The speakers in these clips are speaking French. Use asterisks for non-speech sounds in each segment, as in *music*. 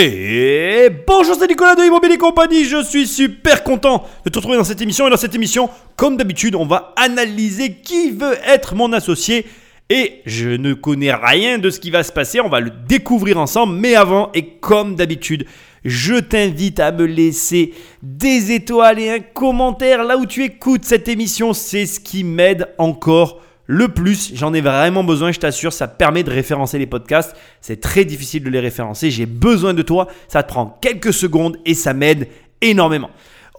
Et bonjour, c'est Nicolas de Immobilier Compagnie. Je suis super content de te retrouver dans cette émission. Et dans cette émission, comme d'habitude, on va analyser qui veut être mon associé. Et je ne connais rien de ce qui va se passer. On va le découvrir ensemble. Mais avant, et comme d'habitude, je t'invite à me laisser des étoiles et un commentaire là où tu écoutes cette émission. C'est ce qui m'aide encore le plus. J'en ai vraiment besoin, je t'assure. Ça permet de référencer les podcasts. C'est très difficile de les référencer. J'ai besoin de toi. Ça te prend quelques secondes et ça m'aide énormément.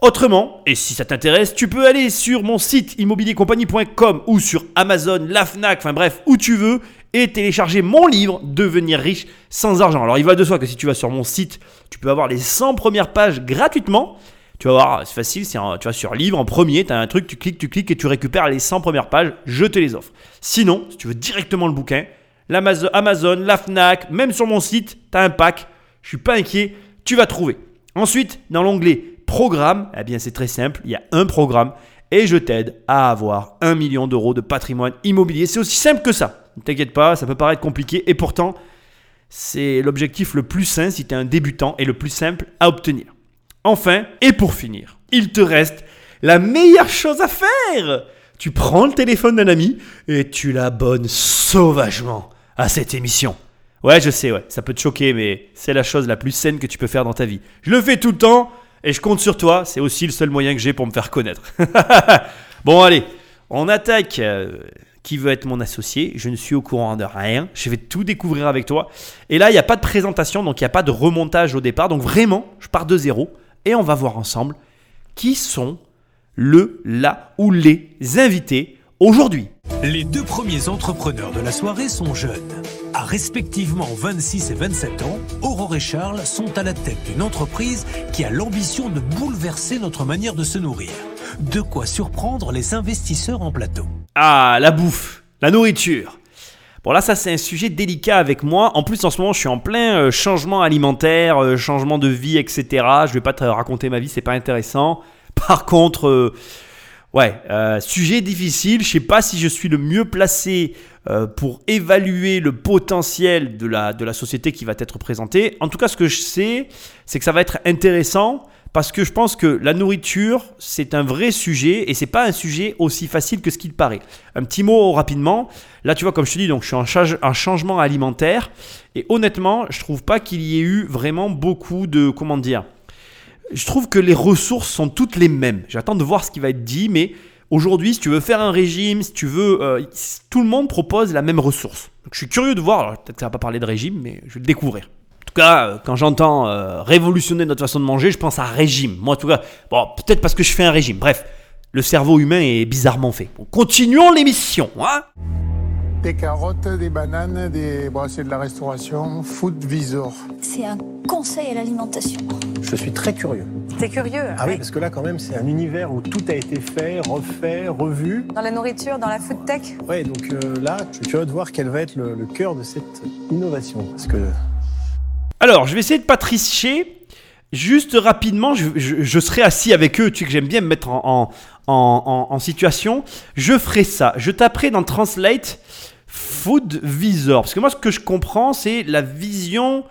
Autrement, et si ça t'intéresse, tu peux aller sur mon site immobiliercompagnie.com ou sur Amazon, la Fnac, enfin bref, où tu veux, et télécharger mon livre Devenir riche sans argent. Alors il va de soi que si tu vas sur mon site, tu peux avoir les 100 premières pages gratuitement. Tu vas voir, c'est facile, c'est tu vas sur livre en premier, tu as un truc, tu cliques, tu cliques et tu récupères les 100 premières pages, je te les offre. Sinon, si tu veux directement le bouquin, l'Amazon, Amazon, la Fnac, même sur mon site, tu as un pack, je suis pas inquiet, tu vas trouver. Ensuite, dans l'onglet programme, eh bien c'est très simple, il y a un programme et je t'aide à avoir un million d'euros de patrimoine immobilier. C'est aussi simple que ça. Ne t'inquiète pas, ça peut paraître compliqué et pourtant c'est l'objectif le plus sain si tu es un débutant et le plus simple à obtenir. Enfin, et pour finir, il te reste la meilleure chose à faire. Tu prends le téléphone d'un ami et tu l'abonnes sauvagement à cette émission. Ouais, je sais, ouais, ça peut te choquer, mais c'est la chose la plus saine que tu peux faire dans ta vie. Je le fais tout le temps et je compte sur toi. C'est aussi le seul moyen que j'ai pour me faire connaître. *laughs* bon, allez, on attaque. Euh, qui veut être mon associé? Je ne suis au courant de rien. Je vais tout découvrir avec toi. Et là, il n'y a pas de présentation, donc il n'y a pas de remontage au départ. Donc vraiment, je pars de zéro et on va voir ensemble qui sont le, la ou les invités aujourd'hui. Les deux premiers entrepreneurs de la soirée sont jeunes. À respectivement 26 et 27 ans, Aurore et Charles sont à la tête d'une entreprise qui a l'ambition de bouleverser notre manière de se nourrir. De quoi surprendre les investisseurs en plateau. Ah, la bouffe, la nourriture. Bon là ça c'est un sujet délicat avec moi. En plus en ce moment je suis en plein euh, changement alimentaire, euh, changement de vie, etc. Je vais pas te raconter ma vie, c'est pas intéressant. *laughs* Par contre, euh, ouais, sujet difficile. Je sais pas si je suis le mieux placé pour évaluer le potentiel de la, de la société qui va être présentée. En tout cas ce que je sais, c'est que ça va être intéressant parce que je pense que la nourriture, c'est un vrai sujet et c'est pas un sujet aussi facile que ce qu'il paraît. Un petit mot rapidement. Là, tu vois, comme je te dis, donc je suis en, un changement alimentaire et honnêtement, je trouve pas qu'il y ait eu vraiment beaucoup de comment dire. Je trouve que les ressources sont toutes les mêmes. J'attends de voir ce qui va être dit, mais aujourd'hui, si tu veux faire un régime, si tu veux, euh, tout le monde propose la même ressource. Je suis curieux de voir. Peut-être que ça va pas parler de régime, mais je vais le découvrir. En tout cas, euh, quand j'entends euh, révolutionner notre façon de manger, je pense à régime. Moi, en tout cas, bon, peut-être parce que je fais un régime. Bref, le cerveau humain est bizarrement fait. continuons l'émission, hein Des carottes, des bananes, des... Bon, c'est de la restauration. Food Visor. C'est un conseil à l'alimentation. Je suis très curieux. T'es curieux Ah oui, parce que là, quand même, c'est un univers où tout a été fait, refait, revu. Dans la nourriture, dans la food tech Oui, donc euh, là, je suis curieux de voir quel va être le, le cœur de cette innovation. Parce que alors, je vais essayer de pas tricher. Juste rapidement, je, serai assis avec eux. Tu sais que j'aime bien me mettre en, situation. Je ferai ça. Je taperai dans Translate Food Visor. Parce que moi, ce que je comprends, c'est la vision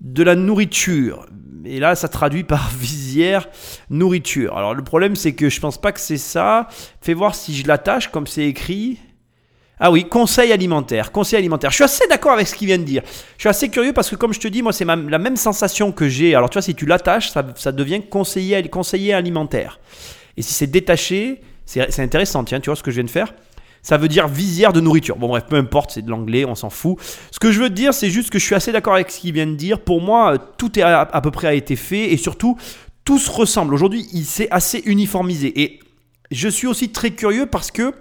de la nourriture. Et là, ça traduit par *laughs* visière nourriture. Alors, le problème, c'est que je pense pas que c'est ça. Fais voir si je l'attache comme c'est écrit. Ah oui, conseil alimentaire, conseil alimentaire. Je suis assez d'accord avec ce qu'il vient de dire. Je suis assez curieux parce que comme je te dis, moi c'est la même sensation que j'ai. Alors tu vois, si tu l'attaches, ça, devient conseiller, conseiller alimentaire. Et si c'est détaché, c'est intéressant, tiens, tu vois ce que je viens de faire? Ça veut dire visière de nourriture. Bon bref, peu importe, c'est de l'anglais, on s'en fout. Ce que je veux te dire, c'est juste que je suis assez d'accord avec ce qu'il vient de dire. Pour moi, tout est à, à, peu près a été fait et surtout, tout se ressemble. Aujourd'hui, il s'est assez uniformisé. Et je suis aussi très curieux parce que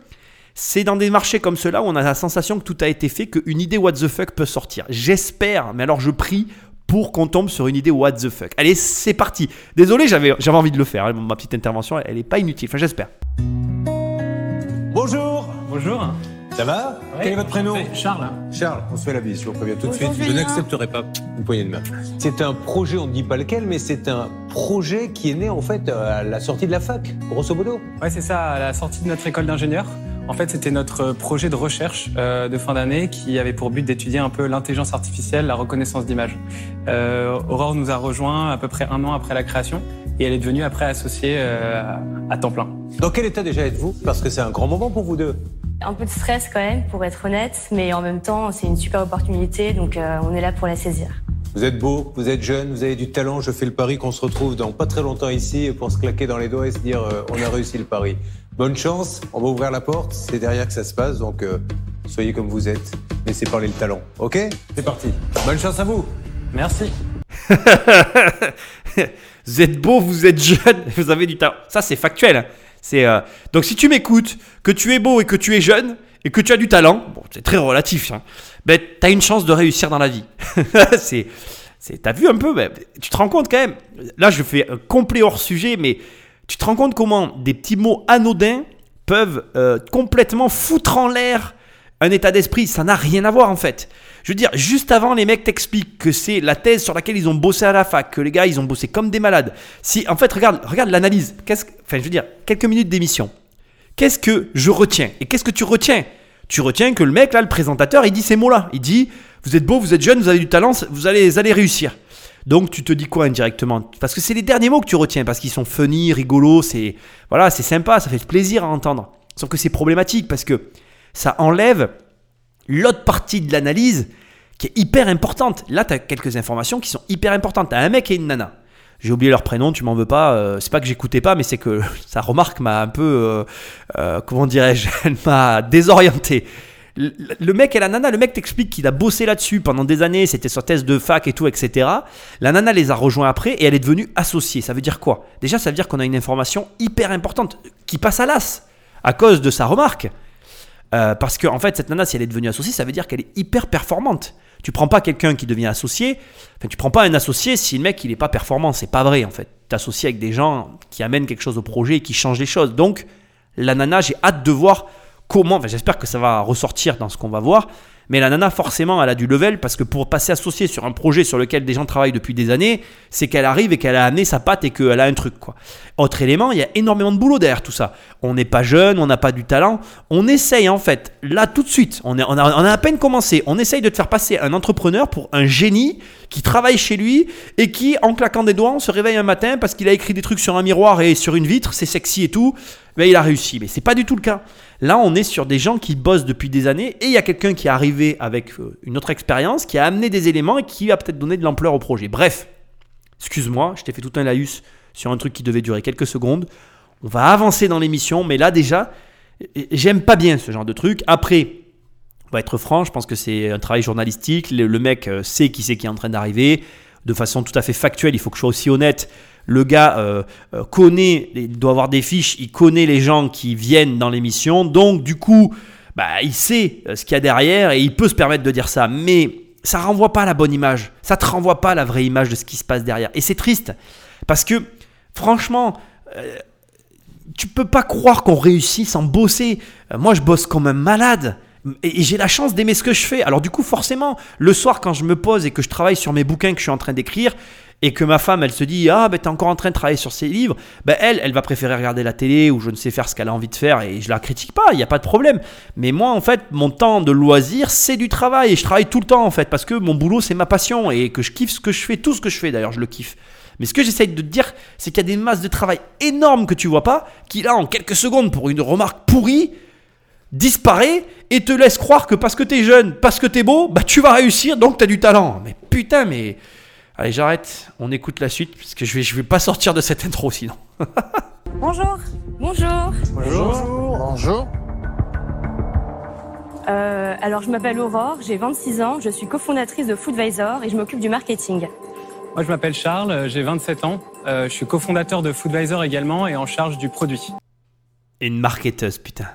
c'est dans des marchés comme cela où on a la sensation que tout a été fait, qu'une idée what the fuck peut sortir. J'espère, mais alors je prie pour qu'on tombe sur une idée what the fuck. Allez, c'est parti. Désolé, j'avais, j'avais envie de le faire. Hein. Ma petite intervention, elle n'est pas inutile. Enfin, j'espère. Bonjour. Bonjour. Ça va Quel est votre prénom Charles. Charles, on se fait la bise, je vous préviens tout de suite. Je n'accepterai pas une poignée de main. C'est un projet, on ne dit pas lequel, mais c'est un projet qui est né en fait à la sortie de la fac, grosso modo. Ouais, c'est ça, à la sortie de notre école d'ingénieur. En fait, c'était notre projet de recherche euh, de fin d'année qui avait pour but d'étudier un peu l'intelligence artificielle, la reconnaissance d'image. Euh, Aurore nous a rejoint à peu près un an après la création et elle est devenue après associée euh, à temps plein. Dans quel état déjà êtes-vous? Parce que c'est un grand moment pour vous deux. Un peu de stress quand même, pour être honnête, mais en même temps, c'est une super opportunité, donc euh, on est là pour la saisir. Vous êtes beau, vous êtes jeune, vous avez du talent. Je fais le pari qu'on se retrouve dans pas très longtemps ici pour se claquer dans les doigts et se dire euh, on a réussi le pari. Bonne chance, on va ouvrir la porte, c'est derrière que ça se passe, donc euh, soyez comme vous êtes, laissez parler le talent. Ok? C'est parti. Bonne chance à vous. Merci. *laughs* vous êtes beau, vous êtes jeune, vous avez du talent. Ça, c'est factuel. C'est euh, donc si tu m'écoutes, que tu es beau et que tu es jeune et que tu as du talent, bon, c'est très relatif. Hein, ben t'as une chance de réussir dans la vie. *laughs* c'est, t'as vu un peu, ben, tu te rends compte quand même. Là, je fais un complet hors sujet, mais tu te rends compte comment des petits mots anodins peuvent euh, complètement foutre en l'air un état d'esprit. Ça n'a rien à voir en fait. Je veux dire, juste avant, les mecs t'expliquent que c'est la thèse sur laquelle ils ont bossé à la fac, que les gars, ils ont bossé comme des malades. Si, en fait, regarde, regarde l'analyse. Qu'est-ce, que- enfin, je veux dire, quelques minutes d'émission. Qu'est-ce que je retiens Et qu'est-ce que tu retiens? Tu retiens que le mec, là, le présentateur, il dit ces mots-là. Il dit, vous êtes beau, vous êtes jeune, vous avez du talent, vous allez, allez réussir. Donc tu te dis quoi indirectement? Parce que c'est les derniers mots que tu retiens, parce qu'ils sont funny, rigolos, c'est voilà, c'est sympa, ça fait plaisir à entendre. Sauf que c'est problématique parce que ça enlève l'autre partie de l'analyse qui est hyper importante. Là, tu as quelques informations qui sont hyper importantes. Tu as un mec et une nana. J'ai oublié leur prénom, tu m'en veux pas. euh, c'est pas que j'écoutais pas, mais c'est que *laughs* sa remarque m'a un peu, euh, euh, comment dirais-je, *laughs* elle m'a désorienté. Le, le mec et la nana, le mec t'explique qu'il a bossé là-dessus pendant des années, c'était sur thèse de fac et tout, etc. La nana les a rejoints après et elle est devenue associée. Ça veut dire quoi? Déjà, ça veut dire qu'on a une information hyper importante qui passe à l'as à cause de sa remarque. Euh, parce que en fait, cette nana, si elle est devenue associée, ça veut dire qu'elle est hyper performante. Tu prends pas quelqu'un qui devient associé, enfin tu prends pas un associé si le mec il est pas performant, c'est pas vrai en fait. Tu associé avec des gens qui amènent quelque chose au projet et qui changent les choses. Donc la nana, j'ai hâte de voir comment, enfin, j'espère que ça va ressortir dans ce qu'on va voir, mais la nana forcément elle a du level parce que pour passer associée sur un projet sur lequel des gens travaillent depuis des années, c'est qu'elle arrive et qu'elle a amené sa patte et qu'elle a un truc. Autre élément, il y a énormément de boulot derrière tout ça. On n'est pas jeune, on n'a pas du talent, on essaye en fait, là tout de suite, on, a, on a à peine commencé, on essaye de te faire passer un entrepreneur pour un génie qui travaille chez lui et qui en claquant des doigts on se réveille un matin parce qu'il a écrit des trucs sur un miroir et sur une vitre, c'est sexy et tout, mais il a réussi. Mais c'est pas du tout le cas. Là, on est sur des gens qui bossent depuis des années et il y a quelqu'un qui est arrivé avec euh, une autre expérience, qui a amené des éléments et qui a peut-être donné de l'ampleur au projet. Bref, excuse-moi, je t'ai fait tout un laïus sur un truc qui devait durer quelques secondes. On va avancer dans l'émission, mais là déjà, j'aime pas bien ce genre de truc. Après, on va être franc, je pense que c'est un travail journalistique. Le, mec euh, sait qui c'est qui est en train d'arriver. De façon tout à fait factuelle, il faut que je sois aussi honnête. Le gars euh, euh, connaît, il doit avoir des fiches, il connaît les gens qui viennent dans l'émission. Donc, du coup, bah, il sait euh, ce qu'il y a derrière et il peut se permettre de dire ça. Mais ça renvoie pas la bonne image. Ça te renvoie pas la vraie image de ce qui se passe derrière. Et c'est triste. Parce que, franchement, euh, tu peux pas croire qu'on réussit sans bosser. Moi, je bosse comme un malade. Et j'ai la chance d'aimer ce que je fais. Alors du coup, forcément, le soir, quand je me pose et que je travaille sur mes bouquins que je suis en train d'écrire, et que ma femme, elle se dit Ah, ben t'es encore en train de travailler sur ces livres, ben elle, elle va préférer regarder la télé ou je ne sais faire ce qu'elle a envie de faire et je la critique pas, il n'y a pas de problème. Mais moi, en fait, mon temps de loisir, c'est du travail et je travaille tout le temps en fait parce que mon boulot, c'est ma passion et que je kiffe ce que je fais, tout ce que je fais d'ailleurs, je le kiffe. Mais ce que j'essaye de te dire, c'est qu'il y a des masses de travail énormes que tu vois pas, qui là, en quelques secondes, pour une remarque pourrie, disparaît et te laisse croire que parce que t'es jeune, parce que t'es beau, bah tu vas réussir, donc t'as du talent. Mais putain, mais. Allez, j'arrête, on écoute la suite, parce que je vais, je vais pas sortir de cette intro sinon. *laughs* Bonjour. Bonjour. Bonjour. Bonjour. Euh, alors, je m'appelle Aurore, j'ai 26 ans, je suis cofondatrice de Foodvisor et je m'occupe du marketing. Moi, je m'appelle Charles, euh, j'ai 27 ans. Euh, je suis cofondateur de Foodvisor également et en charge du produit. Une marketeuse, putain.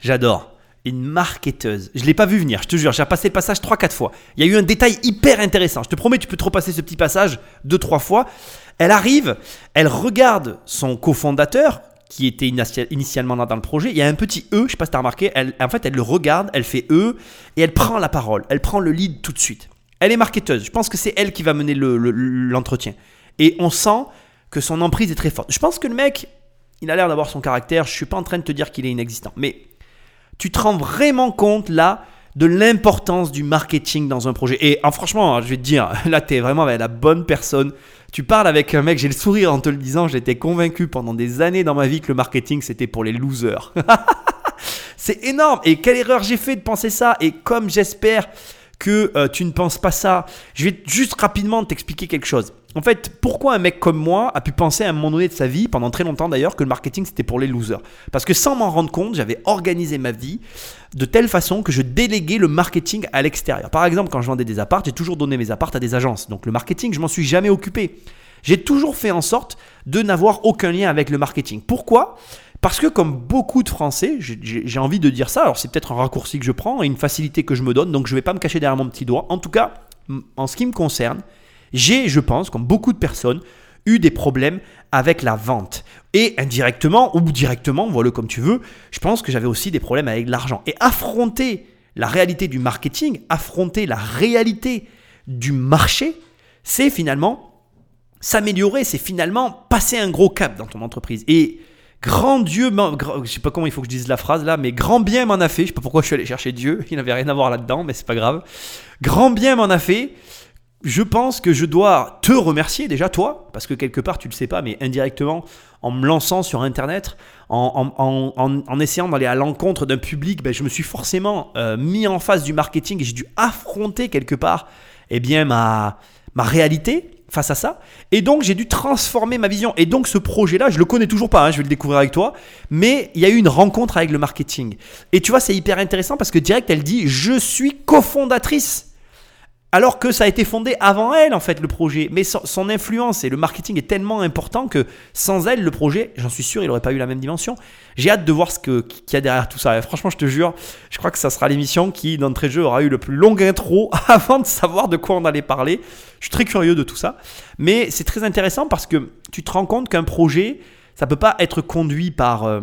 J'adore. Une marketeuse. Je l'ai pas vu venir, je te jure, j'ai repassé le passage 3-4 fois. Il y a eu un détail hyper intéressant. Je te promets, tu peux te repasser ce petit passage 2-3 fois. Elle arrive, elle regarde son cofondateur, qui était initia- initialement dans le projet. Il y a un petit E, je sais pas si tu as remarqué. Elle, en fait, elle le regarde, elle fait E, et elle prend la parole. Elle prend le lead tout de suite. Elle est marketeuse. Je pense que c'est elle qui va mener le- le- l'entretien. et on sent que son emprise est très forte. Je pense que le mec, il a l'air d'avoir son caractère. Je suis pas en train de te dire qu'il est inexistant. Mais Tu te rends vraiment compte là de l'importance du marketing dans un projet. Et ah, franchement, je vais te dire, *laughs* là, tu es vraiment la bonne personne. Tu parles avec un mec, j'ai le sourire en te le disant, j'étais convaincu pendant des années dans ma vie que le marketing, c'était pour les losers. *laughs* C'est énorme. Et quelle erreur j'ai fait de penser ça. Et comme j'espère que euh, tu ne penses pas ça, je vais juste rapidement t'expliquer quelque chose. En fait, pourquoi un mec comme moi a pu penser à un moment donné de sa vie, pendant très longtemps d'ailleurs, que le marketing c'était pour les losers? Parce que sans m'en rendre compte, j'avais organisé ma vie de telle façon que je déléguais le marketing à l'extérieur. Par exemple, quand je vendais des apparts, j'ai toujours donné mes apparts à des agences. Donc le marketing, je m'en suis jamais occupé. J'ai toujours fait en sorte de n'avoir aucun lien avec le marketing. Pourquoi? Parce que comme beaucoup de Français, j'ai envie de dire ça, alors c'est peut-être un raccourci que je prends et une facilité que je me donne, donc je ne vais pas me cacher derrière mon petit doigt. En tout cas, en ce qui me concerne, j'ai, je pense, comme beaucoup de personnes, eu des problèmes avec la vente. Et indirectement ou directement, voilà comme tu veux, je pense que j'avais aussi des problèmes avec l'argent. Et affronter la réalité du marketing, affronter la réalité du marché, c'est finalement s'améliorer, c'est finalement passer un gros cap dans ton entreprise. Et Grand Dieu, je sais pas comment il faut que je dise la phrase là, mais grand bien m'en a fait. Je sais pas pourquoi je suis allé chercher Dieu, *laughs* il n'avait rien à voir là-dedans, mais c'est pas grave. Grand bien m'en a fait. Je pense que je dois te remercier déjà toi, parce que quelque part tu le sais pas, mais indirectement, en me lançant sur Internet, en, essayant d'aller à l'encontre d'un public, ben, je me suis forcément euh, mis en face du marketing et j'ai dû affronter quelque part eh bien, ma, ma réalité, face à ça. Et donc, j'ai dû transformer ma vision. Et donc, ce projet-là, je le connais toujours pas, hein, je vais le découvrir avec toi. Mais il y a eu une rencontre avec le marketing. Et tu vois, c'est hyper intéressant parce que direct, elle dit Je suis cofondatrice alors que ça a été fondé avant elle, en fait, le projet. Mais son, influence et le marketing est tellement important que sans elle, le projet, j'en suis sûr, il n'aurait pas eu la même dimension. J'ai hâte de voir ce qu'il y a derrière tout ça. franchement, je te jure, je crois que ça sera l'émission qui, d'entrée de jeu, aura eu le plus long intro *laughs* avant de savoir de quoi on allait parler. Je suis très curieux de tout ça. Mais c'est très intéressant parce que tu te rends compte qu'un projet, ça peut pas être conduit par euh,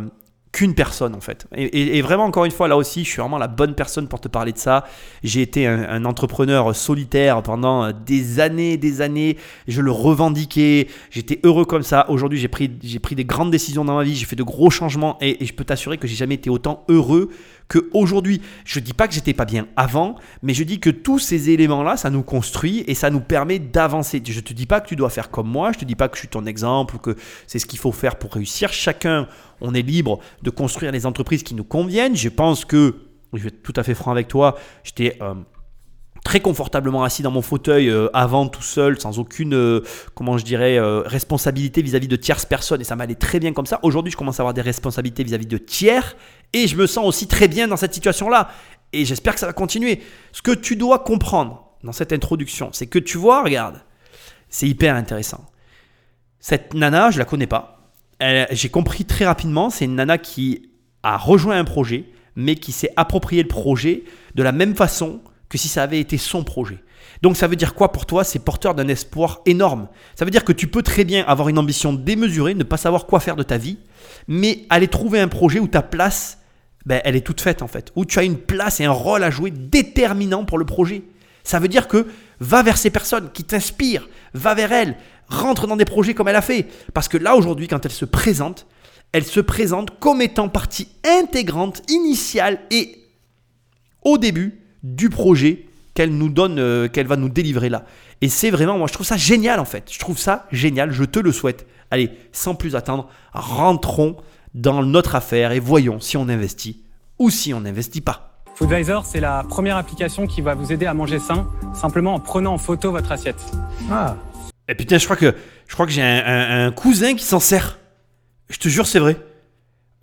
qu'une personne en fait. Et, vraiment encore une fois là aussi, je suis vraiment la bonne personne pour te parler de ça. J'ai été un, entrepreneur solitaire pendant des années, des années. Je le revendiquais. J'étais heureux comme ça. Aujourd'hui, j'ai pris, j'ai pris des grandes décisions dans ma vie. J'ai fait de gros changements et, et je peux t'assurer que j'ai jamais été autant heureux qu'aujourd'hui, je ne dis pas que j'étais pas bien avant, mais je dis que tous ces éléments-là, ça nous construit et ça nous permet d'avancer. Je ne te dis pas que tu dois faire comme moi, je te dis pas que je suis ton exemple ou que c'est ce qu'il faut faire pour réussir. Chacun, on est libre de construire les entreprises qui nous conviennent. Je pense que, je vais être tout à fait franc avec toi, j'étais... Euh, très confortablement assis dans mon fauteuil euh, avant tout seul, sans aucune, euh, comment je dirais, responsabilité vis-à-vis de tierces personnes. Et ça m'allait très bien comme ça. Aujourd'hui, je commence à avoir des responsabilités vis-à-vis de tiers. Et je me sens aussi très bien dans cette situation-là. Et j'espère que ça va continuer. Ce que tu dois comprendre dans cette introduction, c'est que tu vois, regarde, c'est hyper intéressant. Cette nana, je la connais pas. J'ai compris très rapidement, c'est une nana qui a rejoint un projet, mais qui s'est approprié le projet de la même façon que si ça avait été son projet. Donc ça veut dire quoi pour toi? C'est porteur d'un espoir énorme. Ça veut dire que tu peux très bien avoir une ambition démesurée, ne pas savoir quoi faire de ta vie, mais aller trouver un projet où ta place ben, elle est toute faite en fait. Où tu as une place et un rôle à jouer déterminant pour le projet. Ça veut dire que va vers ces personnes qui t'inspirent, va vers elles, rentre dans des projets comme elle a fait. Parce que là aujourd'hui, quand elle se présente, elle se présente comme étant partie intégrante, initiale et au début du projet qu'elle nous donne, euh, qu'elle va nous délivrer là. Et c'est vraiment, moi je trouve ça génial en fait. Je trouve ça génial, je te le souhaite. Allez, sans plus attendre, rentrons dans notre affaire et voyons si on investit ou si on n'investit pas. Foodvisor, c'est la première application qui va vous aider à manger sain, simplement en prenant en photo votre assiette. Ah. Et putain, je crois que je crois que j'ai un, cousin qui s'en sert. Je te jure, c'est vrai.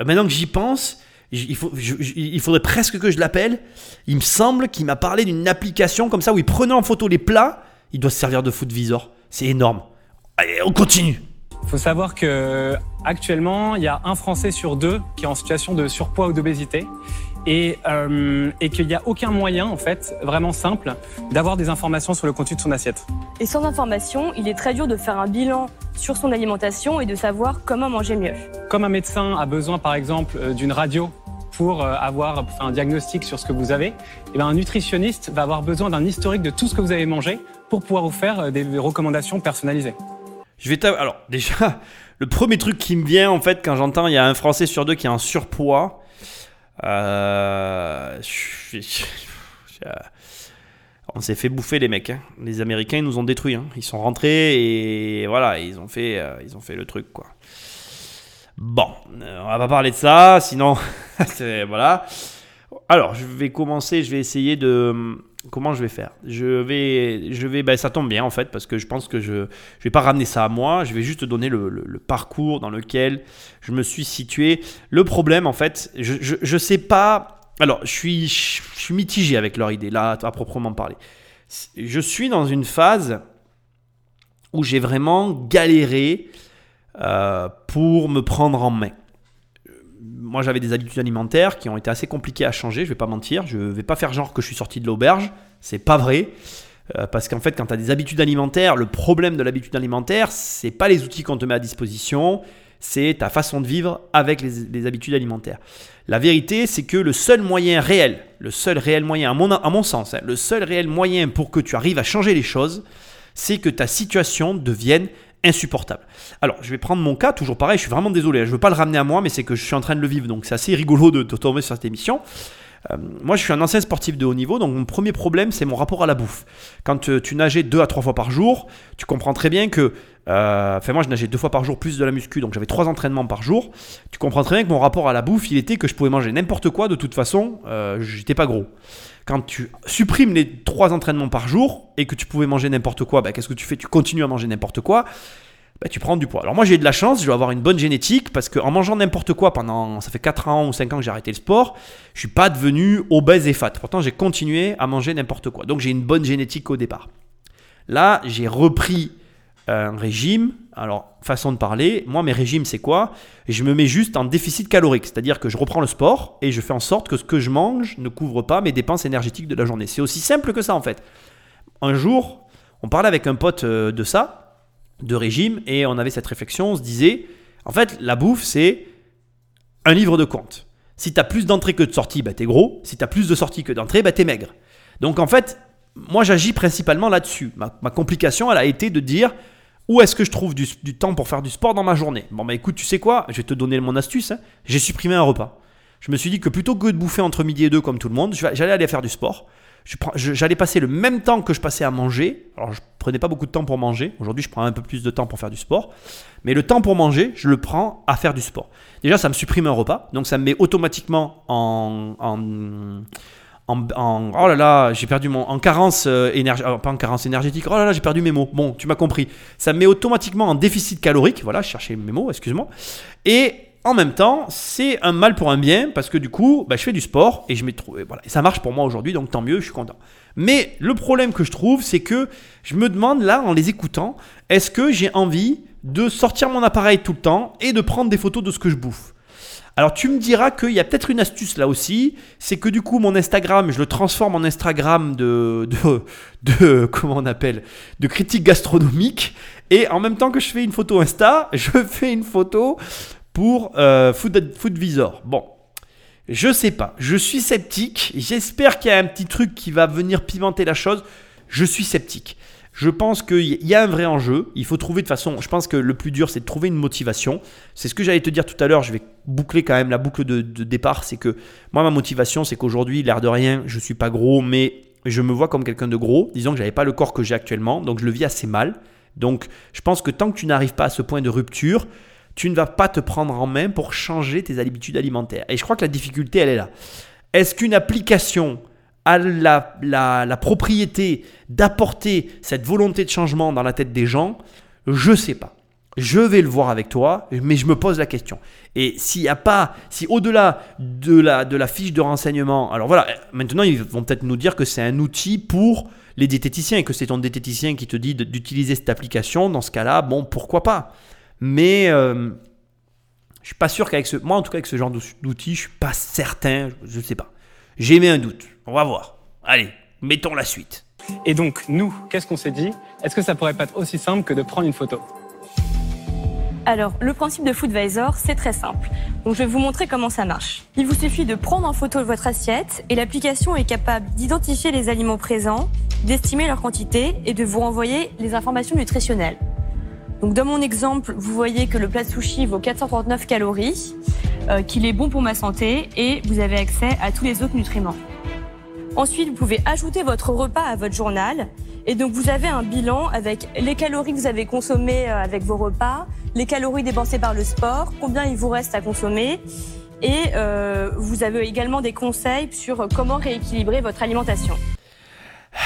Euh, maintenant que j'y pense, il, faut, il faudrait presque que je l'appelle. Il me semble qu'il m'a parlé d'une application comme ça où il prenait en photo les plats. Il doit se servir de Foodvisor. C'est énorme. Allez, on continue. Il faut savoir que actuellement, il y a un Français sur deux qui est en situation de surpoids ou d'obésité. Et, euh, et qu'il n'y a aucun moyen, en fait, vraiment simple, d'avoir des informations sur le contenu de son assiette. Et sans information, il est très dur de faire un bilan sur son alimentation et de savoir comment manger mieux. Comme un médecin a besoin, par exemple, euh, d'une radio pour euh, avoir un diagnostic sur ce que vous avez, et eh bien un nutritionniste va avoir besoin d'un historique de tout ce que vous avez mangé pour pouvoir vous faire des recommandations personnalisées. Je vais Alors, déjà, *laughs* le premier truc qui me vient, en fait, quand j'entends il y a un Français sur deux qui a un surpoids, *laughs* Euh, on s'est fait bouffer les mecs. hein. Les Américains ils nous ont détruits. hein. Ils sont rentrés et voilà, ils ont fait, euh, ils ont fait le truc quoi. Bon, euh, on va pas parler de ça, sinon *laughs* voilà. Alors, je vais commencer, je vais essayer de comment je vais faire? Je vais, je vais, ben, ça tombe bien en fait parce que je pense que je, je vais pas ramener ça à moi. Je vais juste te donner le, le- parcours dans lequel je me suis situé. Le problème en fait, je, je, je sais pas. Alors, je suis, je suis mitigé avec leur idée là, à proprement parler. Je suis dans une phase où j'ai vraiment galéré euh, pour me prendre en main. Moi, j'avais des habitudes alimentaires qui ont été assez compliquées à changer, je vais pas mentir. Je vais pas faire genre que je suis sorti de l'auberge, c'est pas vrai. Euh, parce qu'en fait, quand tu as des habitudes alimentaires, le problème de l'habitude alimentaire, c'est pas les outils qu'on te met à disposition, c'est ta façon de vivre avec les, les habitudes alimentaires. La vérité, c'est que le seul moyen réel, le seul réel moyen, à mon, à mon sens, hein, le seul réel moyen pour que tu arrives à changer les choses, c'est que ta situation devienne insupportable. Alors, je vais prendre mon cas, toujours pareil, je suis vraiment désolé, hein, je ne veux pas le ramener à moi, mais c'est que je suis en train de le vivre, donc c'est assez rigolo de, de tomber sur cette émission. Euh, moi, je suis un ancien sportif de haut niveau, donc mon premier problème, c'est mon rapport à la bouffe. Quand euh, tu nageais deux à trois fois par jour, tu comprends très bien que. euh, Enfin, moi, je nageais deux fois par jour plus de la muscu, donc j'avais trois entraînements par jour. Tu comprends très bien que mon rapport à la bouffe, il était que je pouvais manger n'importe quoi, de toute façon, euh, j'étais pas gros. Quand tu supprimes les trois entraînements par jour et que tu pouvais manger n'importe quoi, bah, qu'est-ce que tu fais? Tu continues à manger n'importe quoi bah, tu prends du poids. Alors moi j'ai eu de la chance, je dois avoir une bonne génétique parce qu'en mangeant n'importe quoi pendant, ça fait 4 ans ou 5 ans que j'ai arrêté le sport, je suis pas devenu obèse et fat. Pourtant j'ai continué à manger n'importe quoi. Donc j'ai une bonne génétique au départ. Là j'ai repris un régime. Alors façon de parler, moi mes régimes c'est quoi? Je me mets juste en déficit calorique, c'est-à-dire que je reprends le sport et je fais en sorte que ce que je mange ne couvre pas mes dépenses énergétiques de la journée. C'est aussi simple que ça en fait. Un jour, on parlait avec un pote euh, de ça de régime et on avait cette réflexion, on se disait, en fait, la bouffe, c'est un livre de compte. Si tu as plus d'entrées que de sorties, bah, t'es gros. Si tu as plus de sorties que d'entrées, bah, t'es maigre. Donc en fait, moi j'agis principalement là-dessus. Ma, ma complication, elle a été de dire où est-ce que je trouve du, temps pour faire du sport dans ma journée. Bon bah écoute, tu sais quoi, je vais te donner mon astuce. hein. J'ai supprimé un repas. Je me suis dit que plutôt que de bouffer entre midi et deux comme tout le monde, j'allais aller faire du sport. J'allais passer le même temps que je passais à manger. Alors, je prenais pas beaucoup de temps pour manger. Aujourd'hui, je prends un peu plus de temps pour faire du sport. Mais le temps pour manger, je le prends à faire du sport. Déjà, ça me supprime un repas. Donc, ça me met automatiquement en. en en, oh là là, j'ai perdu mon en carence euh, énerg- euh, pas en carence énergétique. Oh là là, j'ai perdu mes mots. Bon, tu m'as compris. Ça me met automatiquement en déficit calorique. Voilà, je cherchais mes mots, excuse-moi. Et en même temps, c'est un mal pour un bien parce que du coup, bah, je fais du sport et je m'ai trouvé. Voilà, et ça marche pour moi aujourd'hui, donc tant mieux, je suis content. Mais le problème que je trouve, c'est que je me demande là, en les écoutant, est-ce que j'ai envie de sortir mon appareil tout le temps et de prendre des photos de ce que je bouffe? Alors tu me diras qu'il y a peut-être une astuce là aussi, c'est que du coup mon Instagram, je le transforme en Instagram de, de, comment on appelle, de critique gastronomique, et en même temps que je fais une photo Insta, je fais une photo pour euh, Food, Foodvisor. Bon, je sais pas, je suis sceptique, j'espère qu'il y a un petit truc qui va venir pimenter la chose, je suis sceptique. Je pense qu'il y a un vrai enjeu. Il faut trouver de façon. Je pense que le plus dur, c'est de trouver une motivation. C'est ce que j'allais te dire tout à l'heure. Je vais boucler quand même la boucle de, départ. C'est que moi, ma motivation, c'est qu'aujourd'hui, l'air de rien, je suis pas gros, mais je me vois comme quelqu'un de gros. Disons que j'avais pas le corps que j'ai actuellement, donc je le vis assez mal. Donc, je pense que tant que tu n'arrives pas à ce point de rupture, tu ne vas pas te prendre en main pour changer tes habitudes alimentaires. Et je crois que la difficulté, elle est là. Est-ce qu'une application a la, la, propriété d'apporter cette volonté de changement dans la tête des gens Je sais pas. Je vais le voir avec toi, mais je me pose la question. Et s'il n'y a pas, si au-delà de la, de la fiche de renseignement, alors voilà, maintenant ils vont peut-être nous dire que c'est un outil pour les diététiciens et que c'est ton diététicien qui te dit d'utiliser cette application, dans ce cas-là, bon, pourquoi pas Mais euh, je suis pas sûr qu'avec ce, moi en tout cas avec ce genre d'ou- d'outil, je suis pas certain, je ne sais pas. J'ai mis un doute. On va voir. Allez, mettons la suite. Et donc, nous, qu'est-ce qu'on s'est dit? Est-ce que ça pourrait pas être aussi simple que de prendre une photo? Alors, le principe de Foodvisor, c'est très simple. Donc, je vais vous montrer comment ça marche. Il vous suffit de prendre en photo votre assiette et l'application est capable d'identifier les aliments présents, d'estimer leur quantité et de vous renvoyer les informations nutritionnelles. Donc, dans mon exemple, vous voyez que le plat de sushi vaut 439 calories. euh, qu'il est bon pour ma santé et vous avez accès à tous les autres nutriments. Ensuite, vous pouvez ajouter votre repas à votre journal et donc vous avez un bilan avec les calories que vous avez consommées euh, avec vos repas, les calories dépensées par le sport, combien il vous reste à consommer et euh, vous avez également des conseils sur comment rééquilibrer votre alimentation. *sighs*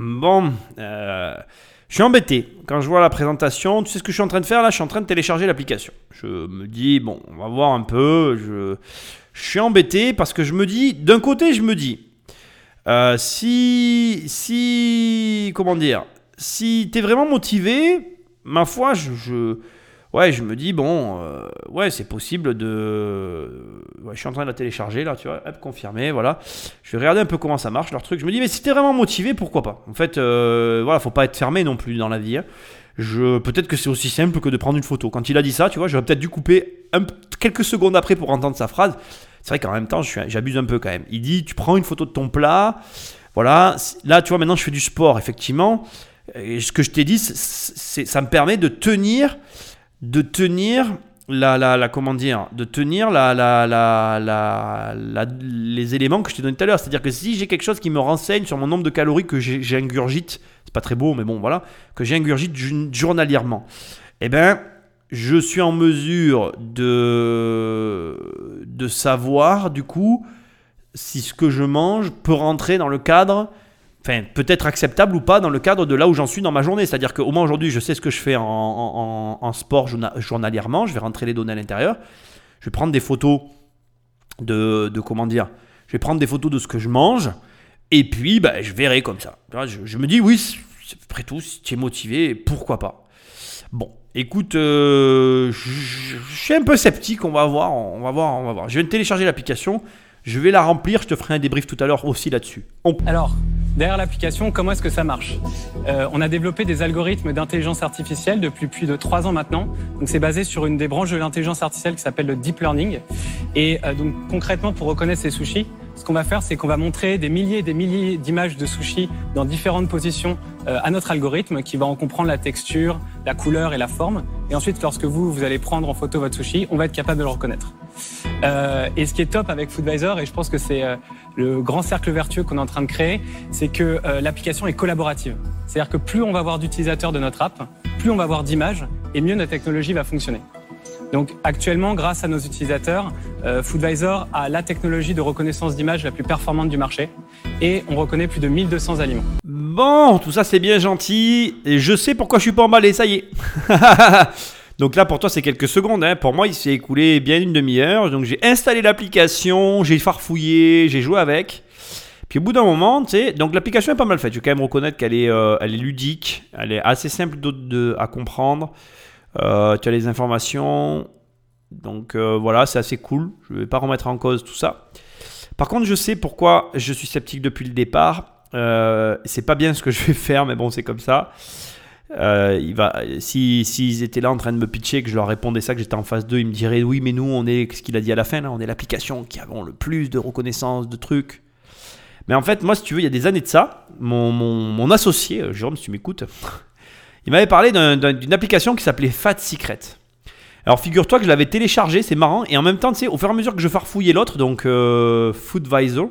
Bon, euh, je suis embêté. Quand je vois la présentation, tu sais ce que je suis en train de faire là? Je suis en train de télécharger l'application. Je me dis, bon, on va voir un peu. Je, je suis embêté parce que je me dis, d'un côté, je me dis, euh, si, si, comment dire, si t'es vraiment motivé, ma foi, je, je- ouais, je me dis bon, euh, ouais, c'est possible de, ouais, je suis en train de la télécharger là, tu vois, hop, confirmé, voilà. Je vais regarder un peu comment ça marche leur truc. Je me dis mais si t'es vraiment motivé, pourquoi pas? En fait, euh, voilà, faut pas être fermé non plus dans la vie. hein. Je, peut-être que c'est aussi simple que de prendre une photo. Quand il a dit ça, tu vois, j'aurais peut-être dû couper quelques secondes après pour entendre sa phrase. C'est vrai qu'en même temps, j'abuse un peu quand même. Il dit, tu prends une photo de ton plat. Voilà. Là, tu vois, maintenant, je fais du sport, effectivement. Et ce que je t'ai dit, ça me permet de tenir, de tenir la, la, comment dire, de tenir la, la, la, les éléments que je t'ai donnés tout à l'heure. C'est-à-dire que si j'ai quelque chose qui me renseigne sur mon nombre de calories que j'ingurgite, c'est pas très beau, mais bon, voilà, que j'ingurgite jour- journalièrement, eh ben, je suis en mesure de, de savoir, du coup, si ce que je mange peut rentrer dans le cadre, enfin, peut-être acceptable ou pas dans le cadre de là où j'en suis dans ma journée. C'est-à-dire qu'au moins aujourd'hui, je sais ce que je fais en, sport journa- journalièrement, je vais rentrer les données à l'intérieur, je vais prendre des photos de, de comment dire, je vais prendre des photos de ce que je mange, et puis bah, je verrai comme ça. Je, je me dis, oui, après tout, si tu es motivé, pourquoi pas. Bon, écoute, euh, je, suis un peu sceptique, on va voir, on va voir, on va voir. Je viens de télécharger l'application, je vais la remplir, je te ferai un débrief tout à l'heure aussi là-dessus. Alors, derrière l'application, comment est-ce que ça marche? Euh, On a développé des algorithmes d'intelligence artificielle depuis plus de trois ans maintenant. Donc, c'est basé sur une des branches de l'intelligence artificielle qui s'appelle le deep learning. Et euh, donc, concrètement, pour reconnaître ces sushis, ce qu'on va faire, c'est qu'on va montrer des milliers et des milliers d'images de sushis dans différentes positions euh, à notre algorithme qui va en comprendre la texture, la couleur et la forme. Et ensuite, lorsque vous, vous allez prendre en photo votre sushi, on va être capable de le reconnaître. Euh, et ce qui est top avec Foodvisor, et je pense que c'est euh, le grand cercle vertueux qu'on est en train de créer, c'est que euh, l'application est collaborative. C'est-à-dire que plus on va avoir d'utilisateurs de notre app, plus on va avoir d'images, et mieux notre technologie va fonctionner. Donc actuellement, grâce à nos utilisateurs, euh, Foodvisor a la technologie de reconnaissance d'images la plus performante du marché, et on reconnaît plus de 1200 aliments. Bon, tout ça c'est bien gentil, je sais pourquoi je suis pas emballé, ça y est. *laughs* donc là pour toi c'est quelques secondes, hein. pour moi il s'est écoulé bien une demi-heure, donc j'ai installé l'application, j'ai farfouillé, j'ai joué avec. Puis au bout d'un moment, tu sais, donc l'application est pas mal faite. Je vais quand même reconnaître qu'elle est, euh, elle est ludique, elle est assez simple à comprendre. Euh, tu as les informations, donc euh, voilà, c'est assez cool. Je vais pas remettre en cause tout ça. Par contre, je sais pourquoi je suis sceptique depuis le départ. Euh, c'est pas bien ce que je vais *laughs* faire, mais bon, c'est comme ça. Il va, si s'ils étaient là en train de me pitcher, que je leur répondais ça, que j'étais en phase 2, ils me diraient oui, mais nous, on est ce qu'il a dit à la fin, on est l'application qui avons le plus de reconnaissance de trucs. Mais en fait, moi, si tu veux, il y a des années de ça, mon, mon, mon associé, Jérôme, si tu m'écoutes, il m'avait parlé d'un- d'un- d'une application qui s'appelait Fat Secret. Alors figure-toi que je l'avais téléchargé, c'est marrant, et en même temps, tu sais, au fur et à mesure que je farfouillais l'autre, donc euh, Foodvisor,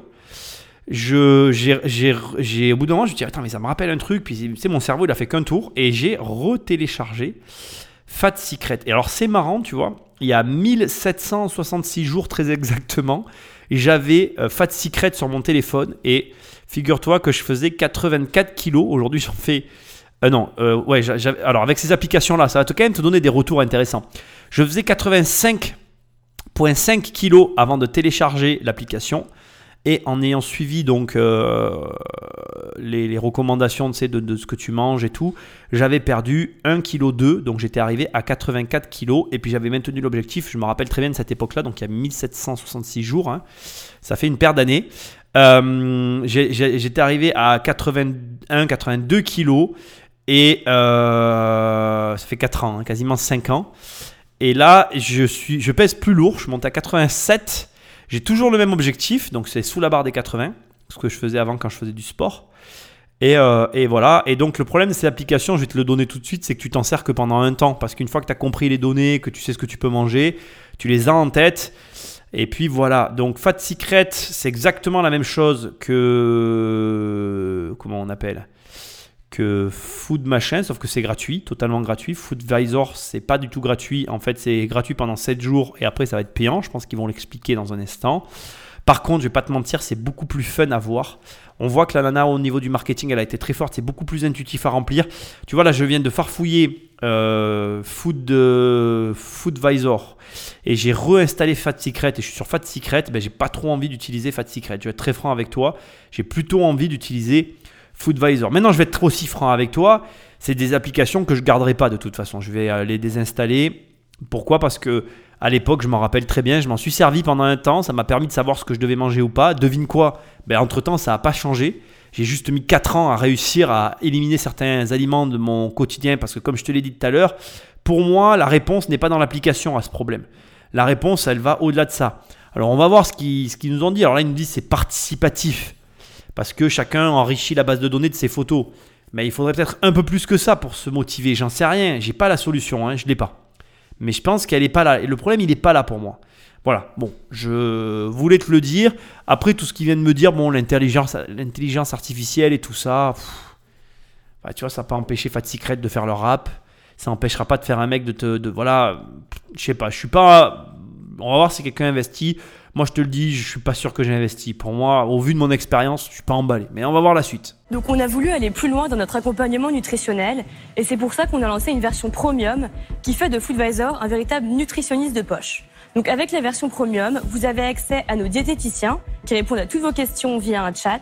je, j'ai- au bout d'un moment, je me dis, attends, mais ça me rappelle un truc, puis tu sais, mon cerveau, il a fait qu'un tour, et j'ai retéléchargé Fat Secret. Et alors, c'est marrant, tu vois, il y a 1766 jours très exactement, j'avais euh, Fat Secret sur mon téléphone, et figure-toi que je faisais 84 kilos, aujourd'hui j'en fais... Euh, non, euh, ouais, alors avec ces applications-là, ça va te, quand même te donner des retours intéressants. Je faisais 85,5 kilos avant de télécharger l'application. Et en ayant suivi donc euh, les, recommandations de, ce que tu manges et tout, j'avais perdu 1,2 kg, donc j'étais arrivé à 84 kg, et puis j'avais maintenu l'objectif, je me rappelle très bien de cette époque-là, donc il y a 1766 jours, hein. ça fait une paire d'années. Euh, j'étais arrivé à 81, 82 kg, et euh, ça fait 4 ans, hein, quasiment 5 ans. Et là, je, suis, je pèse plus lourd, je monte à 87. J'ai toujours le même objectif, donc c'est sous la barre des 80, ce que je faisais avant quand je faisais du sport. Et, euh, voilà. Et donc, le problème de cette application, je vais te le donner tout de suite, c'est que tu t'en sers que pendant un temps. Parce qu'une fois que tu as compris les données, que tu sais ce que tu peux manger, tu les as en tête. Et puis voilà. Donc, Fat Secret, c'est exactement la même chose que. Comment on appelle? Que Food Machin, sauf que c'est gratuit, totalement gratuit. Foodvisor, c'est pas du tout gratuit. En fait, c'est gratuit pendant 7 jours et après, ça va être payant. Je pense qu'ils vont l'expliquer dans un instant. Par contre, je vais pas te mentir, c'est beaucoup plus fun à voir. On voit que la nana au niveau du marketing, elle a été très forte. C'est beaucoup plus intuitif à remplir. Tu vois, là, je viens de farfouiller euh, Food, euh, Foodvisor et j'ai réinstallé Fat Secret et je suis sur Fat Secret. Ben, j'ai pas trop envie d'utiliser Fat Secret. Je vais être très franc avec toi. J'ai plutôt envie d'utiliser Foodvisor. Maintenant, je vais être aussi franc avec toi. C'est des applications que je garderai pas de toute façon. Je vais les désinstaller. Pourquoi? Parce que à l'époque, je m'en rappelle très bien, je m'en suis servi pendant un temps, ça m'a permis de savoir ce que je devais manger ou pas. Devine quoi? Ben, Entre-temps, ça n'a pas changé. J'ai juste mis 4 ans à réussir à éliminer certains aliments de mon quotidien parce que comme je te l'ai dit tout à l'heure, pour moi, la réponse n'est pas dans l'application à ce problème. La réponse, elle va au-delà de ça. Alors on va voir ce qu'ils ce nous ont dit. Alors là, ils nous disent c'est participatif parce que chacun enrichit la base de données de ses photos. Mais il faudrait peut-être un peu plus que ça pour se motiver. J'en sais rien. J'ai pas la solution. Hein, je l'ai pas. Mais je pense qu'elle n'est pas là. Et le problème, il n'est pas là pour moi. Voilà, bon, je voulais te le dire. Après, tout ce qui vient de me dire, bon, l'intelligence, artificielle et tout ça, bah, tu vois, ça n'a pas empêché Fat Secret de faire leur rap. Ça n'empêchera pas de faire un mec de te. De, voilà, je sais pas, je suis pas. On va voir si quelqu'un investit. Moi, je te le dis, je suis pas sûr que j'ai investi. Pour moi, au vu de mon expérience, je suis pas emballé. Mais on va voir la suite. Donc, on a voulu aller plus loin dans notre accompagnement nutritionnel, et c'est pour ça qu'on a lancé une version premium qui fait de Foodvisor un véritable nutritionniste de poche. Donc, avec la version premium, vous avez accès à nos diététiciens qui répondent à toutes vos questions via un chat,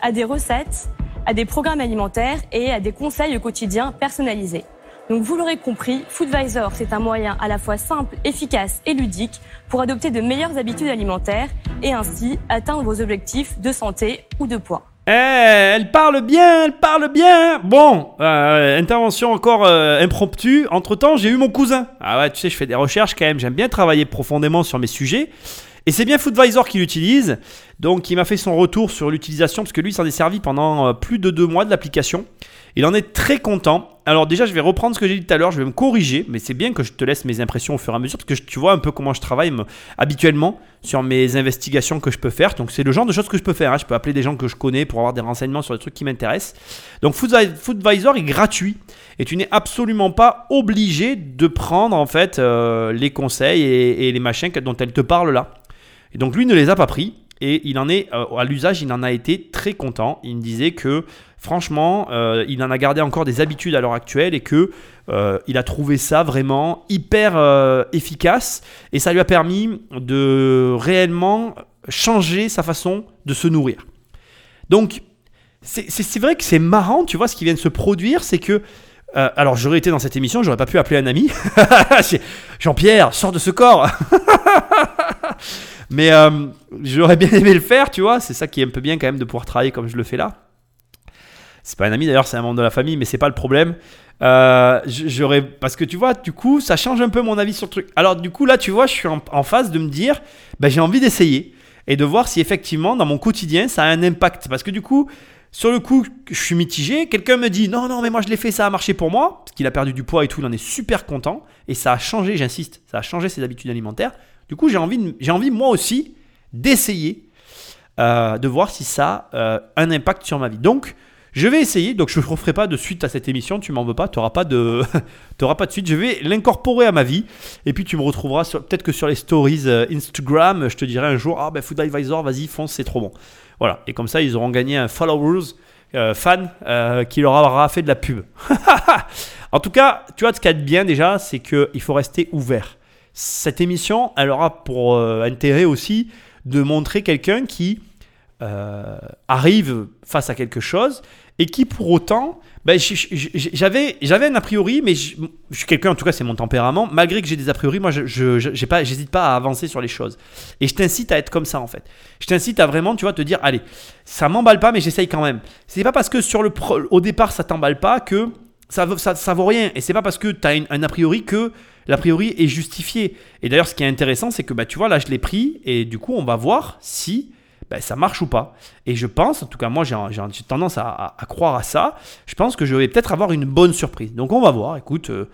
à des recettes, à des programmes alimentaires et à des conseils au quotidien personnalisés. Donc vous l'aurez compris, Foodvisor, c'est un moyen à la fois simple, efficace et ludique pour adopter de meilleures habitudes alimentaires et ainsi atteindre vos objectifs de santé ou de poids. Eh, elle parle bien, elle parle bien. Bon, euh, intervention encore euh, impromptue. Entre temps, j'ai eu mon cousin. Ah ouais, tu sais, je fais des recherches quand même. J'aime bien travailler profondément sur mes sujets. Et c'est bien Foodvisor qui l'utilise. Donc, il m'a fait son retour sur l'utilisation parce que lui, s'en est servi pendant euh, plus de deux mois de l'application. Il en est très content. Alors déjà, je vais reprendre ce que j'ai dit tout à l'heure, je vais me corriger, mais c'est bien que je te laisse mes impressions au fur et à mesure, parce que tu vois un peu comment je travaille habituellement sur mes investigations que je peux faire. Donc c'est le genre de choses que je peux faire. Hein. Je peux appeler des gens que je connais pour avoir des renseignements sur des trucs qui m'intéressent. Donc Foodvisor est gratuit et tu n'es absolument pas obligé de prendre en fait euh, les conseils et, les machins dont elle te parle là. Et donc lui ne les a pas pris et il en est euh, à l'usage, il en a été très content. Il me disait que franchement, euh, il en a gardé encore des habitudes à l'heure actuelle et que euh, il a trouvé ça vraiment hyper efficace et ça lui a permis de réellement changer sa façon de se nourrir. Donc c'est vrai que c'est marrant, tu vois, ce qui vient de se produire, c'est que alors j'aurais été dans cette émission, j'aurais pas pu appeler un ami. *laughs* Jean-Pierre, sors de ce corps. *laughs* Mais euh, j'aurais bien aimé le faire, tu vois. C'est ça qui est un peu bien quand même de pouvoir travailler comme je le fais là. C'est pas un ami d'ailleurs, c'est un membre de la famille, mais c'est pas le problème. Euh, j'aurais parce que tu vois, du coup, ça change un peu mon avis sur le truc. Alors du coup là, tu vois, je suis en, phase de me dire, ben, j'ai envie d'essayer et de voir si effectivement dans mon quotidien ça a un impact. Parce que du coup, sur le coup, je suis mitigé. Quelqu'un me dit non, non, mais moi je l'ai fait, ça a marché pour moi, parce qu'il a perdu du poids et tout, il en est super content et ça a changé. J'insiste, ça a changé ses habitudes alimentaires. Du coup, j'ai envie, j'ai envie moi aussi d'essayer euh, de voir si ça a euh, un impact sur ma vie. Donc, je vais essayer. Donc, je ne referai pas de suite à cette émission. Tu m'en veux pas. Tu n'auras pas de, *laughs* pas de suite. Je vais l'incorporer à ma vie. Et puis, tu me retrouveras peut-être que sur les stories euh, Instagram, je te dirai un jour, ah ben Food Advisor, vas-y, fonce, c'est trop bon. Voilà. Et comme ça, ils auront gagné un followers. fan qui leur aura fait de la pub. *laughs* en tout cas, tu vois, ce qu'il y a de bien déjà, c'est qu'il faut rester ouvert cette émission, elle aura pour euh, intérêt aussi de montrer quelqu'un qui euh, arrive face à quelque chose et qui pour autant, ben, j'avais, un a priori, mais je, suis quelqu'un, en tout cas c'est mon tempérament, malgré que j'ai des a priori, moi je, pas, pas à avancer sur les choses. Et je t'incite à être comme ça en fait. Je t'incite à vraiment, tu vois, te dire, allez, ça m'emballe pas, mais j'essaye quand même. C'est pas parce que sur le au départ ça t'emballe pas que ça, ça, ça vaut rien. Et c'est pas parce que tu as un a priori que l'a priori est justifié. Et d'ailleurs, ce qui est intéressant, c'est que bah, tu vois, là, je l'ai pris et du coup, on va voir si ben, ça marche ou pas. Et je pense, en tout cas moi j'ai tendance à, à- croire à ça, je pense que je vais peut-être avoir une bonne surprise. Donc on va voir, écoute, euh,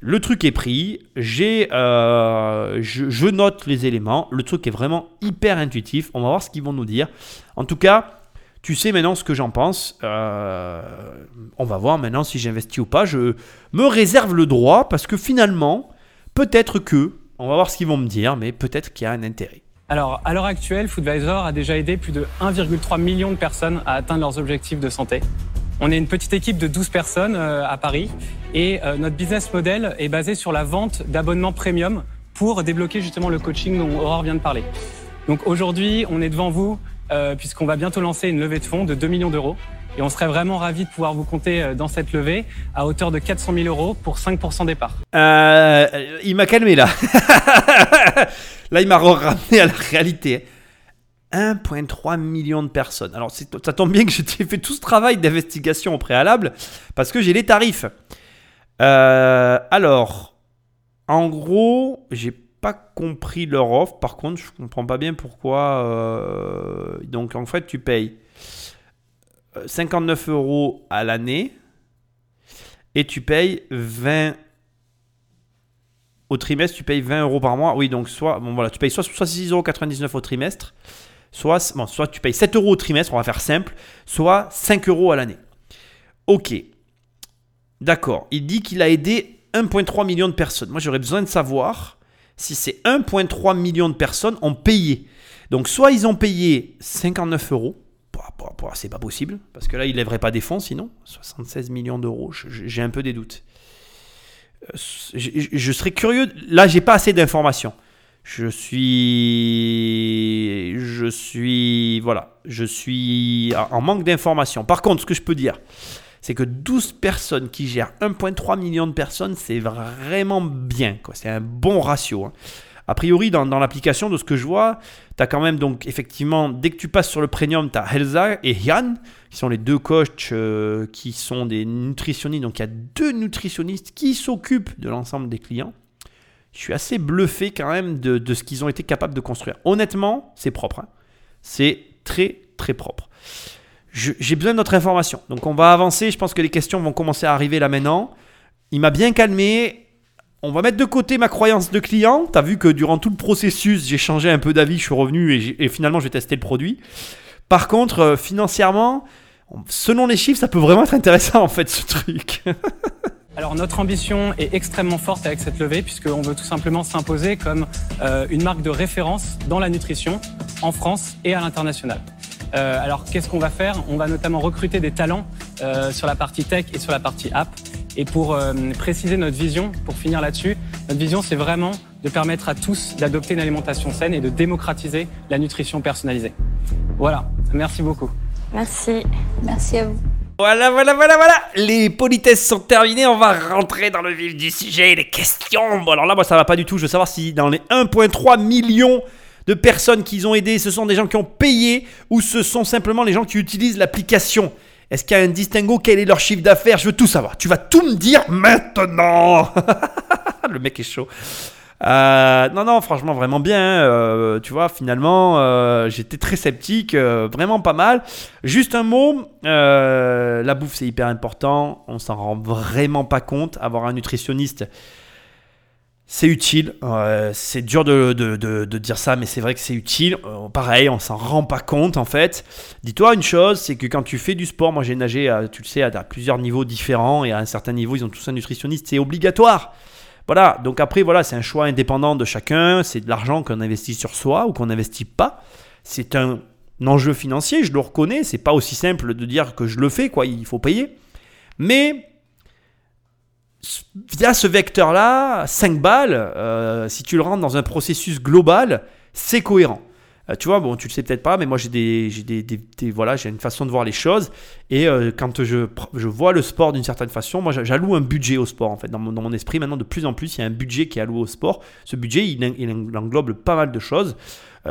le truc est pris, j'ai, euh, je, je note les éléments, le truc est vraiment hyper intuitif, on va voir ce qu'ils vont nous dire. En tout cas, tu sais maintenant ce que j'en pense. Euh, on va voir maintenant si j'investis ou pas. Je me réserve le droit parce que finalement, peut-être que, on va voir ce qu'ils vont me dire, mais peut-être qu'il y a un intérêt. Alors, à l'heure actuelle, Foodvisor a déjà aidé plus de 1,3 million de personnes à atteindre leurs objectifs de santé. On est une petite équipe de 12 personnes euh, à Paris et euh, notre business model est basé sur la vente d'abonnements premium pour débloquer justement le coaching dont Aurore vient de parler. Donc aujourd'hui, on est devant vous euh, puisqu'on va bientôt lancer une levée de fonds de 2 millions d'euros et on serait vraiment ravis de pouvoir vous compter euh, dans cette levée à hauteur de 400 000 euros pour 5% des parts. Euh, il m'a calmé là. *laughs* là, il m'a ramené à la réalité. 1,3 million de personnes. Alors, ça tombe bien que j'ai *laughs* fait tout ce travail d'investigation au préalable parce que j'ai les tarifs. Euh, alors, en gros, j'ai pas compris leur offre. Par contre, je comprends pas bien pourquoi. donc, en fait, tu payes 59 euros à l'année et tu payes 20 au trimestre, tu payes 20 euros par mois. Oui, donc soit, bon, voilà, tu payes soit, soit 6,99 euros au trimestre, soit, bon, soit tu payes 7 euros au trimestre, on va faire simple, soit 5 euros à l'année. Ok. D'accord. Il dit qu'il a aidé 1,3 million de personnes. Moi, j'aurais besoin de savoir si ces 1,3 million de personnes ont payé. Donc, soit ils ont payé 59 euros. C'est pas possible, parce que là, ils ne lèveraient pas des fonds sinon. 76 millions d'euros, j'ai un peu des doutes. Euh, je, serais curieux. Là, j'ai pas assez d'informations. Je suis, je suis, voilà, je suis en manque d'informations. Par contre, ce que je peux dire, c'est que 12 personnes qui gèrent 1,3 million de personnes, c'est vraiment bien. C'est un bon ratio. hein. A priori, dans, l'application, de ce que je vois, tu as quand même, donc, effectivement, dès que tu passes sur le premium, tu as Helza et Yann, qui sont les deux coachs euh, qui sont des nutritionnistes. Donc, il y a deux nutritionnistes qui s'occupent de l'ensemble des clients. Je suis assez bluffé quand même de, de ce qu'ils ont été capables de construire. Honnêtement, c'est propre. hein. C'est très, très propre. J'ai besoin d'autres informations. Donc, on va avancer. Je pense que les questions vont commencer à arriver là maintenant. Il m'a bien calmé. On va mettre de côté ma croyance de client. Tu vu que durant tout le processus, j'ai changé un peu d'avis, je suis revenu et, finalement, je vais tester le produit. Par contre, euh, financièrement, on- selon les chiffres, ça peut vraiment être intéressant en fait ce truc. *laughs* Alors notre ambition est extrêmement forte avec cette levée puisqu'on veut tout simplement s'imposer comme euh, une marque de référence dans la nutrition en France et à l'international. Euh, alors qu'est-ce qu'on va faire? On va notamment recruter des talents sur la partie tech et sur la partie app. Et pour euh, préciser notre vision, pour finir là-dessus, notre vision c'est vraiment de permettre à tous d'adopter une alimentation saine et de démocratiser la nutrition personnalisée. Voilà, merci beaucoup. Merci. Merci à vous. Voilà, voilà, voilà, voilà. Les politesses sont terminées. On va rentrer dans le vif du sujet, les questions. Bon, alors là, moi, ça va pas du tout. Je veux savoir si dans les 1,3 millions de personnes qu'ils ont aidées, ce sont des gens qui ont payé ou ce sont simplement les gens qui utilisent l'application. Est-ce qu'il y a un distinguo? Quel est leur chiffre d'affaires? Je veux tout savoir. Tu vas tout me dire maintenant. *laughs* le mec est chaud. Euh, non, non, franchement, vraiment bien. euh, tu vois, finalement, euh, j'étais très sceptique, vraiment pas mal. Juste un mot, la bouffe c'est hyper important, on s'en rend vraiment pas compte. Avoir un nutritionniste, c'est utile. Euh, c'est dur de, de- de- dire ça, mais c'est vrai que c'est utile. Euh, pareil, on s'en rend pas compte en fait. Dis-toi une chose, c'est que quand tu fais du sport, moi j'ai nagé, à, tu le sais, à, plusieurs niveaux différents et à un certain niveau, ils ont tous un nutritionniste, c'est obligatoire. Voilà, donc après, voilà, c'est un choix indépendant de chacun, c'est de l'argent qu'on investit sur soi ou qu'on n'investit pas. C'est un enjeu financier, je le reconnais, c'est pas aussi simple de dire que je le fais, quoi, il faut payer. Mais via ce vecteur-là, 5 balles, euh, si tu le rentres dans un processus global, c'est cohérent. Euh, tu vois, bon, tu le sais peut-être pas, mais moi j'ai des, des, des- voilà, une façon de voir les choses. Et euh, quand je, je vois le sport d'une certaine façon, moi j'a- j'alloue un budget au sport en fait. Dans mon, dans mon esprit, maintenant de plus en plus, il y a un budget qui est alloué au sport. Ce budget, il, en- il englobe pas mal de choses.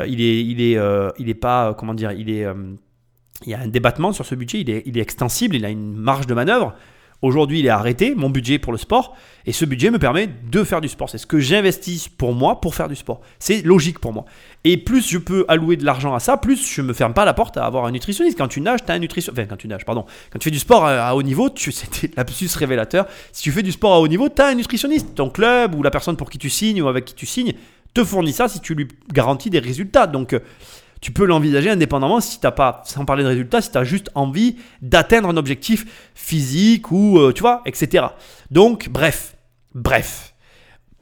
Il est, il est, il est pas, comment dire, il est, il y a un débattement sur ce budget. Il est, il est extensible, il a une marge de manœuvre. Aujourd'hui, il est arrêté, mon budget pour le sport, et ce budget me permet de faire du sport. C'est ce que j'investis pour moi pour faire du sport. C'est logique pour moi. Et plus je peux allouer de l'argent à ça, plus je me ferme pas la porte à avoir un nutritionniste. Quand tu nages, tu as un nutritionniste. Enfin, quand tu nages, pardon. Quand tu fais du sport à, haut niveau, tu... *laughs* c'était lapsus révélateur. Si tu fais du sport à haut niveau, tu as un nutritionniste. Ton club ou la personne pour qui tu signes ou avec qui tu signes te fournit ça si tu lui garantis des résultats. Donc, euh, tu peux l'envisager indépendamment si tu n'as pas, sans parler de résultats, si tu as juste envie d'atteindre un objectif physique ou, euh, tu vois, etc. Donc, bref, bref.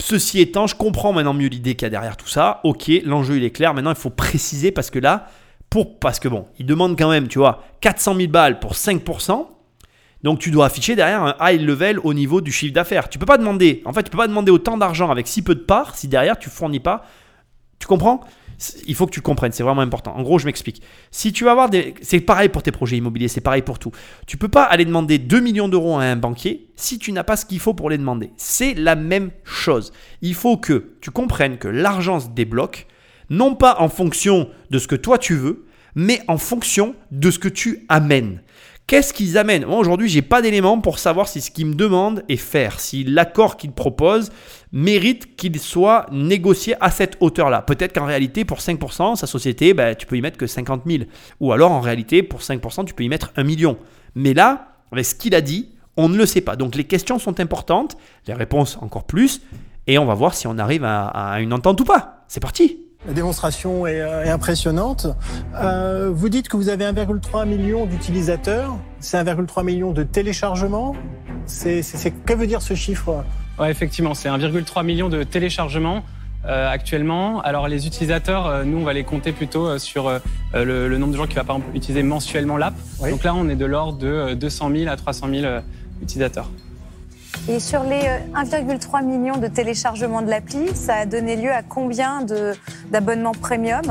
Ceci étant, je comprends maintenant mieux l'idée qu'il y a derrière tout ça. Ok, l'enjeu il est clair. Maintenant, il faut préciser parce que là, pour, parce que bon, il demande quand même, tu vois, 400 000 balles pour 5%. Donc tu dois afficher derrière un high level au niveau du chiffre d'affaires. Tu peux pas demander, en fait, tu peux pas demander autant d'argent avec si peu de parts si derrière tu fournis pas. Tu comprends? Il faut que tu comprennes, c'est vraiment important. En gros, je m'explique. Si tu vas avoir des. C'est pareil pour tes projets immobiliers, c'est pareil pour tout. Tu peux pas aller demander 2 millions d'euros à un banquier si tu n'as pas ce qu'il faut pour les demander. C'est la même chose. Il faut que tu comprennes que l'argent se débloque, non pas en fonction de ce que toi tu veux, mais en fonction de ce que tu amènes. Qu'est-ce qu'ils amènent? Moi aujourd'hui, j'ai pas d'éléments pour savoir si ce qu'ils me demandent est faire, si l'accord qu'ils proposent mérite qu'il soit négocié à cette hauteur-là. Peut-être qu'en réalité, pour 5%, sa société, ben, tu peux y mettre que 50 000. Ou alors, en réalité, pour 5%, tu peux y mettre 1 million. Mais là, avec ce qu'il a dit, on ne le sait pas. Donc les questions sont importantes, les réponses encore plus, et on va voir si on arrive à, une entente ou pas. C'est parti La démonstration est, euh, impressionnante. Euh, vous dites que vous avez 1,3 million d'utilisateurs. C'est 1,3 million de téléchargements. C'est- que veut dire ce chiffre? Ouais, effectivement, c'est 1,3 million de téléchargements euh, actuellement. Alors les utilisateurs, euh, nous, on va les compter plutôt euh, sur euh, le, le nombre de gens qui va par exemple utiliser mensuellement l'app. Oui. Donc là, on est de l'ordre de euh, 200 000 à 300 000 euh, utilisateurs. Et sur les euh, 1,3 million de téléchargements de l'appli, ça a donné lieu à combien de- d'abonnements premium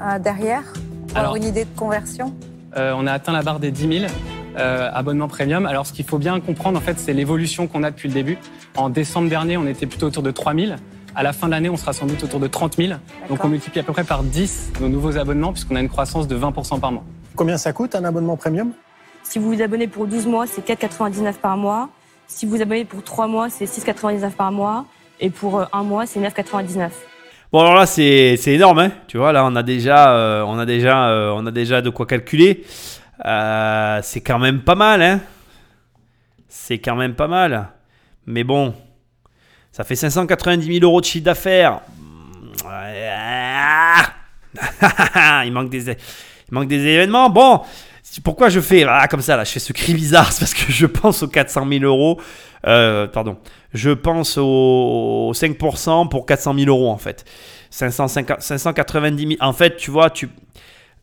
euh, derrière? Pour avoir Alors- une idée de conversion? Euh, on a atteint la barre des 10 000 euh, abonnements premium. Alors, ce qu'il faut bien comprendre, en fait, c'est l'évolution qu'on a depuis le début. En décembre dernier, on était plutôt autour de 3 000. À la fin de l'année, on sera sans doute autour de 30 000. Donc, on multiplie à peu près par 10 nos nouveaux abonnements, puisqu'on a une croissance de 20% par mois. Combien ça coûte un abonnement premium? Si vous vous abonnez pour 12 mois, c'est 4,99 par mois. Si vous vous abonnez pour 3 mois, c'est 6,99 par mois. Et pour euh, un mois, c'est 9,99. Bon alors là c'est c'est énorme, hein. tu vois là on a déjà euh, on a déjà euh, on a déjà de quoi calculer. Euh, c'est quand même pas mal, hein. C'est quand même pas mal. Mais bon, ça fait 590 000 euros de chiffre d'affaires. *laughs* il manque des manque des événements. Bon, pourquoi je fais ah, comme ça là, je fais ce cri bizarre, c'est parce que je pense aux 400 000 euros. Euh, pardon, je pense aux 5% pour 400 000 euros en fait. 550 590 000. En fait, tu vois, tu,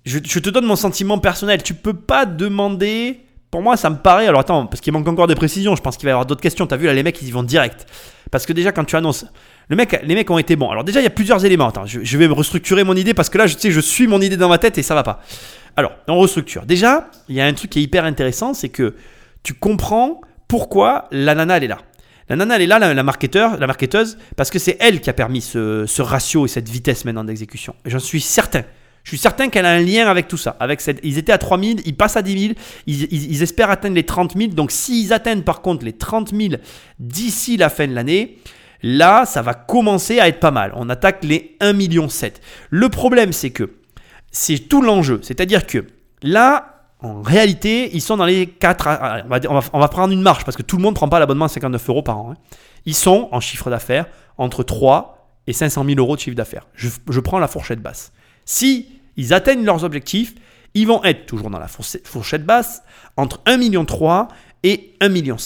je, te donne mon sentiment personnel. Tu peux pas demander. Pour moi, ça me paraît. Alors attends, parce qu'il manque encore des précisions. Je pense qu'il va y avoir d'autres questions. T'as vu là, les mecs, ils y vont direct. Parce que déjà, quand tu annonces. Le les mecs ont été bons. Alors déjà, il y a plusieurs éléments. Attends, je, je vais me restructurer mon idée parce que là, je, sais, je suis mon idée dans ma tête et ça va pas. Alors, on restructure. Déjà, il y a un truc qui est hyper intéressant, c'est que tu comprends pourquoi la nana, elle est là. La nana, elle est là, la, la marketeur, la marketeuse, parce que c'est elle qui a permis ce, ce ratio et cette vitesse maintenant d'exécution. J'en suis certain. Je suis certain qu'elle a un lien avec tout ça. Avec cette, ils étaient à 3000, ils passent à 10 000, ils, espèrent atteindre les 30 000. Donc s'ils atteignent par contre les 30 000 d'ici la fin de l'année, là, ça va commencer à être pas mal. On attaque les 1,7 million. Le problème, c'est que c'est tout l'enjeu. C'est-à-dire que là, en réalité, ils sont dans les 4. à- On va, prendre une marche parce que tout le monde ne prend pas l'abonnement à 59 euros par an. hein. Ils sont en chiffre d'affaires entre 3 et 500 000 euros de chiffre d'affaires. Je prends la fourchette basse. Si ils atteignent leurs objectifs, ils vont être toujours dans la fourche- fourchette basse entre 1,3 million et 1,6 million.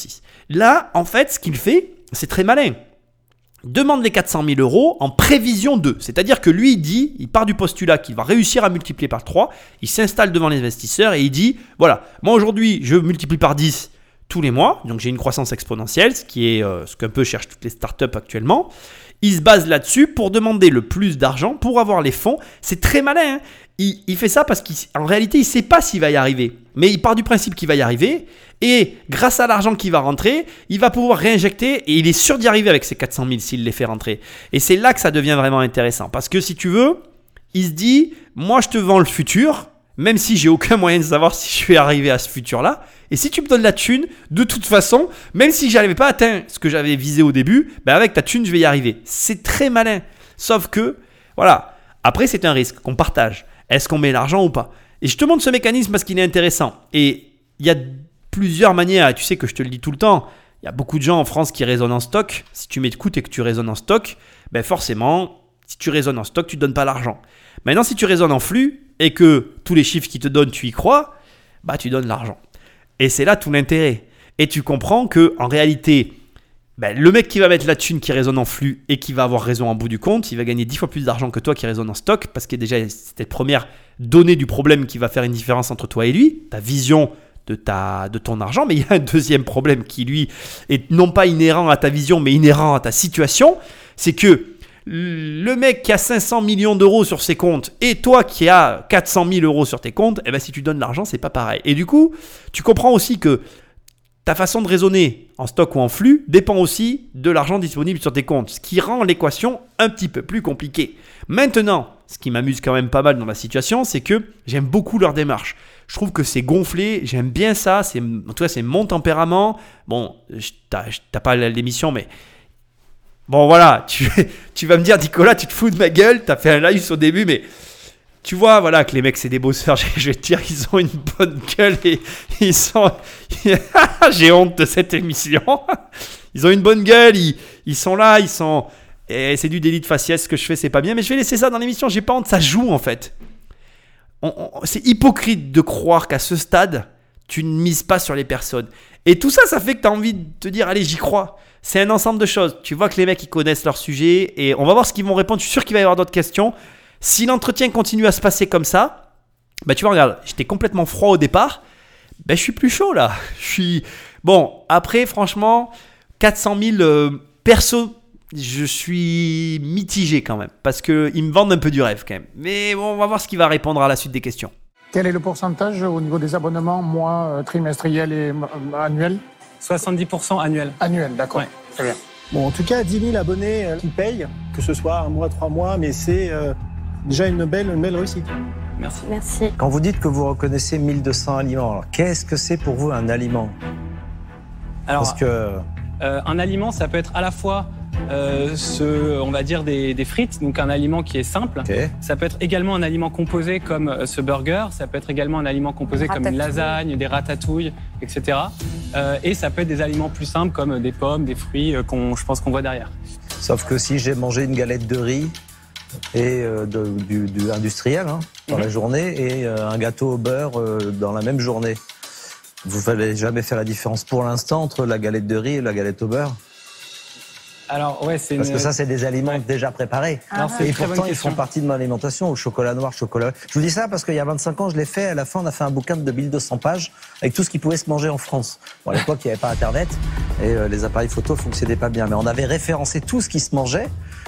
Là, en fait, ce qu'il fait, c'est très malin demande les 400 000 euros en prévision de. C'est-à-dire que lui, il dit, il part du postulat qu'il va réussir à multiplier par 3, il s'installe devant les investisseurs et il dit, voilà, moi aujourd'hui, je multiplie par 10 tous les mois, donc j'ai une croissance exponentielle, ce qui est euh, ce qu'un peu cherchent toutes les startups actuellement. Il se base là-dessus pour demander le plus d'argent, pour avoir les fonds. C'est très malin. hein. il, fait ça parce qu'en réalité, il ne sait pas s'il va y arriver. Mais il part du principe qu'il va y arriver. Et grâce à l'argent qui va rentrer, il va pouvoir réinjecter. Et il est sûr d'y arriver avec ces 400 000 s'il les fait rentrer. Et c'est là que ça devient vraiment intéressant. Parce que si tu veux, il se dit, moi je te vends le futur. Même si j'ai aucun moyen de savoir si je vais arriver à ce futur-là. Et si tu me donnes la thune, de toute façon, même si j'arrivais pas à atteindre ce que j'avais visé au début, ben avec ta thune, je vais y arriver. C'est très malin. Sauf que, voilà. Après, c'est un risque qu'on partage. Est-ce qu'on met l'argent ou pas? Et je te montre ce mécanisme parce qu'il est intéressant. Et il y a plusieurs manières. Tu sais que je te le dis tout le temps. Il y a beaucoup de gens en France qui raisonnent en stock. Si tu m'écoutes et que tu raisonnes en stock, ben forcément, si tu raisonnes en stock, tu ne donnes pas l'argent. Maintenant, si tu raisonnes en flux et que tous les chiffres qui te donnent, tu y crois, bah tu donnes l'argent. Et c'est là tout l'intérêt. Et tu comprends que en réalité, ben, le mec qui va mettre la thune qui résonne en flux et qui va avoir raison en bout du compte, il va gagner 10 fois plus d'argent que toi qui résonne en stock parce a déjà cette première donnée du problème qui va faire une différence entre toi et lui, ta vision de, ta, de ton argent. Mais il y a un deuxième problème qui, lui, est non pas inhérent à ta vision, mais inhérent à ta situation. C'est que le mec qui a 500 millions d'euros sur ses comptes et toi qui as 400 000 euros sur tes comptes, eh ben si tu donnes l'argent, c'est pas pareil. Et du coup, tu comprends aussi que ta façon de raisonner en stock ou en flux dépend aussi de l'argent disponible sur tes comptes, ce qui rend l'équation un petit peu plus compliquée. Maintenant, ce qui m'amuse quand même pas mal dans la situation, c'est que j'aime beaucoup leur démarche. Je trouve que c'est gonflé, j'aime bien ça, en tout cas c'est mon tempérament. Bon, t'as pas l'émission, mais Bon voilà, *laughs* tu, vas me dire Nicolas, tu te fous de ma gueule, t'as fait un live au début, mais tu vois voilà que les mecs c'est des bosseurs, *laughs* je vais te dire, ils ont une bonne gueule et ils sont... *laughs* J'ai honte de cette émission. Ils ont une bonne gueule, ils, ils sont là, ils sont... Et c'est du délit de faciès, ce que je fais c'est pas bien, mais je vais laisser ça dans l'émission, j'ai pas honte, ça joue en fait. c'est hypocrite de croire qu'à ce stade, tu ne mises pas sur les personnes. Et tout ça, ça fait que tu as envie de te dire, allez, j'y crois. C'est un ensemble de choses. Tu vois que les mecs, ils connaissent leur sujet et on va voir ce qu'ils vont répondre. Je suis sûr qu'il va y avoir d'autres questions. Si l'entretien continue à se passer comme ça, bah tu vois, regarde, j'étais complètement froid au départ. Ben, je suis plus chaud là. *laughs* Je. Bon, après, franchement, 400 000 euh, perso, je suis mitigé quand même. Parce qu'ils me vendent un peu du rêve quand même. Mais bon, on va voir ce qu'il va répondre à la suite des questions. Quel est le pourcentage au niveau des abonnements, mois, euh, trimestriels et annuels? 70% annuel. Annuel, d'accord. Très bien. Bon, en tout cas, 10 000 abonnés euh, qui payent, que ce soit un mois, trois mois, mais c'est euh, déjà une belle, une belle réussite. Merci. Merci. Quand vous dites que vous reconnaissez 1200 aliments, alors qu'est-ce que c'est pour vous un aliment? Alors, Parce que euh, un aliment, ça peut être à la fois euh, ce, on va dire des, des frites, donc un aliment qui est simple. Ça peut être également un aliment composé comme euh, ce burger. Ça peut être également un aliment composé comme une Ratatouille. lasagne, des ratatouilles, etc. Euh, et ça peut être des aliments plus simples comme des pommes, des fruits euh, qu'on, je pense qu'on voit derrière. Sauf que si j'ai mangé une galette de riz et euh, de- du, du industriel hein, dans Mhm. la journée et euh, un gâteau au beurre euh, dans la même journée, vous n'allez jamais faire la différence pour l'instant entre la galette de riz et la galette au beurre? Alors ouais, c'est Parce une- que ça, c'est des aliments déjà préparés. C'est Et pourtant, ils font partie de mon alimentation, au chocolat noir, chocolat. Je vous dis ça parce qu'il y a 25 ans, je l'ai fait. À la fin, on a fait un bouquin de 1200 pages avec tout ce qui pouvait se manger en France. Bon, à l'époque, il n'y avait pas Internet et euh, les appareils photo fonctionnaient pas bien. Mais on avait référencé tout ce qui se mangeait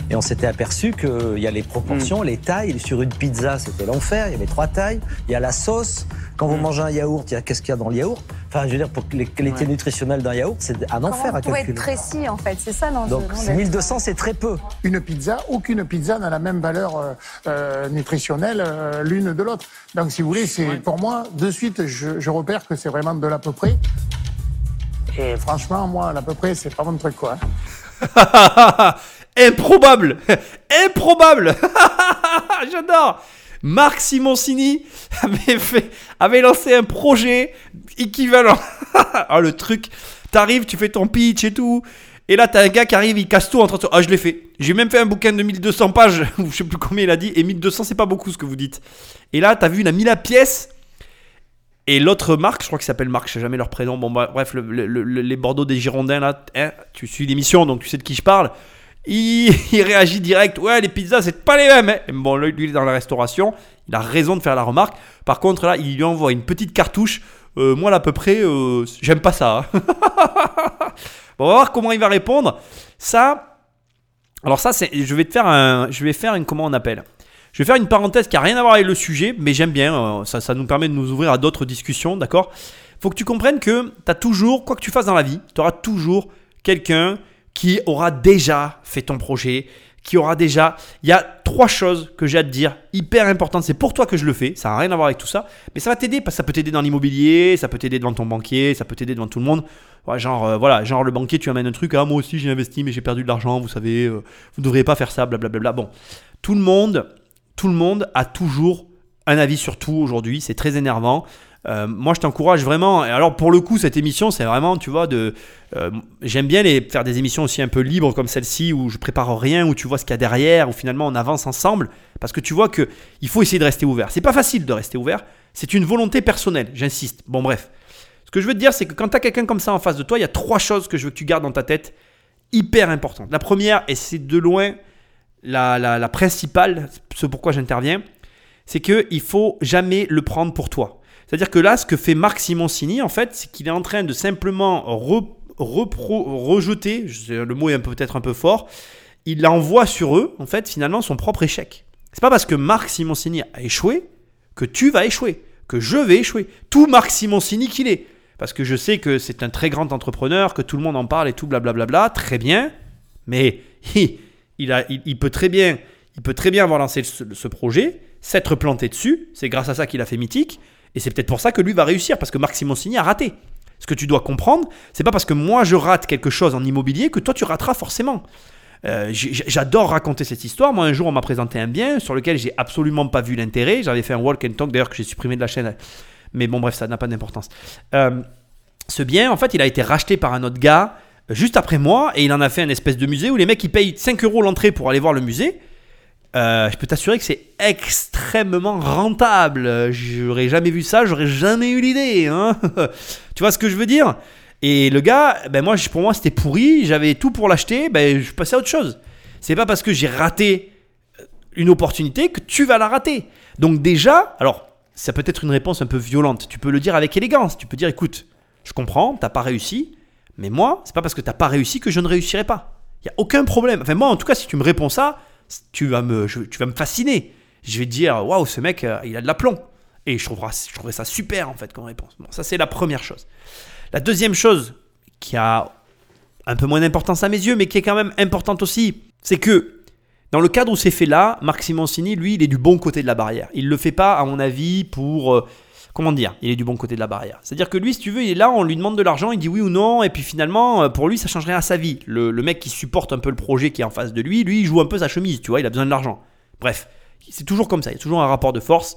et on s'était aperçu qu'il y a les proportions, les tailles. Sur une pizza, c'était l'enfer. Il y avait trois tailles. Il y a la sauce. Quand vous mangez un yaourt, il y a qu'est-ce qu'il y a dans le yaourt? Enfin, je veux dire, pour les qualités Ouais. nutritionnelles d'un yaourt, c'est un Comment enfer à pour être calculer. précis, en fait, c'est ça l'enjeu. Donc, non, d'être- 1200, c'est très peu. Une pizza, aucune pizza n'a la même valeur euh, euh, nutritionnelle euh, l'une de l'autre. Donc, si vous voulez, c'est Ouais. pour moi, de suite, je, je repère que c'est vraiment de l'à peu près. Et franchement, moi, l'à peu près, c'est pas mon truc, quoi. *laughs* Improbable *laughs* Improbable *laughs* J'adore Marc Simoncini *laughs* avait, fait, avait lancé un projet équivalent. ah, le truc, t'arrives, tu fais ton pitch et tout. Et là, t'as un gars qui arrive, il casse tout en 30 Ah, je l'ai fait. J'ai même fait un bouquin de 1200 pages, ou je sais plus combien il a dit. Et 1200, c'est pas beaucoup ce que vous dites. Et là, t'as vu, il a mis la pièce. Et l'autre Marc, je crois qu'il s'appelle Marc, je sais jamais leur prénom. Bon, bah, bref, le- le- le- les Bordeaux des Girondins, là, hein, tu suis l'émission, donc tu sais de qui je parle. *laughs* Il, réagit direct. Ouais, les pizzas, c'est pas les mêmes. hein. Bon, lui, il est dans la restauration. Il a raison de faire la remarque. Par contre, là, il lui envoie une petite cartouche. Euh, moi, là, à peu près, euh, j'aime pas ça. hein. *laughs* bon, on va voir comment il va répondre. Ça, alors ça, c'est, je vais te faire un, je vais faire une, comment on appelle? Je vais faire une parenthèse qui a rien à voir avec le sujet, mais j'aime bien. euh, ça, ça nous permet de nous ouvrir à d'autres discussions, d'accord? Faut que tu comprennes que tu as toujours, quoi que tu fasses dans la vie, tu auras toujours quelqu'un qui aura déjà fait ton projet, qui aura déjà. Il y a trois choses que j'ai à te dire, hyper importantes. C'est pour toi que je le fais. Ça n'a rien à voir avec tout ça. Mais ça va t'aider parce que ça peut t'aider dans l'immobilier, ça peut t'aider devant ton banquier, ça peut t'aider devant tout le monde. Genre, euh, voilà, genre le banquier, tu amènes un truc. Ah, moi aussi j'ai investi, mais j'ai perdu de l'argent. Vous savez, euh, vous ne devriez pas faire ça, blablabla. Bon, tout le monde, tout le monde a toujours un avis sur tout aujourd'hui. C'est très énervant. Euh, moi, je t'encourage vraiment. Et alors, pour le coup, cette émission, c'est vraiment, tu vois, de. euh, J'aime bien faire des émissions aussi un peu libres comme celle-ci où je prépare rien, où tu vois ce qu'il y a derrière, où finalement on avance ensemble. Parce que tu vois que il faut essayer de rester ouvert. C'est pas facile de rester ouvert. C'est une volonté personnelle. J'insiste. Bon, bref. Ce que je veux te dire, c'est que quand tu as quelqu'un comme ça en face de toi, il y a trois choses que je veux que tu gardes dans ta tête hyper importantes. La première, et c'est de loin la, la principale, ce pourquoi j'interviens, c'est qu'il faut jamais le prendre pour toi. C'est-à-dire que là, ce que fait Marc Simoncini, en fait, c'est qu'il est en train de simplement rejeter, le mot est peut-être un peu fort, il envoie sur eux, en fait, finalement, son propre échec. C'est pas parce que Marc Simoncini a échoué que tu vas échouer, que je vais échouer. Tout Marc Simoncini qu'il est. Parce que je sais que c'est un très grand entrepreneur, que tout le monde en parle et tout, blablabla, très bien. Mais *laughs* il, il peut très bien, il peut très bien avoir lancé ce, ce projet, s'être planté dessus. C'est grâce à ça qu'il a fait mythique. Et c'est peut-être pour ça que lui va réussir, parce que Marc Simoncini a raté. Ce que tu dois comprendre, c'est pas parce que moi je rate quelque chose en immobilier que toi tu rateras forcément. Euh, J'adore raconter cette histoire. Moi, un jour, on m'a présenté un bien sur lequel j'ai absolument pas vu l'intérêt. J'avais fait un walk and talk, d'ailleurs, que j'ai supprimé de la chaîne. Mais bon, bref, ça n'a pas d'importance. Euh, ce bien, en fait, il a été racheté par un autre gars euh, juste après moi et il en a fait un espèce de musée où les mecs ils payent 5 euros l'entrée pour aller voir le musée. Euh, je peux t'assurer que c'est extrêmement rentable. J'aurais jamais vu ça, j'aurais jamais eu l'idée. hein. *laughs* tu vois ce que je veux dire? Et le gars, ben moi, pour moi, c'était pourri. J'avais tout pour l'acheter. Ben, je passais à autre chose. C'est pas parce que j'ai raté euh, une opportunité que tu vas la rater. Donc déjà, alors ça peut être une réponse un peu violente. Tu peux le dire avec élégance. Tu peux dire, écoute, je comprends, t'as pas réussi, mais moi, c'est pas parce que t'as pas réussi que je ne réussirai pas. Il y a aucun problème. Enfin moi, en tout cas, si tu me réponds ça, tu vas me, tu vas me fasciner. Je vais te dire, waouh, ce mec, euh, il a de l'aplomb. Et je trouverai, je ça super en fait comme réponse. Bon, ça c'est la première chose. La deuxième chose qui a un peu moins d'importance à mes yeux, mais qui est quand même importante aussi, c'est que dans le cadre où c'est fait là, Marc Simoncini, lui, il est du bon côté de la barrière. Il ne le fait pas, à mon avis, pour... comment dire Il est du bon côté de la barrière. C'est-à-dire que lui, si tu veux, il est là, on lui demande de l'argent, il dit oui ou non, et puis finalement, euh, pour lui, ça change rien à sa vie. Le, mec qui supporte un peu le projet qui est en face de lui, lui, il joue un peu sa chemise, tu vois, il a besoin de l'argent. Bref, c'est toujours comme ça, il y a toujours un rapport de force.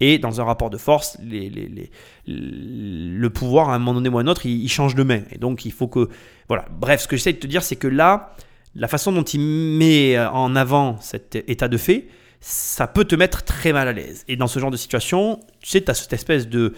Et dans un rapport de force, les- le pouvoir, à un moment donné ou à un autre, il, il change de main. Et donc, il faut que... Voilà. Bref, ce que j'essaie de te dire, c'est que là, la façon dont il met euh, en avant cet état de fait, ça peut te mettre très mal à l'aise. Et dans ce genre de situation, tu sais, tu as cette espèce de,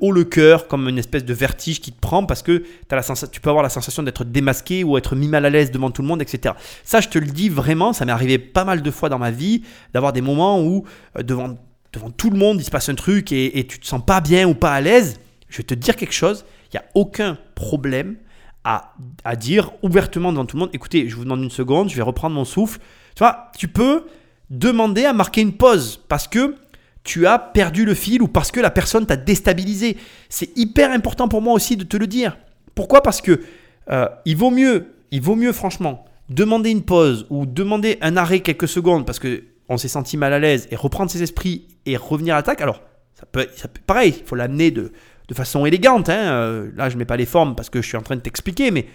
haut le cœur, comme une espèce de vertige qui te prend parce que la tu peux avoir la sensation d'être démasqué ou être mis mal à l'aise devant tout le monde, etc. Ça, je te le dis vraiment, ça m'est arrivé pas mal de fois dans ma vie, d'avoir des moments où euh, devant, devant tout le monde, il se passe un truc et, et tu te sens pas bien ou pas à l'aise. Je vais te dire quelque chose, il n'y a aucun problème à, à dire ouvertement devant tout le monde, écoutez, je vous demande une seconde, je vais reprendre mon souffle. Tu vois, tu peux demander à marquer une pause parce que tu as perdu le fil ou parce que la personne t'a déstabilisé. C'est hyper important pour moi aussi de te le dire. Pourquoi? Parce que euh, il vaut mieux, il vaut mieux franchement demander une pause ou demander un arrêt quelques secondes parce que on s'est senti mal à l'aise et reprendre ses esprits et revenir à l'attaque. Alors ça peut, ça peut- pareil, il faut l'amener de, de façon élégante. hein. Euh, Là, je mets pas les formes parce que je suis en train de t'expliquer, mais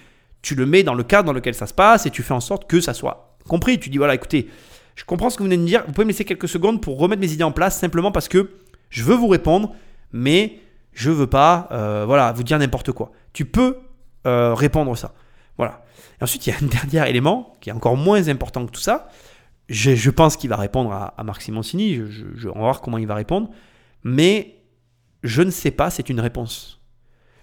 tu le mets dans le cadre dans lequel ça se passe et tu fais en sorte que ça soit compris. Tu dis voilà, écoutez, je comprends ce que vous venez de me dire. Vous pouvez me laisser quelques secondes pour remettre mes idées en place simplement parce que je veux vous répondre, mais je veux pas euh, voilà, vous dire n'importe quoi. Tu peux euh, répondre ça. Voilà. Et ensuite, il y a un *laughs* dernier élément qui est encore moins important que tout ça. Je, pense qu'il va répondre à, Marc Simoncini. Je, je- je- on va voir comment il va répondre. Mais je ne sais pas, c'est une réponse.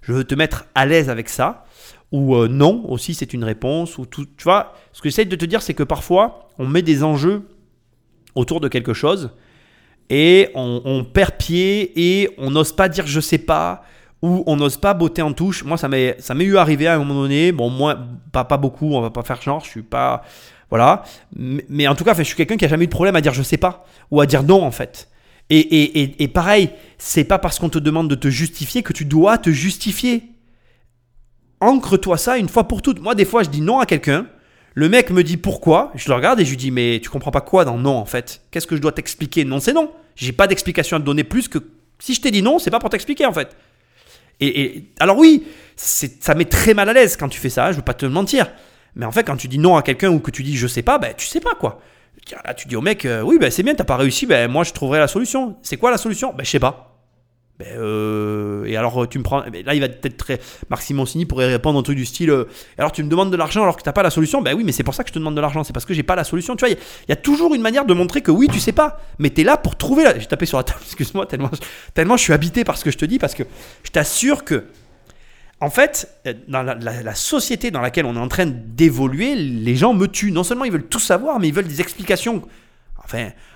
Je veux te mettre à l'aise avec ça. Ou euh, non, aussi, c'est une réponse. Ou tout, tu vois, ce que j'essaie de te dire, c'est que parfois, on met des enjeux autour de quelque chose et on, perd pied et on n'ose pas dire je sais pas ou on n'ose pas botter en touche. Moi, ça m'est eu arrivé à un moment donné. Bon, moi, pas, pas beaucoup, on va pas faire genre, je suis pas. Voilà. Mais, en tout cas, je suis quelqu'un qui a jamais eu de problème à dire je sais pas ou à dire non, en fait. Et, et, et, et pareil, c'est pas parce qu'on te demande de te justifier que tu dois te justifier. Ancre-toi ça une fois pour toutes. Moi, des fois, je dis non à quelqu'un. Le mec me dit pourquoi. Je le regarde et je lui dis mais tu comprends pas quoi dans non en fait? Qu'est-ce que je dois t'expliquer? Non, c'est non. J'ai pas d'explication à te donner plus que si je t'ai dit non, c'est pas pour t'expliquer en fait. Et, alors oui, ça met très mal à l'aise quand tu fais ça. Je veux pas te mentir. Mais en fait, quand tu dis non à quelqu'un ou que tu dis je sais pas, ben tu sais pas quoi. Là, tu dis au mec, euh, oui, ben c'est bien, t'as pas réussi, ben moi je trouverai la solution. C'est quoi la solution? Ben je sais pas. Ben, euh, et alors tu me prends. là, il va peut-être très. Marc Simoncini pourrait répondre un truc du style. euh, alors tu me demandes de l'argent alors que t'as pas la solution. Ben oui, mais c'est pour ça que je te demande de l'argent. C'est parce que j'ai pas la solution. Tu vois, il y, a- toujours une manière de montrer que oui, tu sais pas. Mais t'es là pour trouver. J'ai tapé sur la table. *laughs* Excuse-moi, tellement, tellement je suis habité par ce que je te dis parce que je t'assure que. En fait, euh, dans la- la société dans laquelle on est en train d'évoluer, les gens me tuent. Non seulement ils veulent tout savoir, mais ils veulent des explications.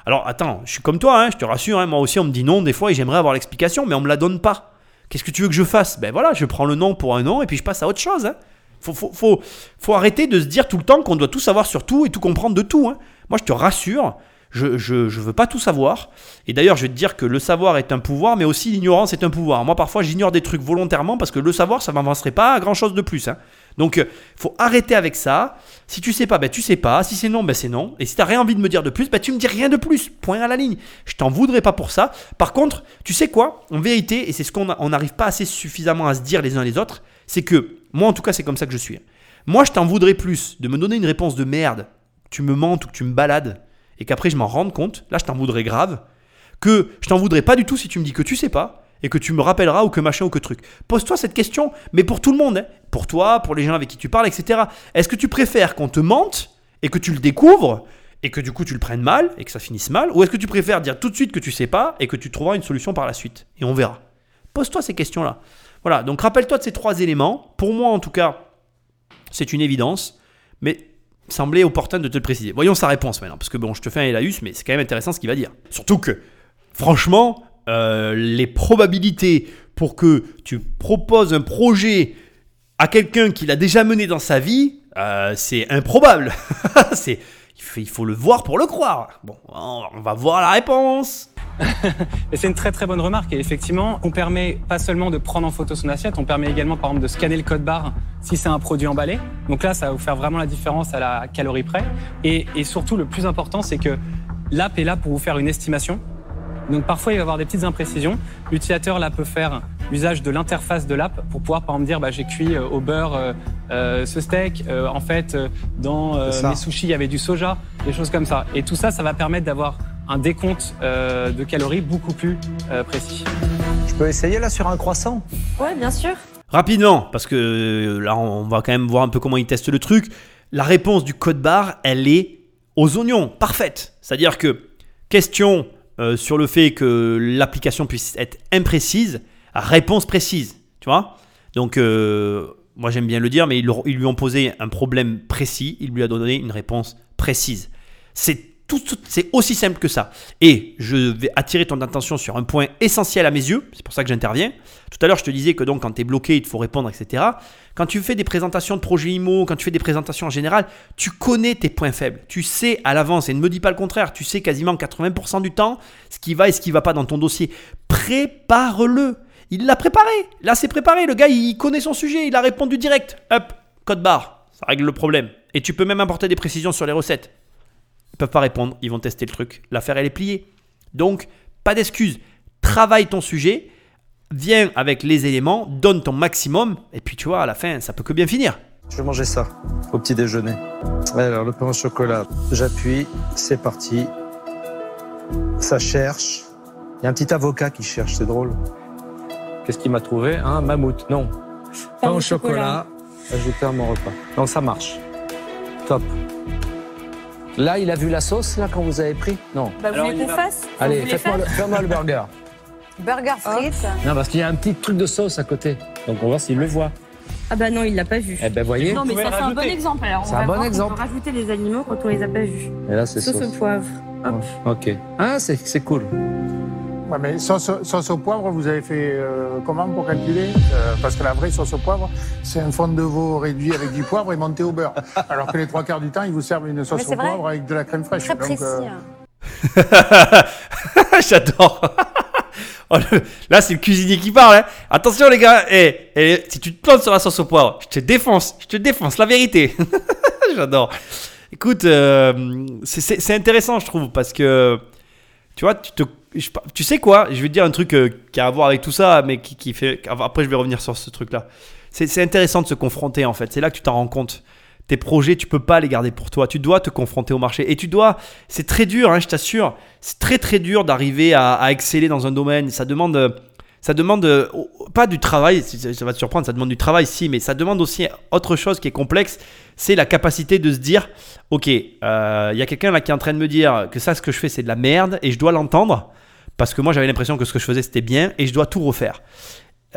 Alors attends, je suis comme toi, hein, je te rassure, hein, moi aussi on me dit non des fois et j'aimerais avoir l'explication, mais on me la donne pas. Qu'est-ce que tu veux que je fasse? Ben voilà, je prends le non pour un non et puis je passe à autre chose. Hein. Faut, arrêter de se dire tout le temps qu'on doit tout savoir sur tout et tout comprendre de tout. Moi je te rassure, je, je veux pas tout savoir. Et d'ailleurs, je vais te dire que le savoir est un pouvoir, mais aussi l'ignorance est un pouvoir. Moi, parfois, j'ignore des trucs volontairement parce que le savoir, ça m'avancerait pas à grand chose de plus. Donc, il faut arrêter avec ça. Si tu sais pas, ben tu sais pas. Si c'est non, ben c'est non. Et si t'as rien envie de me dire de plus, ben tu me dis rien de plus. Point à la ligne. Je t'en voudrais pas pour ça. Par contre, tu sais quoi? En vérité, et c'est ce qu'on n'arrive pas assez suffisamment à se dire les uns les autres, c'est que moi, en tout cas, c'est comme ça que je suis. Moi, je t'en voudrais plus de me donner une réponse de merde, tu me mentes ou que tu me balades, et qu'après je m'en rende compte. Là, je t'en voudrais grave que je t'en voudrais pas du tout si tu me dis que tu sais pas et que tu me rappelleras ou que machin ou que truc. Pose-toi cette question, mais pour tout le monde, hein. pour toi, pour les gens avec qui tu parles, etc. Est-ce que tu préfères qu'on te mente et que tu le découvres et que du coup tu le prennes mal et que ça finisse mal, ou est-ce que tu préfères dire tout de suite que tu sais pas et que tu trouveras une solution par la suite? Et on verra. Pose-toi ces questions-là. Voilà, donc rappelle-toi de ces trois éléments. Pour moi, en tout cas, c'est une évidence, mais semblait opportun de te le préciser. Voyons sa réponse maintenant, parce que bon, je te fais un Elaïus, mais c'est quand même intéressant ce qu'il va dire. Surtout que, franchement, euh, les probabilités pour que tu proposes un projet à quelqu'un qui l'a déjà mené dans sa vie, euh, c'est improbable. *laughs* c'est, il faut, le voir pour le croire. Bon, on va voir la réponse. *laughs* C'est une très très bonne remarque. Et effectivement, on permet pas seulement de prendre en photo son assiette, on permet également par exemple de scanner le code barre si c'est un produit emballé. Donc là, ça va vous faire vraiment la différence à la calorie près. Et, et surtout, le plus important, c'est que l'app est là pour vous faire une estimation. Donc parfois, il va y avoir des petites imprécisions. L'utilisateur là peut faire usage de l'interface de l'app pour pouvoir par exemple dire bah, j'ai cuit euh, au beurre euh, euh, ce steak. Euh, en fait, euh, dans euh, mes sushis, il y avait du soja, des choses comme ça. Et tout ça, ça va permettre d'avoir un décompte euh, de calories beaucoup plus euh, précis. Je peux essayer là sur un croissant? Ouais, bien sûr. Rapidement, parce que là, on va quand même voir un peu comment il teste le truc. La réponse du code barre, elle est aux oignons, parfaite. C'est-à-dire que, question euh, sur le fait que l'application puisse être imprécise, réponse précise. Tu vois Donc, euh, moi j'aime bien le dire, mais ils, ils lui ont posé un problème précis, il lui a donné une réponse précise. C'est c'est aussi simple que ça. Et je vais attirer ton attention sur un point essentiel à mes yeux, c'est pour ça que j'interviens. Tout à l'heure, je te disais que donc quand tu es bloqué, il te faut répondre, etc. Quand tu fais des présentations de projets IMO, quand tu fais des présentations en général, tu connais tes points faibles. Tu sais à l'avance, et ne me dis pas le contraire, tu sais quasiment 80% du temps ce qui va et ce qui va pas dans ton dossier. Prépare-le. Il l'a préparé. Là, c'est préparé. Le gars, il connaît son sujet. Il a répondu direct. Hop, code barre. Ça règle le problème. Et tu peux même apporter des précisions sur les recettes. Ils peuvent pas répondre. Ils vont tester le truc. L'affaire, elle est pliée. Donc, pas d'excuses. Travaille ton sujet. Viens avec les éléments. Donne ton maximum. Et puis, tu vois, à la fin, ça peut que bien finir. Je vais manger ça au petit déjeuner. Alors, le pain au chocolat, j'appuie, c'est parti. Ça cherche. Il y a un petit avocat qui cherche, c'est drôle. Qu'est-ce qu'il m'a trouvé Un mammouth, non. Pain au chocolat, ajouté à mon repas. Donc ça marche. Top. Là, il a vu la sauce, là, quand vous avez pris Non. Bah, vous Alors, voulez qu'on va- fasse Vous Allez, voulez faites-moi le, faire fais-moi le burger. *laughs* Burger frites. Non, parce qu'il y a un petit truc de sauce à côté. Donc on va voir s'il le voit. Ah bah non, il l'a pas vu. Eh ben, voyez. non, mais pouvez ça c'est un bon rajouter. exemple. Alors, on C'est un va bon voir qu'on exemple. peut rajouter les aliments quand on les a pas vus. Et là, c'est Sauce sauce. au poivre. Hop. Ok. Ah, c'est, c'est cool. Ouais, mais sauce, sauce au poivre, vous avez fait euh, comment pour calculer Euh, Parce que la vraie sauce au poivre, c'est un fond de veau réduit avec du poivre et monté au beurre. *laughs* Alors que les trois quarts du temps, ils vous servent une sauce au poivre avec de la crème fraîche. Très Donc, précis. euh. *laughs* J'adore. *laughs* Oh, le- Là, c'est le cuisinier qui parle. hein. Attention, les gars. Eh, eh, si tu te plantes sur la sauce au poivre, je te défonce. Je te défonce, la vérité. J'adore. Écoute, euh, c'est intéressant, je trouve, parce que tu vois, tu, te, tu sais quoi Je vais te dire un truc euh, qui a à voir avec tout ça, mais qui, fait. Après, je vais revenir sur ce truc-là. C'est intéressant de se confronter, en fait. C'est là que tu t'en rends compte. Tes projets, tu peux pas les garder pour toi. Tu dois te confronter au marché. Et tu dois. C'est très dur, hein, je t'assure. C'est très, très dur d'arriver à, exceller dans un domaine. Ça demande. Ça demande euh, pas du travail, ça ça va te surprendre, ça demande du travail, si, mais ça demande aussi autre chose qui est complexe, c'est la capacité de se dire, ok, euh, il y a quelqu'un là qui est en train de me dire que ça, ce que je fais, c'est de la merde, et je dois l'entendre, parce que moi j'avais l'impression que ce que je faisais, c'était bien, et je dois tout refaire.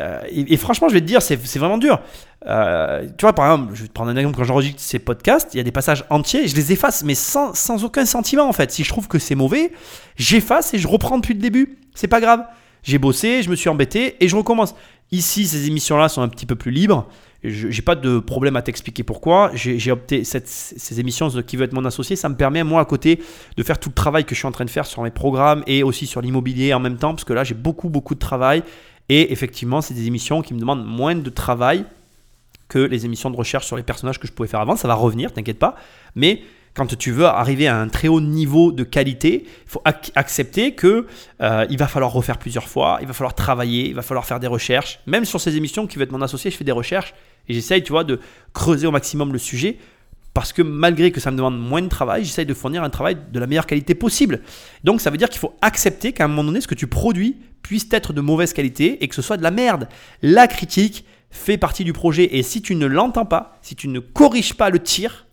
Euh, et, franchement, je vais te dire, c'est c'est vraiment dur. Euh, tu vois, par exemple, je vais te prendre un exemple, quand j'enregistre ces podcasts, il y a des passages entiers, je les efface, mais sans, sans aucun sentiment en fait. Si je trouve que c'est mauvais, j'efface et je reprends depuis le début. C'est pas grave. J'ai bossé, je me suis embêté et je recommence. Ici, ces émissions-là sont un petit peu plus libres. J'ai pas de problème à t'expliquer pourquoi. J'ai opté ces émissions qui veut être mon associé. Ça me permet moi à côté de faire tout le travail que je suis en train de faire sur mes programmes et aussi sur l'immobilier en même temps parce que là j'ai beaucoup beaucoup de travail et effectivement c'est des émissions qui me demandent moins de travail que les émissions de recherche sur les personnages que je pouvais faire avant. Ça va revenir, t'inquiète pas. Mais quand tu veux arriver à un très haut niveau de qualité, il faut ac- accepter que euh, il va falloir refaire plusieurs fois, il va falloir travailler, il va falloir faire des recherches. Même sur ces émissions qui veut être mon associé, je fais des recherches et j'essaye, tu vois, de creuser au maximum le sujet. Parce que malgré que ça me demande moins de travail, j'essaye de fournir un travail de la meilleure qualité possible. Donc ça veut dire qu'il faut accepter qu'à un moment donné, ce que tu produis puisse être de mauvaise qualité et que ce soit de la merde. La critique fait partie du projet et si tu ne l'entends pas, si tu ne corriges pas le tir,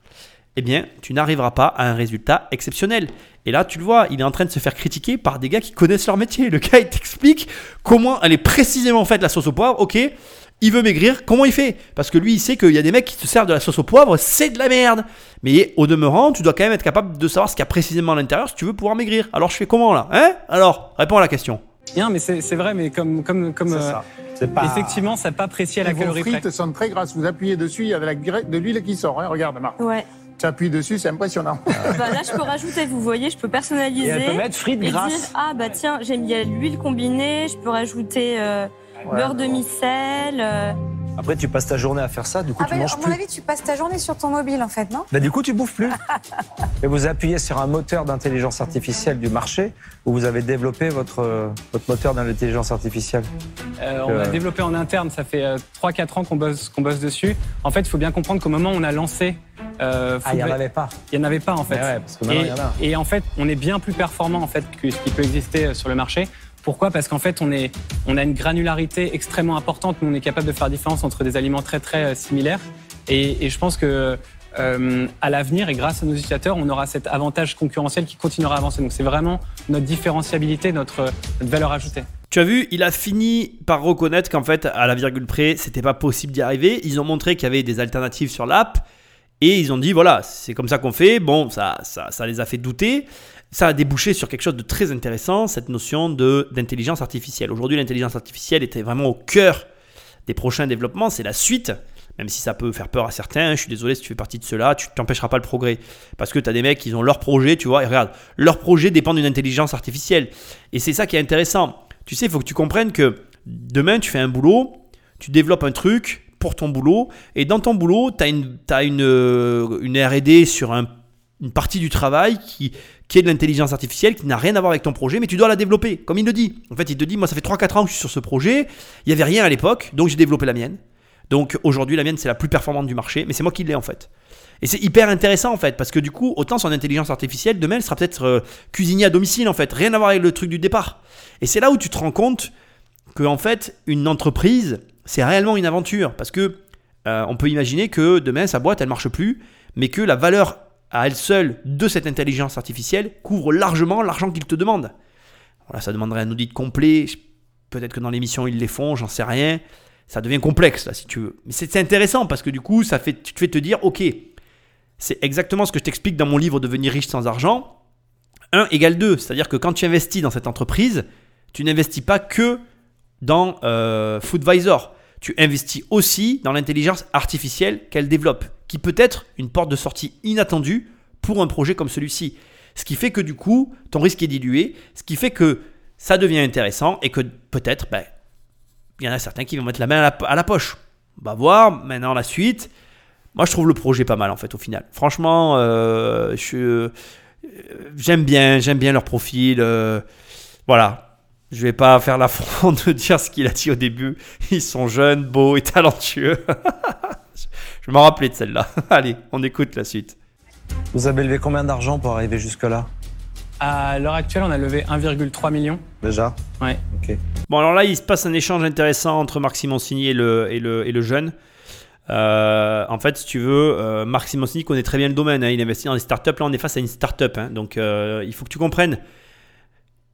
eh bien, tu n'arriveras pas à un résultat exceptionnel. Et là, tu le vois, il est en train de se faire critiquer par des gars qui connaissent leur métier. Le gars, il t'explique comment elle est précisément faite la sauce au poivre. Ok, il veut maigrir, comment il fait? Parce que lui, il sait qu'il y a des mecs qui te servent de la sauce au poivre, c'est de la merde. Mais au demeurant, tu dois quand même être capable de savoir ce qu'il y a précisément à l'intérieur si tu veux pouvoir maigrir. Alors, je fais comment là? Hein? Alors, réponds à la question. Bien, mais c'est vrai, mais comme, comme, comme C'est euh, ça. C'est pas. effectivement, ça n'a pas apprécié à la calorie près. frites sont très grasses. Vous appuyez dessus, il y a de l'huile qui sort. hein. Regarde, Marc. Ouais. Tu appuies dessus, c'est impressionnant. *laughs* Bah là, je peux rajouter, vous voyez, je peux personnaliser. Et elle peut mettre frites et dire ah bah tiens j'aime bien l'huile combinée je peux rajouter euh, beurre de micelle euh, Après, tu passes ta journée à faire ça, du coup, Ah tu bah, manges à mon plus. avis, tu passes ta journée sur ton mobile, en fait, non? Bah, du coup, tu bouffes plus. *laughs* Et vous appuyez sur un moteur d'intelligence artificielle du marché où vous avez développé votre, euh, votre moteur d'intelligence artificielle. Euh, on Euh, a développé en interne, ça fait euh, 3-4 ans qu'on bosse, qu'on bosse dessus. En fait, il faut bien comprendre qu'au moment où on a lancé euh, Ah, il n'y en avait pas. il n'y en avait pas en fait. Mais ouais, parce que maintenant, et, y en a. et en fait, on est bien plus performant en fait que ce qui peut exister sur le marché. Pourquoi? Parce qu'en fait, on, a une granularité extrêmement importante. Nous, on est capable de faire la différence entre des aliments très très euh, similaires. Et, et je pense que euh, à l'avenir, et grâce à nos utilisateurs, on aura cet avantage concurrentiel qui continuera à avancer. Donc, c'est vraiment notre différenciabilité, notre, notre valeur ajoutée. Tu as vu, il a fini par reconnaître qu'en fait, à la virgule près, c'était pas possible d'y arriver. Ils ont montré qu'il y avait des alternatives sur l'app. Et ils ont dit, voilà, c'est comme ça qu'on fait. Bon, ça, ça, ça les a fait douter. Ça a débouché sur quelque chose de très intéressant, cette notion d'intelligence artificielle. Aujourd'hui, l'intelligence artificielle était vraiment au cœur des prochains développements. C'est la suite, même si ça peut faire peur à certains. Je suis désolé si tu fais partie de cela, tu t'empêcheras pas le progrès. Parce que tu as des mecs, ils ont leur projet, tu vois, et regarde, leur projet dépend d'une intelligence artificielle. Et c'est ça qui est intéressant. Tu sais, il faut que tu comprennes que demain, tu fais un boulot, tu développes un truc pour ton boulot, et dans ton boulot, tu as une, une, euh, une RD sur un- une partie du travail qui, qui est de l'intelligence artificielle, qui n'a rien à voir avec ton projet, mais tu dois la développer, comme il le dit. En fait, il te dit, moi, ça fait 3-4 ans que je suis sur ce projet, il n'y avait rien à l'époque, donc j'ai développé la mienne. Donc aujourd'hui, la mienne, c'est la plus performante du marché, mais c'est moi qui l'ai en fait. Et c'est hyper intéressant en fait, parce que du coup, autant son intelligence artificielle, demain, elle sera peut-être euh, à domicile en fait, rien à voir avec le truc du départ. Et c'est là où tu te rends compte que en fait, une entreprise, c'est réellement une aventure, parce que euh, on peut imaginer que demain, sa boîte, elle marche plus, mais que la valeur à elle seule de cette intelligence artificielle couvre largement l'argent qu'il te demande. Voilà, ça demanderait un audit complet. Peut-être que dans l'émission ils les font, j'en sais rien. Ça devient complexe là, si tu veux. Mais c'est c'est intéressant parce que du coup, ça fait, tu te fais te dire, ok, c'est exactement ce que je t'explique dans mon livre Devenir riche sans argent. 1 égale 2, c'est-à-dire que quand tu investis dans cette entreprise, tu n'investis pas que dans euh, Foodvisor. Tu investis aussi dans l'intelligence artificielle qu'elle développe, qui peut être une porte de sortie inattendue pour un projet comme celui-ci. Ce qui fait que du coup, ton risque est dilué, ce qui fait que ça devient intéressant et que peut-être, ben, il y en a certains qui vont mettre la main à la, poche. On va voir maintenant la suite. moi, je trouve le projet pas mal en fait au final. Franchement, euh, euh, j'aime bien, j'aime bien leur profil. euh, voilà, je vais pas faire l'affront de dire ce qu'il a dit au début. Ils sont jeunes, beaux et talentueux. *laughs* je m'en rappelais de celle-là. *laughs* Allez, on écoute la suite. Vous avez levé combien d'argent pour arriver jusque-là? À l'heure actuelle, on a levé 1,3 million. Déjà? Ouais. Ok. Bon, alors là, il se passe un échange intéressant entre Marc Simoncini et le, et le, et le jeune. Euh, en fait, si tu veux, euh, Marc Simoncini connaît très bien le domaine. hein. Il investit dans les startups. Là, on est face à une startup. hein. Donc, euh, il faut que tu comprennes.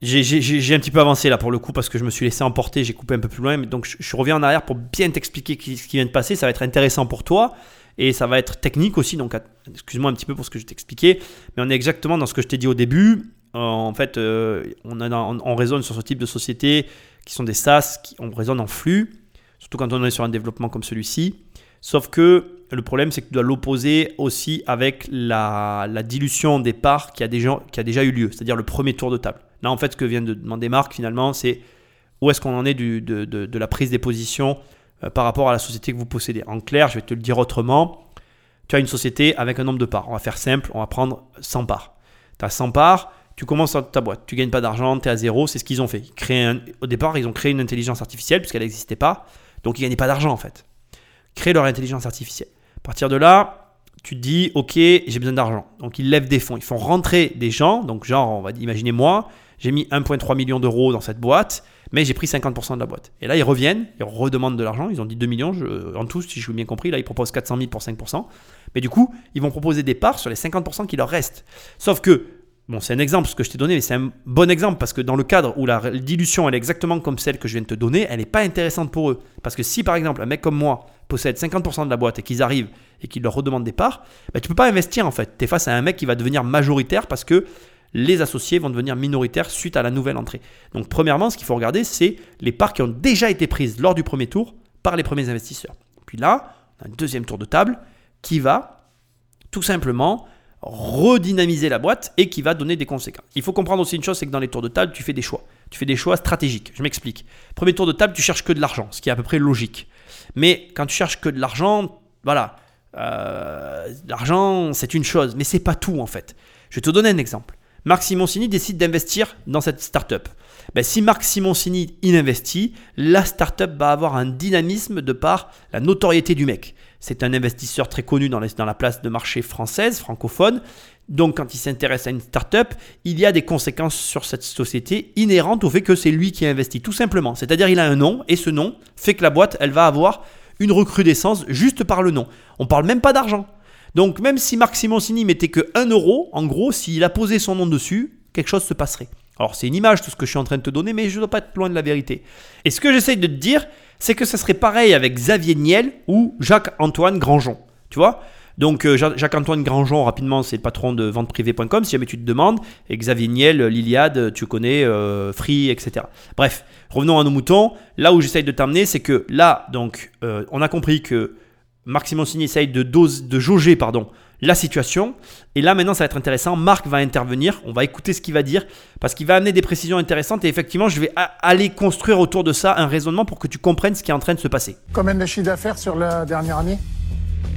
J'ai- un petit peu avancé là pour le coup parce que je me suis laissé emporter. J'ai coupé un peu plus loin. Mais donc, je, reviens en arrière pour bien t'expliquer ce qui vient de passer. Ça va être intéressant pour toi. Et ça va être technique aussi. Donc, excuse-moi un petit peu pour ce que je t'expliquais. Mais on est exactement dans ce que je t'ai dit au début. Euh, en fait, euh, on, a raisonne sur ce type de société qui sont des SaaS, qui, on raisonne en flux, surtout quand on est sur un développement comme celui-ci. Sauf que le problème, c'est que tu dois l'opposer aussi avec la, dilution des parts qui a déjà eu lieu, c'est-à-dire le premier tour de table. Là, en fait, ce que vient de demander Marc, finalement, c'est où est-ce qu'on en est de, la prise des positions euh, par rapport à la société que vous possédez. En clair, je vais te le dire autrement, tu as une société avec un nombre de parts. On va faire simple, on va prendre 100 parts. Tu as 100 parts, tu commences ta boîte, tu gagnes pas d'argent, tu es à zéro, c'est ce qu'ils ont fait. Créent au départ, ils ont créé une intelligence artificielle puisqu'elle n'existait pas, donc ils gagnaient pas d'argent en fait. Créer leur intelligence artificielle. À partir de là, tu te dis, ok, j'ai besoin d'argent. Donc ils lèvent des fonds, ils font rentrer des gens, donc genre, on va imaginer moi, j'ai mis 1,3 million d'euros dans cette boîte, mais j'ai pris 50% de la boîte. Et là, ils reviennent, ils redemandent de l'argent, ils ont dit 2 millions en tout, si je l'ai bien compris, là, ils proposent 400 000 pour 5%. Mais du coup, ils vont proposer des parts sur les 50% qui leur restent. Sauf que, bon, c'est un exemple ce que je t'ai donné, mais c'est un bon exemple parce que dans le cadre où la dilution, elle est exactement comme celle que je viens de te donner, elle n'est pas intéressante pour eux. Parce que si par exemple, un mec comme moi possède 50% de la boîte et qu'ils arrivent et qu'ils leur redemandent des parts, bah, tu peux pas investir en fait. Tu es face à un mec qui va devenir majoritaire parce que les associés vont devenir minoritaires suite à la nouvelle entrée. Donc premièrement, ce qu'il faut regarder, c'est les parts qui ont déjà été prises lors du premier tour par les premiers investisseurs. Puis là, on a un deuxième tour de table qui va tout simplement redynamiser la boîte et qui va donner des conséquences. Il faut comprendre aussi une chose, c'est que dans les tours de table, tu fais des choix. Tu fais des choix stratégiques. Je m'explique. Premier tour de table, tu cherches que de l'argent, ce qui est à peu près logique. Mais quand tu cherches que de l'argent, voilà, euh, l'argent, c'est une chose, mais c'est pas tout en fait. Je vais te donner un exemple. Marc Simoncini décide d'investir dans cette startup. Ben, si Marc Simoncini investit, la startup va avoir un dynamisme de par la notoriété du mec. C'est un investisseur très connu dans la, place de marché française, francophone. Donc, quand il s'intéresse à une startup, il y a des conséquences sur cette société inhérentes au fait que c'est lui qui investit, tout simplement. C'est-à-dire, il a un nom et ce nom fait que la boîte, elle va avoir une recrudescence juste par le nom. On parle même pas d'argent. Donc, même si Marc Simoncini mettait que 1 euro, en gros, s'il a posé son nom dessus, quelque chose se passerait. Alors, c'est une image, tout ce que je suis en train de te donner, mais je ne dois pas être loin de la vérité. Et ce que j'essaye de te dire, c'est que ça serait pareil avec Xavier Niel ou Jacques-Antoine Grangeon. Tu vois? Donc euh, Jacques- Jacques-Antoine Grangeon, rapidement, c'est le patron de venteprivée.com, si jamais tu te demandes. Et Xavier Niel, Liliade, tu connais, euh, Free, etc. Bref, revenons à nos moutons. Là où j'essaye de t'amener, c'est que là, donc, euh, on a compris que Marc Simoncini essaye de, dose, de jauger pardon, la situation. Et là, maintenant, ça va être intéressant. Marc va intervenir. On va écouter ce qu'il va dire parce qu'il va amener des précisions intéressantes. Et effectivement, je vais a- aller construire autour de ça un raisonnement pour que tu comprennes ce qui est en train de se passer. Combien de chiffre d'affaires sur la dernière année?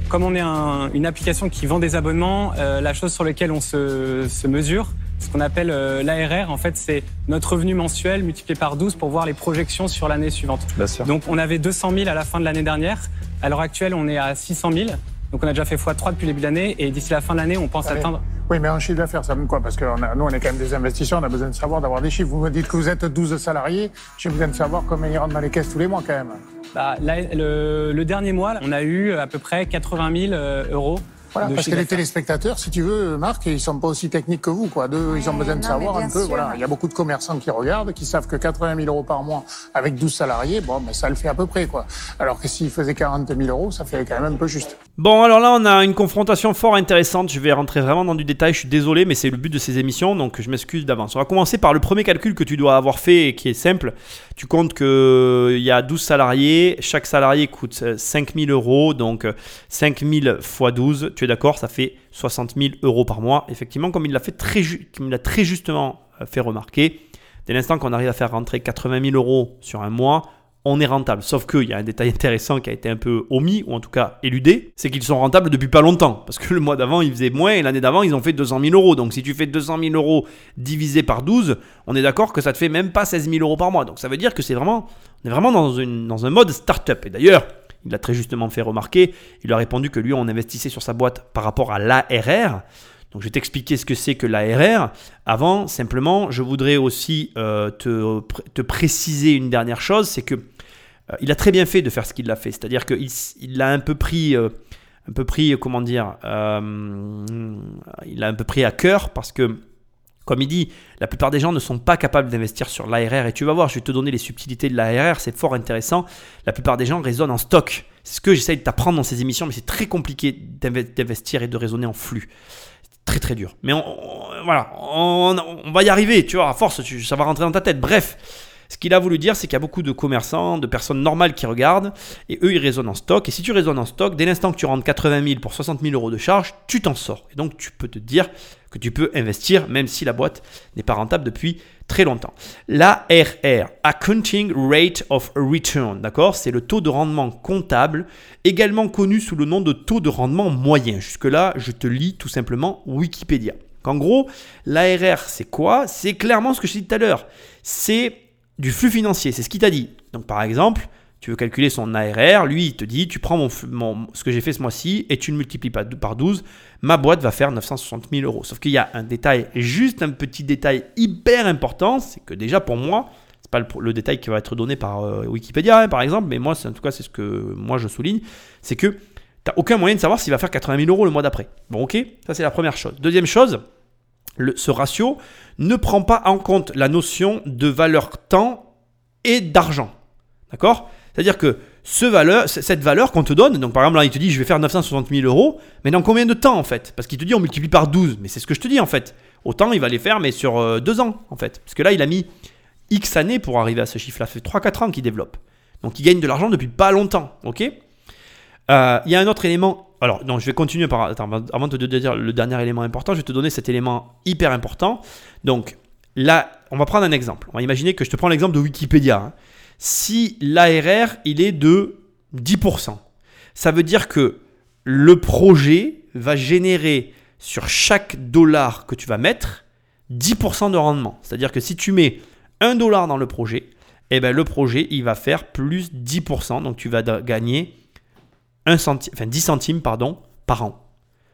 Comme on est un- une application qui vend des abonnements, euh, la chose sur laquelle on se, se mesure, ce qu'on appelle euh, l'ARR, en fait, c'est notre revenu mensuel multiplié par 12 pour voir les projections sur l'année suivante. Bien sûr. Donc on avait 200 000 à la fin de l'année dernière. À l'heure actuelle, on est à 600 000. Donc on a déjà fait x3 depuis le début de l'année. Et d'ici la fin de l'année, on pense Allez. atteindre... Oui, mais en chiffre d'affaires, ça veut quoi? Parce que on a- nous, on est quand même des investisseurs, on a besoin de savoir, d'avoir des chiffres. Vous me dites que vous êtes 12 salariés, j'ai besoin de savoir combien ils rentrent dans les caisses tous les mois quand même. Bah, là, le, le dernier mois, on a eu à peu près 80 000 euh, euros Voilà, parce que les téléspectateurs, si tu veux, Marc, ils sont pas aussi techniques que vous, quoi. Ils ont besoin de non, savoir un peu, sûr. voilà. Il y a beaucoup de commerçants qui regardent, qui savent que 80 000 euros par mois avec 12 salariés, bon, mais ça le fait à peu près, quoi. Alors que s'ils faisaient 40 000 euros, ça fait quand même un peu juste. Bon, alors là, on a une confrontation fort intéressante. Je vais rentrer vraiment dans du détail. Je suis désolé, mais c'est le but de ces émissions, donc je m'excuse d'avance. On va commencer par le premier calcul que tu dois avoir fait et qui est simple. Tu comptes qu'il y a 12 salariés. Chaque salarié coûte 5 000 euros, donc 5 000 x 12. Tu es d'accord Ça fait 60 000 euros par mois. Effectivement, comme il l'a très, très justement euh, fait remarquer, dès l'instant qu'on arrive à faire rentrer 80 000 euros sur un mois, on est rentable. Sauf qu'il y a un détail intéressant qui a été un peu omis, ou en tout cas éludé, c'est qu'ils sont rentables depuis pas longtemps. Parce que le mois d'avant, ils faisaient moins, et l'année d'avant, ils ont fait 200 000 euros. Donc si tu fais 200 000 euros divisé par 12, on est d'accord que ça te fait même pas 16 000 euros par mois. Donc ça veut dire que c'est vraiment, on est vraiment dans, un mode start-up. Et d'ailleurs, il l'a très justement fait remarquer, il a répondu que lui, on investissait sur sa boîte par rapport à l'ARR. Donc je vais t'expliquer ce que c'est que l'ARR. Avant, simplement, je voudrais aussi euh, te, préciser une dernière chose, c'est que euh, il a très bien fait de faire ce qu'il a fait. C'est-à-dire qu'il il a un peu pris, euh, un peu pris, comment dire, il a un peu pris à cœur parce que comme il dit, la plupart des gens ne sont pas capables d'investir sur l'ARR et tu vas voir, je vais te donner les subtilités de l'ARR, c'est fort intéressant. La plupart des gens raisonnent en stock. C'est ce que j'essaye de t'apprendre dans ces émissions, mais c'est très compliqué d'investir et de raisonner en flux. Très très dur. Mais voilà, on, va y arriver, tu vois, à force, ça va rentrer dans ta tête. Bref, ce qu'il a voulu dire, c'est qu'il y a beaucoup de commerçants, de personnes normales qui regardent, et eux, ils raisonnent en stock. Et si tu raisonnes en stock, dès l'instant que tu rentres 80 000 pour 60 000 euros de charge, tu t'en sors. Et donc, tu peux te dire que tu peux investir, même si la boîte n'est pas rentable depuis très longtemps. L'ARR, Accounting Rate of Return, d'accord? C'est le taux de rendement comptable, également connu sous le nom de taux de rendement moyen. Jusque-là, je te lis tout simplement Wikipédia. En gros, l'ARR, c'est quoi? C'est clairement ce que je dit tout à l'heure. C'est du flux financier, c'est ce qu'il t'a dit. Donc par exemple, tu veux calculer son ARR, lui il te dit tu prends mon, ce que j'ai fait ce mois-ci et tu le multiplies par 12, ma boîte va faire 960 000 euros. Sauf qu'il y a un détail, juste un petit détail hyper important, c'est que déjà pour moi, c'est pas le, détail qui va être donné par euh, Wikipédia hein, par exemple, mais moi en tout cas c'est ce que moi je souligne, c'est que tu n'as aucun moyen de savoir s'il va faire 80 000 euros le mois d'après. Bon ok, ça c'est la première chose. Deuxième chose, ce ratio ne prend pas en compte la notion de valeur temps et d'argent. D'accord? C'est-à-dire que ce valeur, cette valeur qu'on te donne, donc par exemple là il te dit je vais faire 960 000 euros, mais dans combien de temps en fait? Parce qu'il te dit on multiplie par 12, mais c'est ce que je te dis en fait. Autant il va les faire mais sur euh, deux ans en fait. Parce que là il a mis X années pour arriver à ce chiffre-là, ça fait 3-4 ans qu'il développe. Donc il gagne de l'argent depuis pas longtemps, ok? Euh, Il y a un autre élément alors, non, je vais continuer par. Attends, avant de te dire le dernier élément important, je vais te donner cet élément hyper important. Donc, là, on va prendre un exemple. On va imaginer que je te prends l'exemple de Wikipédia. Hein. Si l'ARR, il est de 10%, ça veut dire que le projet va générer sur chaque dollar que tu vas mettre 10% de rendement. C'est-à-dire que si tu mets 1 dollar dans le projet, eh ben le projet, il va faire plus 10%. Donc, tu vas gagner 1 centime, enfin 10 centimes pardon, par an.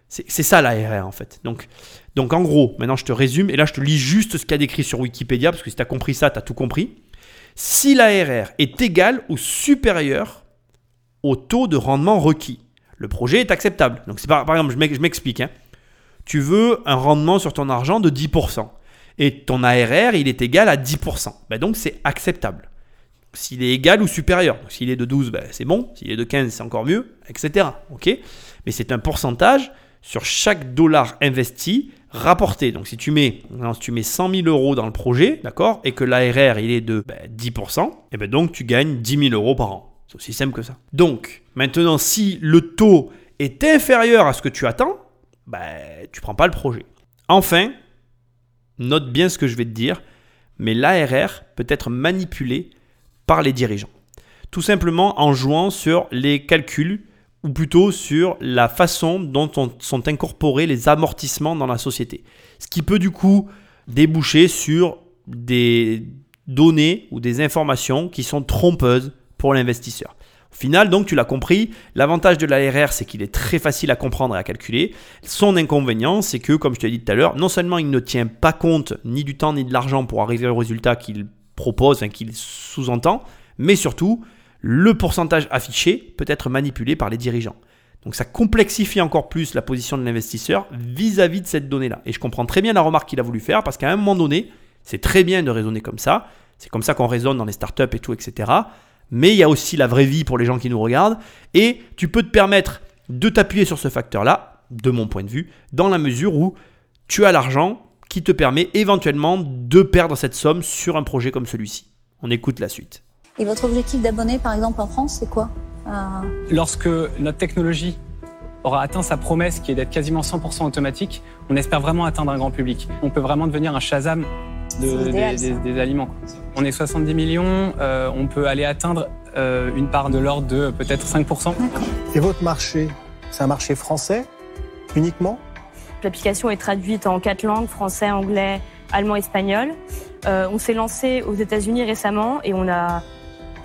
C'est ça l'ARR en fait. Donc, donc en gros, maintenant je te résume, et là je te lis juste ce qu'il y a décrit sur Wikipédia, parce que si tu as compris ça, tu as tout compris. Si l'ARR est égal ou supérieur au taux de rendement requis, le projet est acceptable. Donc par, par exemple, je m'explique. Hein. Tu veux un rendement sur ton argent de 10%, et ton ARR il est égal à 10%. Ben donc c'est acceptable s'il est égal ou supérieur. S'il est de 12, ben, c'est bon. S'il est de 15, c'est encore mieux, etc. Mais c'est un pourcentage sur chaque dollar investi rapporté. Donc si tu mets, si tu mets 100 000 euros dans le projet, d'accord, et que l'ARR il est de 10%, ben, et ben donc tu gagnes 10 000 euros par an. C'est aussi simple que ça. Donc maintenant, si le taux est inférieur à ce que tu attends, ben, tu prends pas le projet. Enfin, note bien ce que je vais te dire, mais l'ARR peut être manipulé par les dirigeants. Tout simplement en jouant sur les calculs ou plutôt sur la façon dont sont incorporés les amortissements dans la société. Ce qui peut du coup déboucher sur des données ou des informations qui sont trompeuses pour l'investisseur. Au final, donc, tu l'as compris, l'avantage de l'ARR, c'est qu'il est très facile à comprendre et à calculer. Son inconvénient, c'est que, comme je te l'ai dit tout à l'heure, non seulement il ne tient pas compte ni du temps ni de l'argent pour arriver au résultat qu'il propose, qu'il sous-entend, mais surtout, le pourcentage affiché peut être manipulé par les dirigeants. Donc ça complexifie encore plus la position de l'investisseur vis-à-vis de cette donnée-là. Et je comprends très bien la remarque qu'il a voulu faire, parce qu'à un moment donné, c'est très bien de raisonner comme ça, c'est comme ça qu'on raisonne dans les startups et tout, etc. Mais il y a aussi la vraie vie pour les gens qui nous regardent, et tu peux te permettre de t'appuyer sur ce facteur-là, de mon point de vue, dans la mesure où tu as l'argent qui te permet éventuellement de perdre cette somme sur un projet comme celui-ci. On écoute la suite. Et votre objectif d'abonnés, par exemple, en France, c'est quoi? Euh, Lorsque notre technologie aura atteint sa promesse qui est d'être quasiment 100% automatique, on espère vraiment atteindre un grand public. On peut vraiment devenir un Shazam de- des, aliments. On est 70 millions, euh, on peut aller atteindre euh, une part de l'ordre de peut-être 5%. Et votre marché, c'est un marché français uniquement? L'application est traduite en quatre langues, français, anglais, allemand, espagnol. Euh, on s'est lancé aux États-Unis récemment et on a,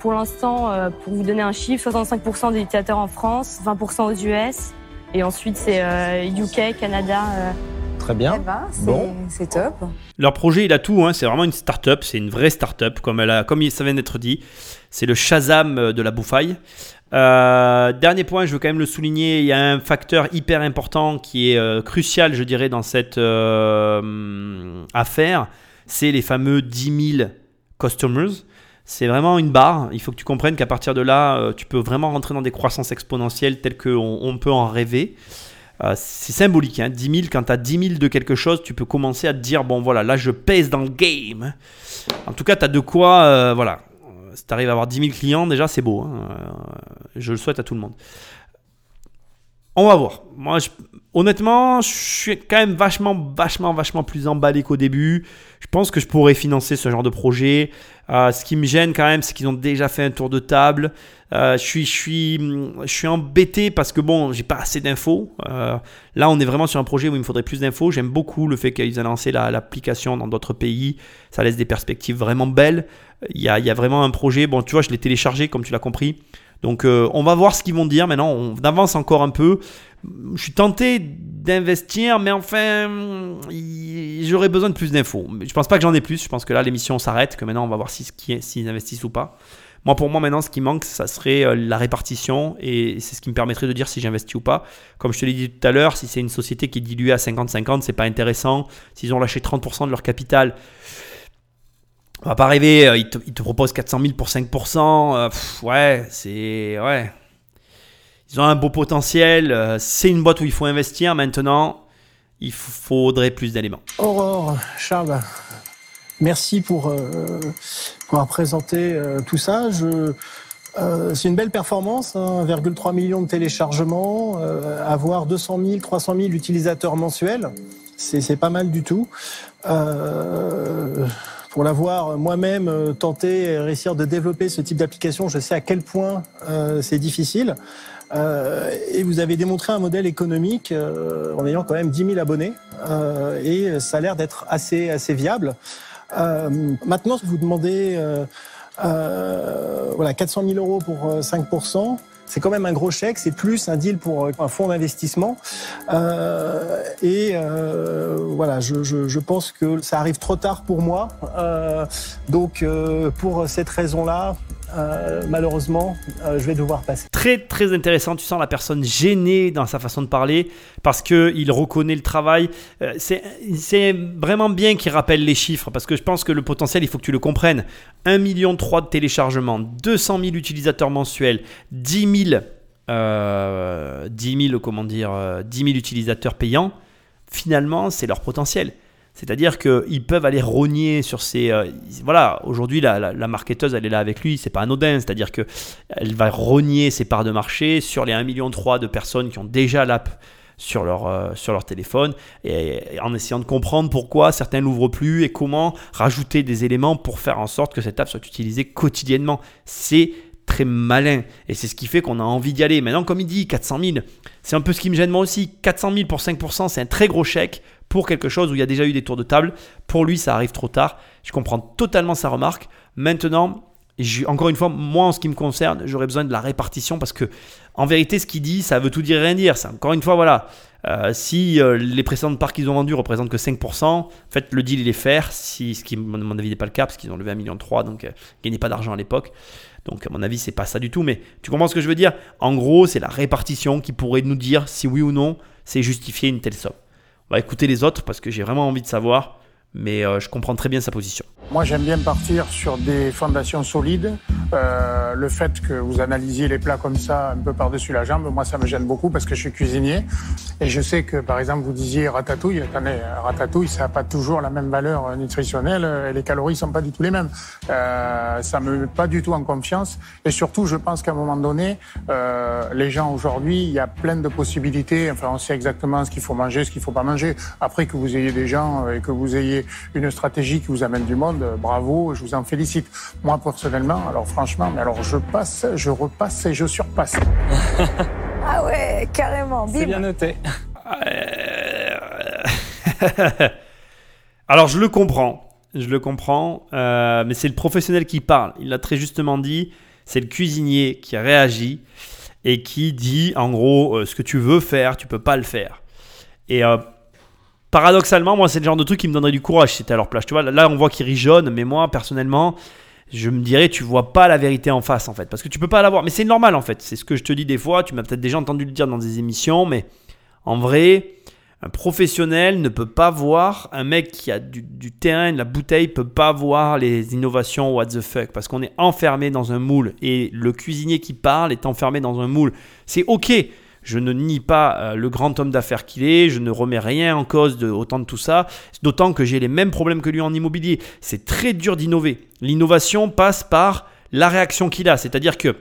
pour l'instant, euh, pour vous donner un chiffre, 65% des utilisateurs en France, 20% aux US. Et ensuite, c'est euh, UK, Canada. euh, Très bien. Eh ben, c'est Bon. c'est top. Leur projet, il a tout. hein. C'est vraiment une start-up. C'est une vraie start-up, comme, elle a, comme ça vient d'être dit. C'est le Shazam de la bouffaille. Euh, dernier point, je veux quand même le souligner. Il y a un facteur hyper important qui est euh, crucial, je dirais, dans cette euh, affaire. C'est les fameux 10 000 customers. C'est vraiment une barre. Il faut que tu comprennes qu'à partir de là, tu peux vraiment rentrer dans des croissances exponentielles telles qu'on on peut en rêver. C'est symbolique, hein. 10 000, quand tu as 10 000 de quelque chose, tu peux commencer à te dire, bon voilà, là je pèse dans le game. En tout cas, tu as de quoi, voilà. Si tu arrives à avoir 10 000 clients, déjà c'est beau. hein. Euh, je le souhaite à tout le monde. On va voir. Moi, honnêtement, je suis quand même vachement, vachement, vachement plus emballé qu'au début. Je pense que je pourrais financer ce genre de projet. Euh, ce qui me gêne quand même, c'est qu'ils ont déjà fait un tour de table. Euh, je suis, je suis, je suis embêté parce que bon, j'ai pas assez d'infos. Euh, là, on est vraiment sur un projet où il me faudrait plus d'infos. J'aime beaucoup le fait qu'ils aient lancé la- l'application dans d'autres pays. Ça laisse des perspectives vraiment belles. Il y a, il y a vraiment un projet. Bon, tu vois, je l'ai téléchargé comme tu l'as compris. Donc, euh, on va voir ce qu'ils vont dire. Maintenant, on avance encore un peu. Je suis tenté d'investir, mais enfin, j'aurais besoin de plus d'infos. Je pense pas que j'en ai plus. Je pense que là, l'émission s'arrête. Que maintenant, on va voir si- qui- s'ils investissent ou pas. Moi, pour moi, maintenant, ce qui manque, ça serait euh, la répartition et c'est ce qui me permettrait de dire si j'investis ou pas. Comme je te l'ai dit tout à l'heure, si c'est une société qui est diluée à 50-50, c'est pas intéressant. S'ils ont lâché 30% de leur capital, on va pas rêver. euh, Ils te, ils te proposent 400 000 pour 5%. euh, ouais, c'est. Ouais. Ils ont un beau potentiel. euh, c'est une boîte où il faut investir. Maintenant, il faudrait plus d'éléments. Aurore, Charles, merci pour, pour euh, tout ça. Je, c'est une belle performance, hein, 1,3 million de téléchargements, avoir 200 000, 300 000 utilisateurs mensuels, c'est, pas mal du tout. Pour l'avoir moi-même euh, tenté et réussir de développer ce type d'application, je sais à quel point euh, c'est difficile. Euh, et vous avez démontré un modèle économique euh, en ayant quand même 10 000 abonnés euh, et ça a l'air d'être assez, assez viable. Euh, maintenant, vous demandez voilà, 400 000 euros pour euh, 5 c'est quand même un gros chèque, c'est plus un deal pour euh, un fonds d'investissement. Euh, et euh, voilà, je, pense que ça arrive trop tard pour moi. Donc, pour cette raison-là, euh, malheureusement, euh, je vais devoir passer. Très très intéressant, tu sens la personne gênée dans sa façon de parler parce qu'il reconnaît le travail. Euh, c'est vraiment bien qu'il rappelle les chiffres parce que je pense que le potentiel, il faut que tu le comprennes. 1,3 million de téléchargements, 200 000 utilisateurs mensuels, 10 000, euh, 10 000, comment dire, euh, 10 000 utilisateurs payants. Finalement, c'est leur potentiel. C'est-à-dire qu'ils peuvent aller rogner sur ces. euh, voilà, aujourd'hui, la, la, marketeuse, elle est là avec lui, c'est pas anodin. C'est-à-dire qu'elle va rogner ses parts de marché sur les 1,3 million de personnes qui ont déjà l'app sur leur, euh, sur leur téléphone et, et en essayant de comprendre pourquoi certains l'ouvrent plus et comment rajouter des éléments pour faire en sorte que cette app soit utilisée quotidiennement. C'est très malin et c'est ce qui fait qu'on a envie d'y aller. Maintenant, comme il dit, 400 000, c'est un peu ce qui me gêne moi aussi. 400 000 pour 5%, c'est un très gros chèque pour quelque chose où il y a déjà eu des tours de table. Pour lui, ça arrive trop tard. Je comprends totalement sa remarque. Maintenant, encore une fois, moi en ce qui me concerne, j'aurais besoin de la répartition parce que en vérité, ce qu'il dit, ça veut tout dire et rien dire. Encore une fois, voilà. Euh, si euh, les précédentes parts qu'ils ont vendues représentent que 5%, en fait, le deal il est faire. Si, ce qui, à mon avis, n'est pas le cas parce qu'ils ont levé 1,3 million, donc euh, gagnaient pas d'argent à l'époque. Donc, à mon avis, c'est pas ça du tout. Mais tu comprends ce que je veux dire? En gros, c'est la répartition qui pourrait nous dire si oui ou non c'est justifié une telle somme. On va écouter les autres parce que j'ai vraiment envie de savoir, mais euh, je comprends très bien sa position. Moi, j'aime bien partir sur des fondations solides. Euh, le fait que vous analysiez les plats comme ça, un peu par-dessus la jambe, moi, ça me gêne beaucoup parce que je suis cuisinier. Et je sais que, par exemple, vous disiez ratatouille. Attendez, ratatouille, ça n'a pas toujours la même valeur nutritionnelle et les calories sont pas du tout les mêmes. Euh, ça me met pas du tout en confiance. Et surtout, je pense qu'à un moment donné, euh, les gens aujourd'hui, il y a plein de possibilités. Enfin, on sait exactement ce qu'il faut manger, ce qu'il faut pas manger. Après que vous ayez des gens et que vous ayez une stratégie qui vous amène du monde, bravo, je vous en félicite. Moi, personnellement, alors franchement, mais alors je passe, je repasse et je surpasse. *laughs* Ah ouais, carrément. C'est bien noté. *laughs* Alors je le comprends, je le comprends, euh, mais c'est le professionnel qui parle. Il l'a très justement dit, c'est le cuisinier qui réagit et qui dit en gros euh, ce que tu veux faire, tu peux pas le faire. Et euh, paradoxalement, moi c'est le genre de truc qui me donnerait du courage si c'était à leur place. Tu vois, là on voit qu'il rigeonne, mais moi personnellement, je me dirais tu vois pas la vérité en face en fait, parce que tu peux pas l'avoir. Mais c'est normal en fait, c'est ce que je te dis des fois. Tu m'as peut-être déjà entendu le dire dans des émissions, mais en vrai, un professionnel ne peut pas voir, un mec qui a du, du terrain, de la bouteille, peut pas voir les innovations what the fuck, parce qu'on est enfermé dans un moule, et le cuisinier qui parle est enfermé dans un moule. C'est ok, je ne nie pas euh, le grand homme d'affaires qu'il est, je ne remets rien en cause de autant de tout ça, d'autant que j'ai les mêmes problèmes que lui en immobilier. C'est très dur d'innover. L'innovation passe par la réaction qu'il a, c'est-à-dire que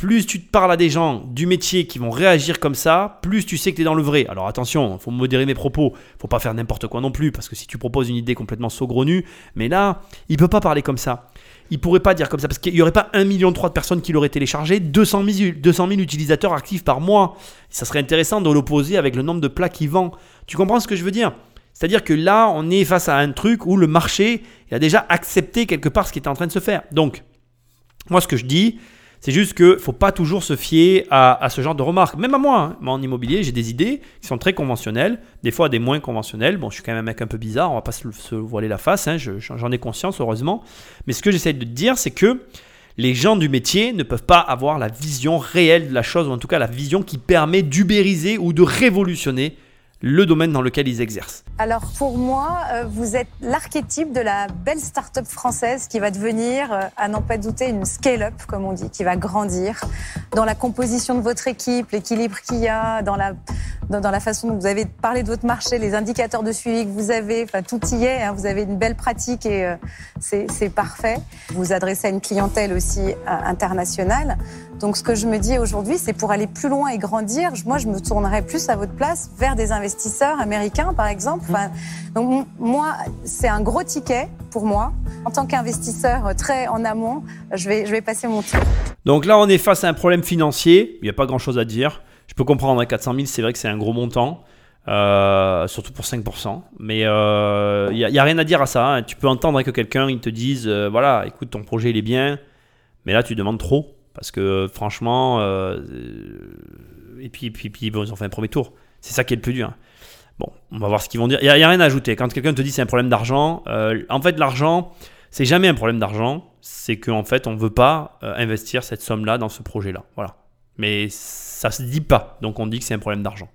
plus tu te parles à des gens du métier qui vont réagir comme ça, plus tu sais que tu es dans le vrai. Alors attention, faut modérer mes propos, faut pas faire n'importe quoi non plus, parce que si tu proposes une idée complètement saugrenue, mais là, il peut pas parler comme ça. Il pourrait pas dire comme ça, parce qu'il y aurait pas 1,3 million de personnes qui l'auraient téléchargé, 200 000, 200 000 utilisateurs actifs par mois. Ça serait intéressant de l'opposer avec le nombre de plats qu'il vend. Tu comprends ce que je veux dire? C'est-à-dire que là, on est face à un truc où le marché il a déjà accepté quelque part ce qui était en train de se faire. Donc, moi, ce que je dis, c'est juste qu'il ne faut pas toujours se fier à, à ce genre de remarques. Même à moi, hein. moi en immobilier, j'ai des idées qui sont très conventionnelles, des fois des moins conventionnelles. Bon, je suis quand même un mec un peu bizarre, on va pas se, voiler la face, hein, je- j'en ai conscience heureusement. Mais ce que j'essaie de dire, c'est que les gens du métier ne peuvent pas avoir la vision réelle de la chose, ou en tout cas la vision qui permet d'ubériser ou de révolutionner le domaine dans lequel ils exercent. Alors pour moi, euh, vous êtes l'archétype de la belle start-up française qui va devenir, euh, à n'en pas douter, une scale-up, comme on dit, qui va grandir dans la composition de votre équipe, l'équilibre qu'il y a, dans la, dans, dans la façon dont vous avez parlé de votre marché, les indicateurs de suivi que vous avez, enfin tout y est, hein, vous avez une belle pratique et euh, c'est parfait. Vous vous adressez à une clientèle aussi euh, internationale. Donc ce que je me dis aujourd'hui, c'est pour aller plus loin et grandir, moi je me tournerais plus à votre place vers des investisseurs américains par exemple. Enfin, donc moi, c'est un gros ticket pour moi. En tant qu'investisseur très en amont, je vais, je vais passer mon tour. Donc là, on est face à un problème financier. Il n'y a pas grand-chose à dire. Je peux comprendre, à 400 000, c'est vrai que c'est un gros montant. euh, surtout pour 5%. Mais euh, il n'y a, rien à dire à ça. hein. Tu peux entendre que quelqu'un il te dise euh, voilà, écoute, ton projet il est bien, mais là tu demandes trop. Parce que franchement, euh, et puis, puis, puis bon, ils ont fait un premier tour. C'est ça qui est le plus dur. Bon, on va voir ce qu'ils vont dire. Il n'y a, rien à ajouter. Quand quelqu'un te dit c'est un problème d'argent, euh, en fait, l'argent, c'est jamais un problème d'argent. C'est qu'en fait, on ne veut pas euh, investir cette somme-là dans ce projet-là. Voilà. Mais ça se dit pas. Donc on dit que c'est un problème d'argent.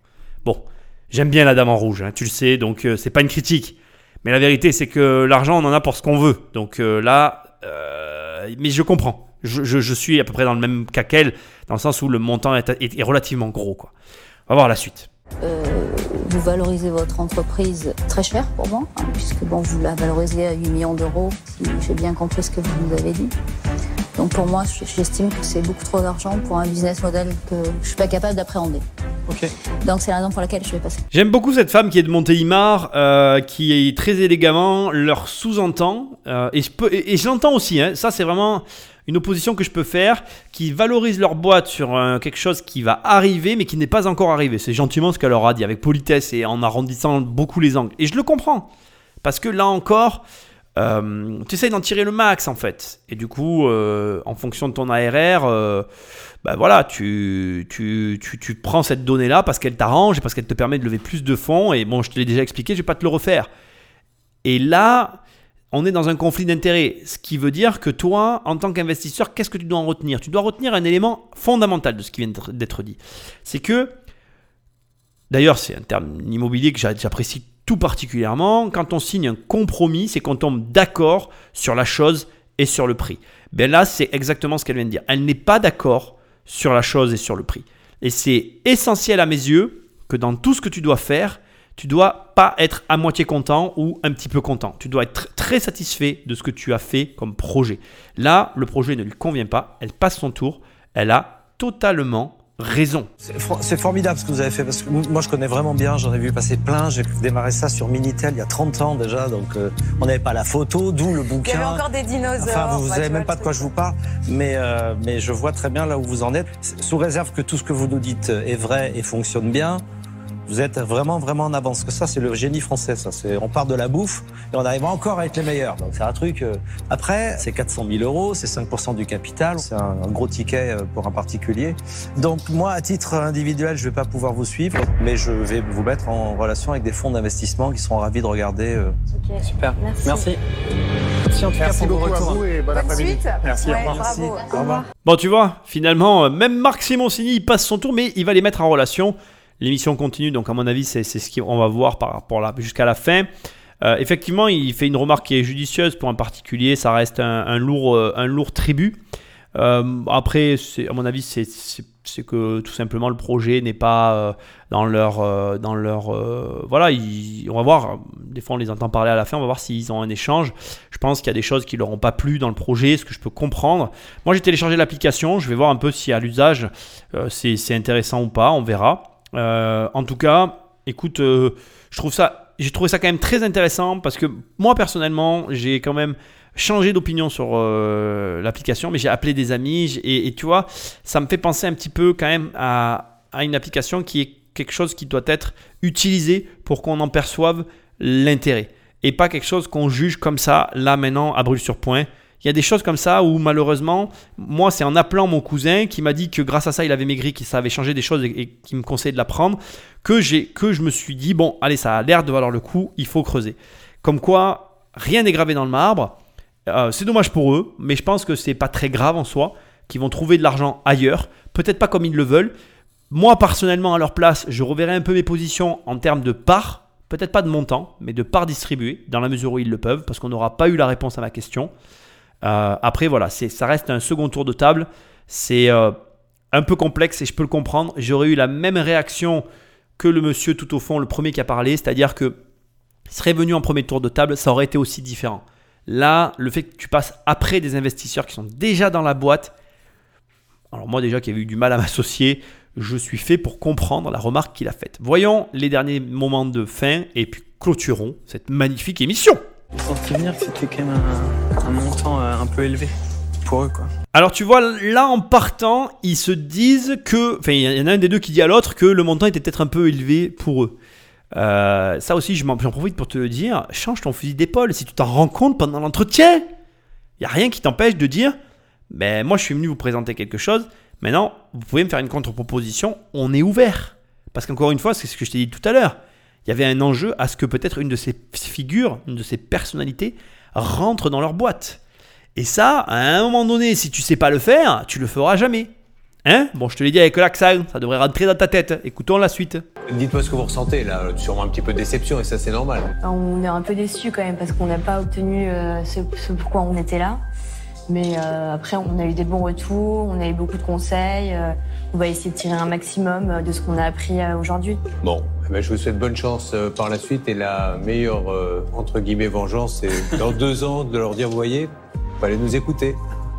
Bon, j'aime bien la dame en rouge, hein, tu le sais, donc euh, c'est pas une critique. Mais la vérité, c'est que l'argent, on en a pour ce qu'on veut. Donc euh, là, euh, mais je comprends. Je, suis à peu près dans le même cas qu'elle, dans le sens où le montant est, relativement gros. On va voir la suite. Euh, vous valorisez votre entreprise très cher pour moi, hein, puisque bon, vous la valorisez à 8 millions d'euros, si j'ai bien compris ce que vous nous avez dit. Donc pour moi, j'estime que c'est beaucoup trop d'argent pour un business model que je suis pas capable d'appréhender. Ok. Donc c'est la raison pour laquelle je vais passer. J'aime beaucoup cette femme qui est de Montélimar, euh, qui est très élégamment leur sous-entend, euh, et je, peux- et- et je l'entends aussi, hein, ça c'est vraiment une opposition que je peux faire, qui valorise leur boîte sur euh, quelque chose qui va arriver, mais qui n'est pas encore arrivé. C'est gentiment ce qu'elle leur a dit, avec politesse et en arrondissant beaucoup les angles. Et je le comprends, parce que là encore, euh, tu essayes d'en tirer le max en fait. Et du coup, euh, en fonction de ton ARR, euh, bah voilà, tu, tu, tu, tu prends cette donnée-là parce qu'elle t'arrange et parce qu'elle te permet de lever plus de fonds. Et bon, je te l'ai déjà expliqué, je vais pas te le refaire. Et là, on est dans un conflit d'intérêts. Ce qui veut dire que toi, en tant qu'investisseur, qu'est-ce que tu dois en retenir? Tu dois retenir un élément fondamental de ce qui vient d'être- dit. C'est que, d'ailleurs, c'est un terme immobilier que j'a- j'apprécie tout particulièrement quand on signe un compromis, c'est qu'on tombe d'accord sur la chose et sur le prix. Ben là, c'est exactement ce qu'elle vient de dire. Elle n'est pas d'accord sur la chose et sur le prix. Et c'est essentiel à mes yeux que dans tout ce que tu dois faire, tu dois pas être à moitié content ou un petit peu content. Tu dois être très satisfait de ce que tu as fait comme projet. Là, le projet ne lui convient pas, elle passe son tour, elle a totalement raison. C'est for- c'est formidable ce que vous avez fait parce que moi je connais vraiment bien, j'en ai vu passer plein, j'ai démarré ça sur Minitel il y a 30 ans déjà, donc euh, on n'avait pas la photo, d'où le Il y avait bouquin. encore des dinosaures. Enfin, vous, savez même pas de quoi je vous parle, mais, euh, mais je vois très bien là où vous en êtes. Sous réserve que tout ce que vous nous dites est vrai et fonctionne bien, vous êtes vraiment, vraiment en avance. Que ça, c'est le génie français, ça. C'est, on part de la bouffe et on arrive encore à être les meilleurs. Donc c'est un truc. euh, Après, c'est 400 000 euros, c'est 5% du capital, c'est un, un gros ticket euh, pour un particulier. Donc moi, à titre individuel, je vais pas pouvoir vous suivre, mais je vais vous mettre en relation avec des fonds d'investissement qui seront ravis de regarder. euh, Ok. Super. Merci. Merci. Merci en tout Merci cas pour vos beaucoup à vous et bon Bonne après-midi. Merci, au revoir. bravo. Au revoir. Bon, tu vois, finalement, même Marc Simoncini, il passe son tour, mais il va les mettre en relation. L'émission continue, donc à mon avis, c'est ce qu'on va voir par rapport là jusqu'à la fin. Euh, effectivement, il fait une remarque qui est judicieuse pour un particulier. Ça reste un, lourd, euh, un lourd tribut. Euh, après, à mon avis, c'est- que tout simplement le projet n'est pas dans leur, dans leur, voilà. on va voir. Des fois, on les entend parler à la fin. On va voir s'ils ont un échange. Je pense qu'il y a des choses qui leur ont pas plu dans le projet, ce que je peux comprendre. Moi, j'ai téléchargé l'application. Je vais voir un peu si à l'usage c'est intéressant ou pas. On verra. Euh, en tout cas, écoute, euh, je trouve ça, j'ai trouvé ça quand même très intéressant parce que moi personnellement, j'ai quand même changé d'opinion sur euh, l'application, mais j'ai appelé des amis et tu vois, ça me fait penser un petit peu quand même à, à une application qui est quelque chose qui doit être utilisé pour qu'on en perçoive l'intérêt et pas quelque chose qu'on juge comme ça là maintenant à brûle sur point. Il y a des choses comme ça où malheureusement, moi c'est en appelant mon cousin qui m'a dit que grâce à ça il avait maigri, que ça avait changé des choses et, qui me conseillait de la prendre, que, que je me suis dit, bon allez ça a l'air de valoir le coup, il faut creuser. Comme quoi, rien n'est gravé dans le marbre. Euh, c'est dommage pour eux, mais je pense que c'est pas très grave en soi, qu'ils vont trouver de l'argent ailleurs, peut-être pas comme ils le veulent. Moi personnellement à leur place, je reverrai un peu mes positions en termes de parts, peut-être pas de montant, mais de parts distribuées, dans la mesure où ils le peuvent, parce qu'on n'aura pas eu la réponse à ma question. Euh, après, voilà, ça reste un second tour de table. C'est euh, un peu complexe et je peux le comprendre. J'aurais eu la même réaction que le monsieur tout au fond, le premier qui a parlé, c'est-à-dire que serait venu en premier tour de table, ça aurait été aussi différent. Là, le fait que tu passes après des investisseurs qui sont déjà dans la boîte, alors moi déjà qui avais eu du mal à *laughs* m'associer, je suis fait pour comprendre la remarque qu'il a faite. Voyons les derniers moments de fin et puis clôturons cette magnifique émission. Pour souvenir que c'était quand même un, un montant euh, un peu élevé pour eux, quoi. Alors tu vois, là en partant, ils se disent que, enfin il y en a un des deux qui dit à l'autre que le montant était peut-être un peu élevé pour eux. Euh, ça aussi, j'en profite pour te le dire, change ton fusil d'épaule si tu t'en rends compte pendant l'entretien. Il n'y a rien qui t'empêche de dire, ben moi je suis venu vous présenter quelque chose, maintenant vous pouvez me faire une contre-proposition, on est ouvert. Parce qu'encore une fois, c'est ce que je t'ai dit tout à l'heure, il y avait un enjeu à ce que peut-être une de ces figures, une de ces personnalités rentre dans leur boîte. Et ça, à un moment donné, si tu sais pas le faire, tu le feras jamais. Hein? Bon, je te l'ai dit avec l'accent, ça devrait rentrer dans ta tête. Écoutons la suite. Dites-moi ce que vous ressentez là, sûrement un petit peu de déception et ça c'est normal. On est un peu déçus quand même parce qu'on n'a pas obtenu euh, ce, ce pourquoi on était là. Mais euh, après, on a eu des bons retours, on a eu beaucoup de conseils. euh, on va essayer de tirer un maximum de ce qu'on a appris aujourd'hui. Bon, je vous souhaite bonne chance euh, par la suite et la meilleure euh, entre guillemets vengeance, c'est dans *laughs* deux ans de leur dire, vous voyez, fallait nous écouter,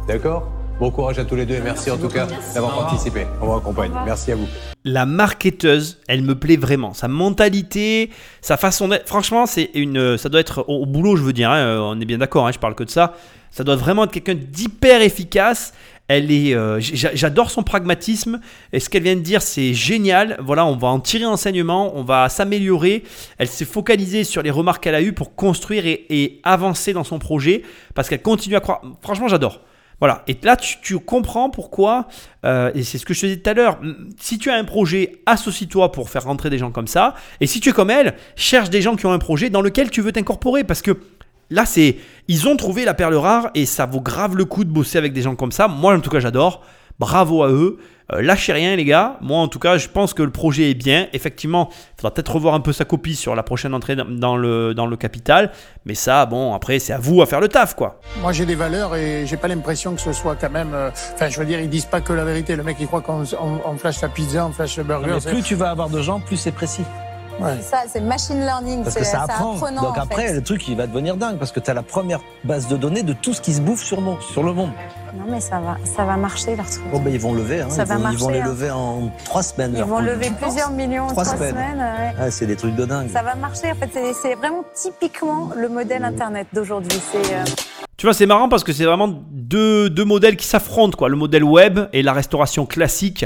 d'accord? Bon courage à tous les deux et merci, en tout cas d'avoir participé. On vous accompagne. Merci à vous. La marketeuse, elle me plaît vraiment. Sa mentalité, sa façon d'être. Franchement, c'est une. Ça doit être au, au boulot, je veux dire. hein, euh, on est bien d'accord. hein, je parle que de ça. Ça doit vraiment être quelqu'un d'hyper efficace. Elle est. euh, j'a- J'adore son pragmatisme. Et ce qu'elle vient de dire, c'est génial. Voilà, on va en tirer enseignement. On va s'améliorer. Elle s'est focalisée sur les remarques qu'elle a eues pour construire et, avancer dans son projet parce qu'elle continue à croire. Franchement, j'adore. Voilà, et là tu, comprends pourquoi, euh, et c'est ce que je te disais tout à l'heure, si tu as un projet, associe-toi pour faire rentrer des gens comme ça, et si tu es comme elle, cherche des gens qui ont un projet dans lequel tu veux t'incorporer, parce que là c'est, ils ont trouvé la perle rare, et ça vaut grave le coup de bosser avec des gens comme ça, moi en tout cas j'adore, Bravo à eux. Euh, lâchez rien les gars. Moi en tout cas, je pense que le projet est bien. Effectivement, il faudra peut-être revoir un peu sa copie sur la prochaine entrée dans le, dans le capital. Mais ça, bon, après, c'est à vous à faire le taf quoi. Moi, j'ai des valeurs et j'ai pas l'impression que ce soit quand même. euh, Enfin, je veux dire, ils disent pas que la vérité. Le mec, il croit qu'on on, on flash la pizza, on flash le burger. Mais c'est- plus tu vas avoir de gens, plus c'est précis. Ouais. Ça, c'est machine learning. Parce c'est que ça c'est apprend. apprenant, Donc après, fait. le truc, il va devenir dingue parce que tu as la première base de données de tout ce qui se bouffe sur, mon- sur le monde. Non, mais ça va, ça va marcher, leur truc. Bon, ben, ils vont lever. Hein. Ça ils, va vont, ils vont marcher, les hein. lever en trois semaines. Ils vont lever plusieurs millions en Trois trois semaines. semaines. ouais. Ah, c'est des trucs de dingue. Ça va marcher. En fait, c'est- c'est vraiment typiquement le modèle Internet d'aujourd'hui. C'est euh, Tu vois, c'est marrant parce que c'est vraiment deux, deux modèles qui s'affrontent, quoi. Le modèle web et la restauration classique.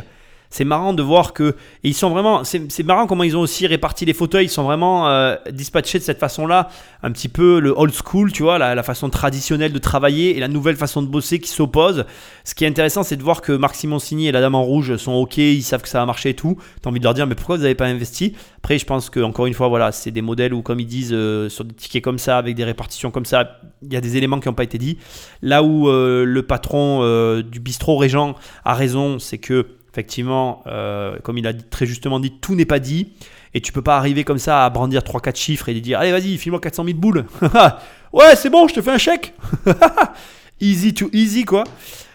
C'est marrant de voir que et ils sont vraiment. C'est marrant comment ils ont aussi réparti les fauteuils. Ils sont vraiment euh, dispatchés de cette façon-là, un petit peu le old school, tu vois, la, façon traditionnelle de travailler et la nouvelle façon de bosser qui s'opposent. Ce qui est intéressant, c'est de voir que Marc Simoncini et la Dame en Rouge sont ok, ils savent que ça va marcher et tout. T'as envie de leur dire, mais pourquoi vous n'avez pas investi? Après, je pense que encore une fois, voilà, c'est des modèles où, comme ils disent, euh, sur des tickets comme ça, avec des répartitions comme ça, il y a des éléments qui n'ont pas été dits. Là où euh, le patron du bistrot Régent a raison, c'est que effectivement, euh, comme il a très justement dit, tout n'est pas dit. Et tu peux pas arriver comme ça à brandir 3-4 chiffres et dire Allez, vas-y, file-moi 400 000 boules. *laughs* ouais, c'est bon, je te fais un chèque. *laughs* easy to easy, quoi.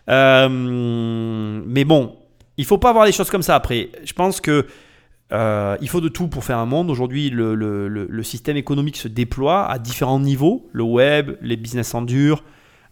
Euh, mais bon, il faut pas avoir les choses comme ça après. Je pense que euh, il faut de tout pour faire un monde. Aujourd'hui, le, le- le- système économique se déploie à différents niveaux. Le web, les business en dur,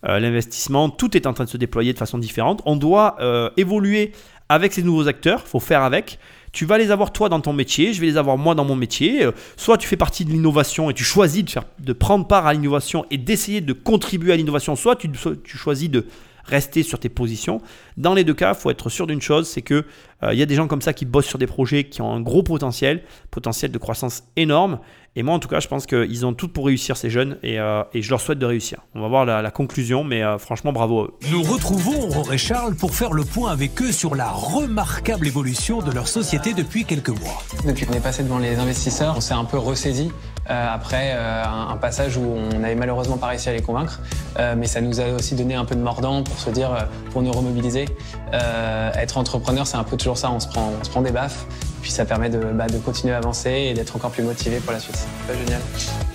l'investissement, tout est en train de se déployer de façon différente. On doit évoluer avec ces nouveaux acteurs, faut faire avec. Tu vas les avoir toi dans ton métier, je vais les avoir moi dans mon métier. Euh, Soit tu fais partie de l'innovation et tu choisis de, prendre part à l'innovation et d'essayer de contribuer à l'innovation, soit tu, choisis de rester sur tes positions. Dans les deux cas, il faut être sûr d'une chose, c'est que euh, y a des gens comme ça qui bossent sur des projets qui ont un gros potentiel, potentiel de croissance énorme. Et moi, en tout cas, je pense qu'ils ont tout pour réussir, ces jeunes, et, euh, et je leur souhaite de réussir. On va voir la, la conclusion, mais euh, franchement, bravo à eux. Nous retrouvons Aurore et Charles pour faire le point avec eux sur la remarquable évolution de leur société depuis quelques mois. Depuis qu'on est passé devant les investisseurs, on s'est un peu ressaisi euh, après euh, un, un passage où on n'avait malheureusement pas réussi à les convaincre. Euh, mais ça nous a aussi donné un peu de mordant pour se dire, euh, pour nous remobiliser. Euh, être entrepreneur, c'est un peu toujours ça, on se prend, on se prend des baffes. Puis ça permet de, bah, de continuer à avancer et d'être encore plus motivé pour la suite. C'est pas génial.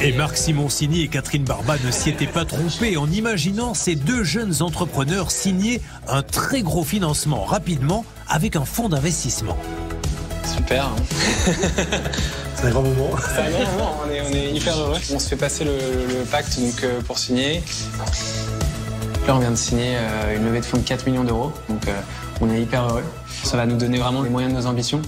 Et Marc Simoncini et Catherine Barba ne s'y étaient pas trompés en imaginant ces deux jeunes entrepreneurs signer un très gros financement rapidement avec un fonds d'investissement. Super. hein. *laughs* C'est un grand moment. C'est un grand moment, on est, on est hyper heureux. *laughs* On se fait passer le, le pacte donc, euh, pour signer. Là, on vient de signer euh, une levée de fonds de 4 millions d'euros, donc euh, on est hyper heureux. Ça va nous donner vraiment les moyens de nos ambitions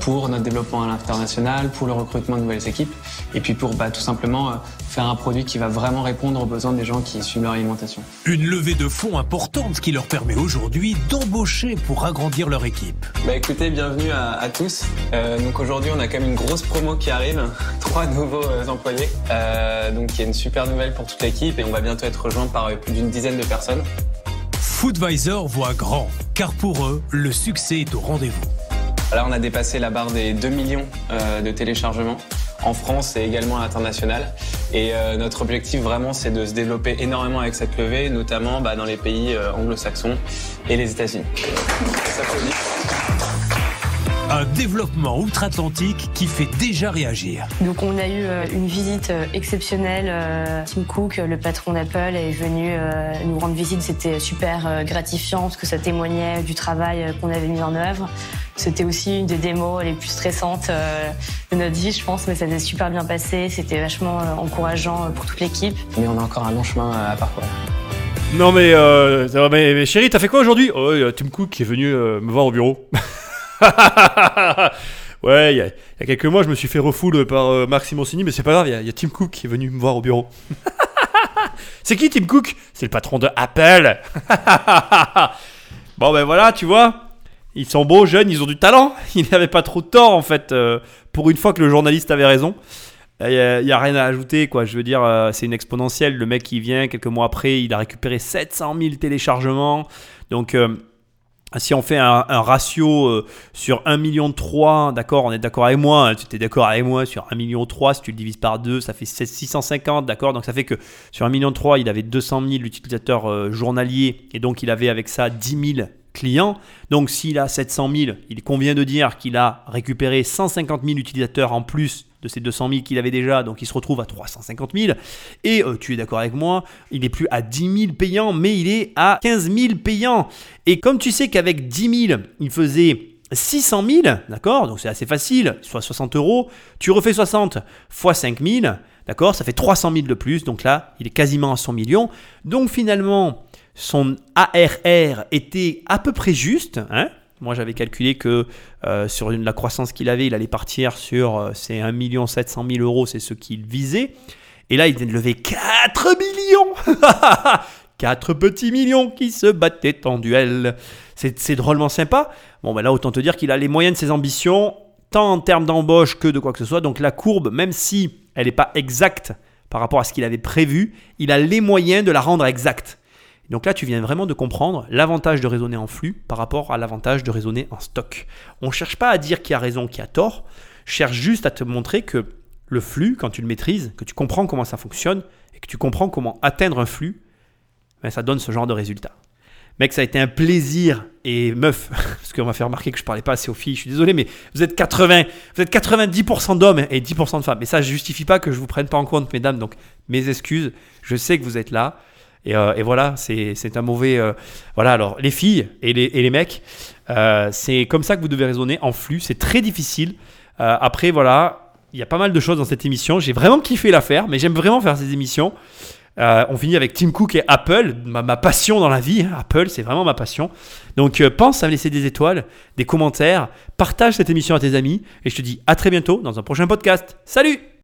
pour notre développement à l'international, pour le recrutement de nouvelles équipes, et puis pour bah, tout simplement euh, faire un produit qui va vraiment répondre aux besoins des gens qui suivent leur alimentation. Une levée de fonds importante qui leur permet aujourd'hui d'embaucher pour agrandir leur équipe. Bah écoutez, bienvenue à, à tous. Euh, donc aujourd'hui, on a quand même une grosse promo qui arrive, *laughs* trois nouveaux euh, employés. Euh, donc il y a une super nouvelle pour toute l'équipe et on va bientôt être rejoint par euh, plus d'une dizaine de personnes. Foodvisor voit grand, car pour eux, le succès est au rendez-vous. Là, on a dépassé la barre des 2 millions euh, de téléchargements en France et également à l'international. Et euh, notre objectif vraiment, c'est de se développer énormément avec cette levée, notamment bah, dans les pays euh, anglo-saxons et les États-Unis. Un développement outre-Atlantique qui fait déjà réagir. Donc on a eu euh, une visite euh, exceptionnelle. euh, Tim Cook, le patron d'Apple, est venu nous rendre visite. C'était super gratifiant parce que ça témoignait du travail qu'on avait mis en œuvre. C'était aussi une des démos les plus stressantes de notre vie, je pense, mais ça s'est super bien passé. C'était vachement encourageant pour toute l'équipe. Mais on a encore un long chemin à parcourir. Non, mais, euh, mais, mais chérie, t'as fait quoi aujourd'hui? Oh, il y a Tim Cook qui est venu euh, me voir au bureau. *laughs* *laughs* ouais, il y, a- il y a quelques mois, je me suis fait refoule par euh, Marc Simoncini, mais c'est pas grave, il y, a- il y a Tim Cook qui est venu me voir au bureau. *laughs* c'est qui Tim Cook? C'est le patron de Apple. *laughs* bon, ben voilà, tu vois. Ils sont beaux, jeunes, ils ont du talent. Il n'avait pas trop de tort, en fait, euh, pour une fois que le journaliste avait raison. Il n'y a, y a rien à ajouter, quoi. Je veux dire, euh, c'est une exponentielle. Le mec qui vient, quelques mois après, il a récupéré 700 000 téléchargements. Donc, euh, si on fait un, ratio euh, sur 1 million 3, d'accord, on est d'accord avec moi, hein, tu étais d'accord avec moi, sur 1 million 3, si tu le divises par 2, ça fait 650, d'accord, donc ça fait que sur 1 million 3, il avait 200 000 utilisateurs euh, journaliers, et donc il avait avec ça 10 000 clients. Donc s'il a 700 000, il convient de dire qu'il a récupéré 150 000 utilisateurs en plus de ces 200 000 qu'il avait déjà, donc il se retrouve à 350 000. Et euh, tu es d'accord avec moi, il n'est plus à 10 000 payants, mais il est à 15 000 payants. Et comme tu sais qu'avec 10 000, il faisait 600 000, d'accord Donc c'est assez facile, soit 60 euros. Tu refais 60 fois 5 000, d'accord Ça fait 300 000 de plus. Donc là, il est quasiment à 100 millions. Donc finalement, son ARR était à peu près juste. Hein moi, j'avais calculé que euh, sur la croissance qu'il avait, il allait partir sur euh, ces 1 700 000 euros, c'est ce qu'il visait. Et là, il vient de lever 4 millions *laughs* 4 petits millions qui se battaient en duel. C'est drôlement sympa. Bon, ben là, autant te dire qu'il a les moyens de ses ambitions, tant en termes d'embauche que de quoi que ce soit. Donc la courbe, même si elle n'est pas exacte par rapport à ce qu'il avait prévu, il a les moyens de la rendre exacte. Donc là, tu viens vraiment de comprendre l'avantage de raisonner en flux par rapport à l'avantage de raisonner en stock. On ne cherche pas à dire qui a raison, qui a tort. cherche juste à te montrer que le flux, quand tu le maîtrises, que tu comprends comment ça fonctionne et que tu comprends comment atteindre un flux, ben, ça donne ce genre de résultat. Mec, ça a été un plaisir. Et meuf, *laughs* parce qu'on m'a fait remarquer que je parlais pas assez aux filles, je suis désolé, mais vous êtes 80, vous êtes 90% d'hommes et 10% de femmes. Et ça, ne justifie pas que je vous prenne pas en compte, mesdames. Donc, mes excuses. Je sais que vous êtes là. Et, euh, voilà, c'est un mauvais. Euh, voilà, alors, les filles et les, et mecs, euh, c'est comme ça que vous devez raisonner en flux. C'est très difficile. après, voilà, il y a pas mal de choses dans cette émission. J'ai vraiment kiffé la faire, mais j'aime vraiment faire ces émissions. On finit avec Tim Cook et Apple, ma, passion dans la vie. Apple, c'est vraiment ma passion. Donc pense à me laisser des étoiles, des commentaires, partage cette émission à tes amis et je te dis à très bientôt dans un prochain podcast. Salut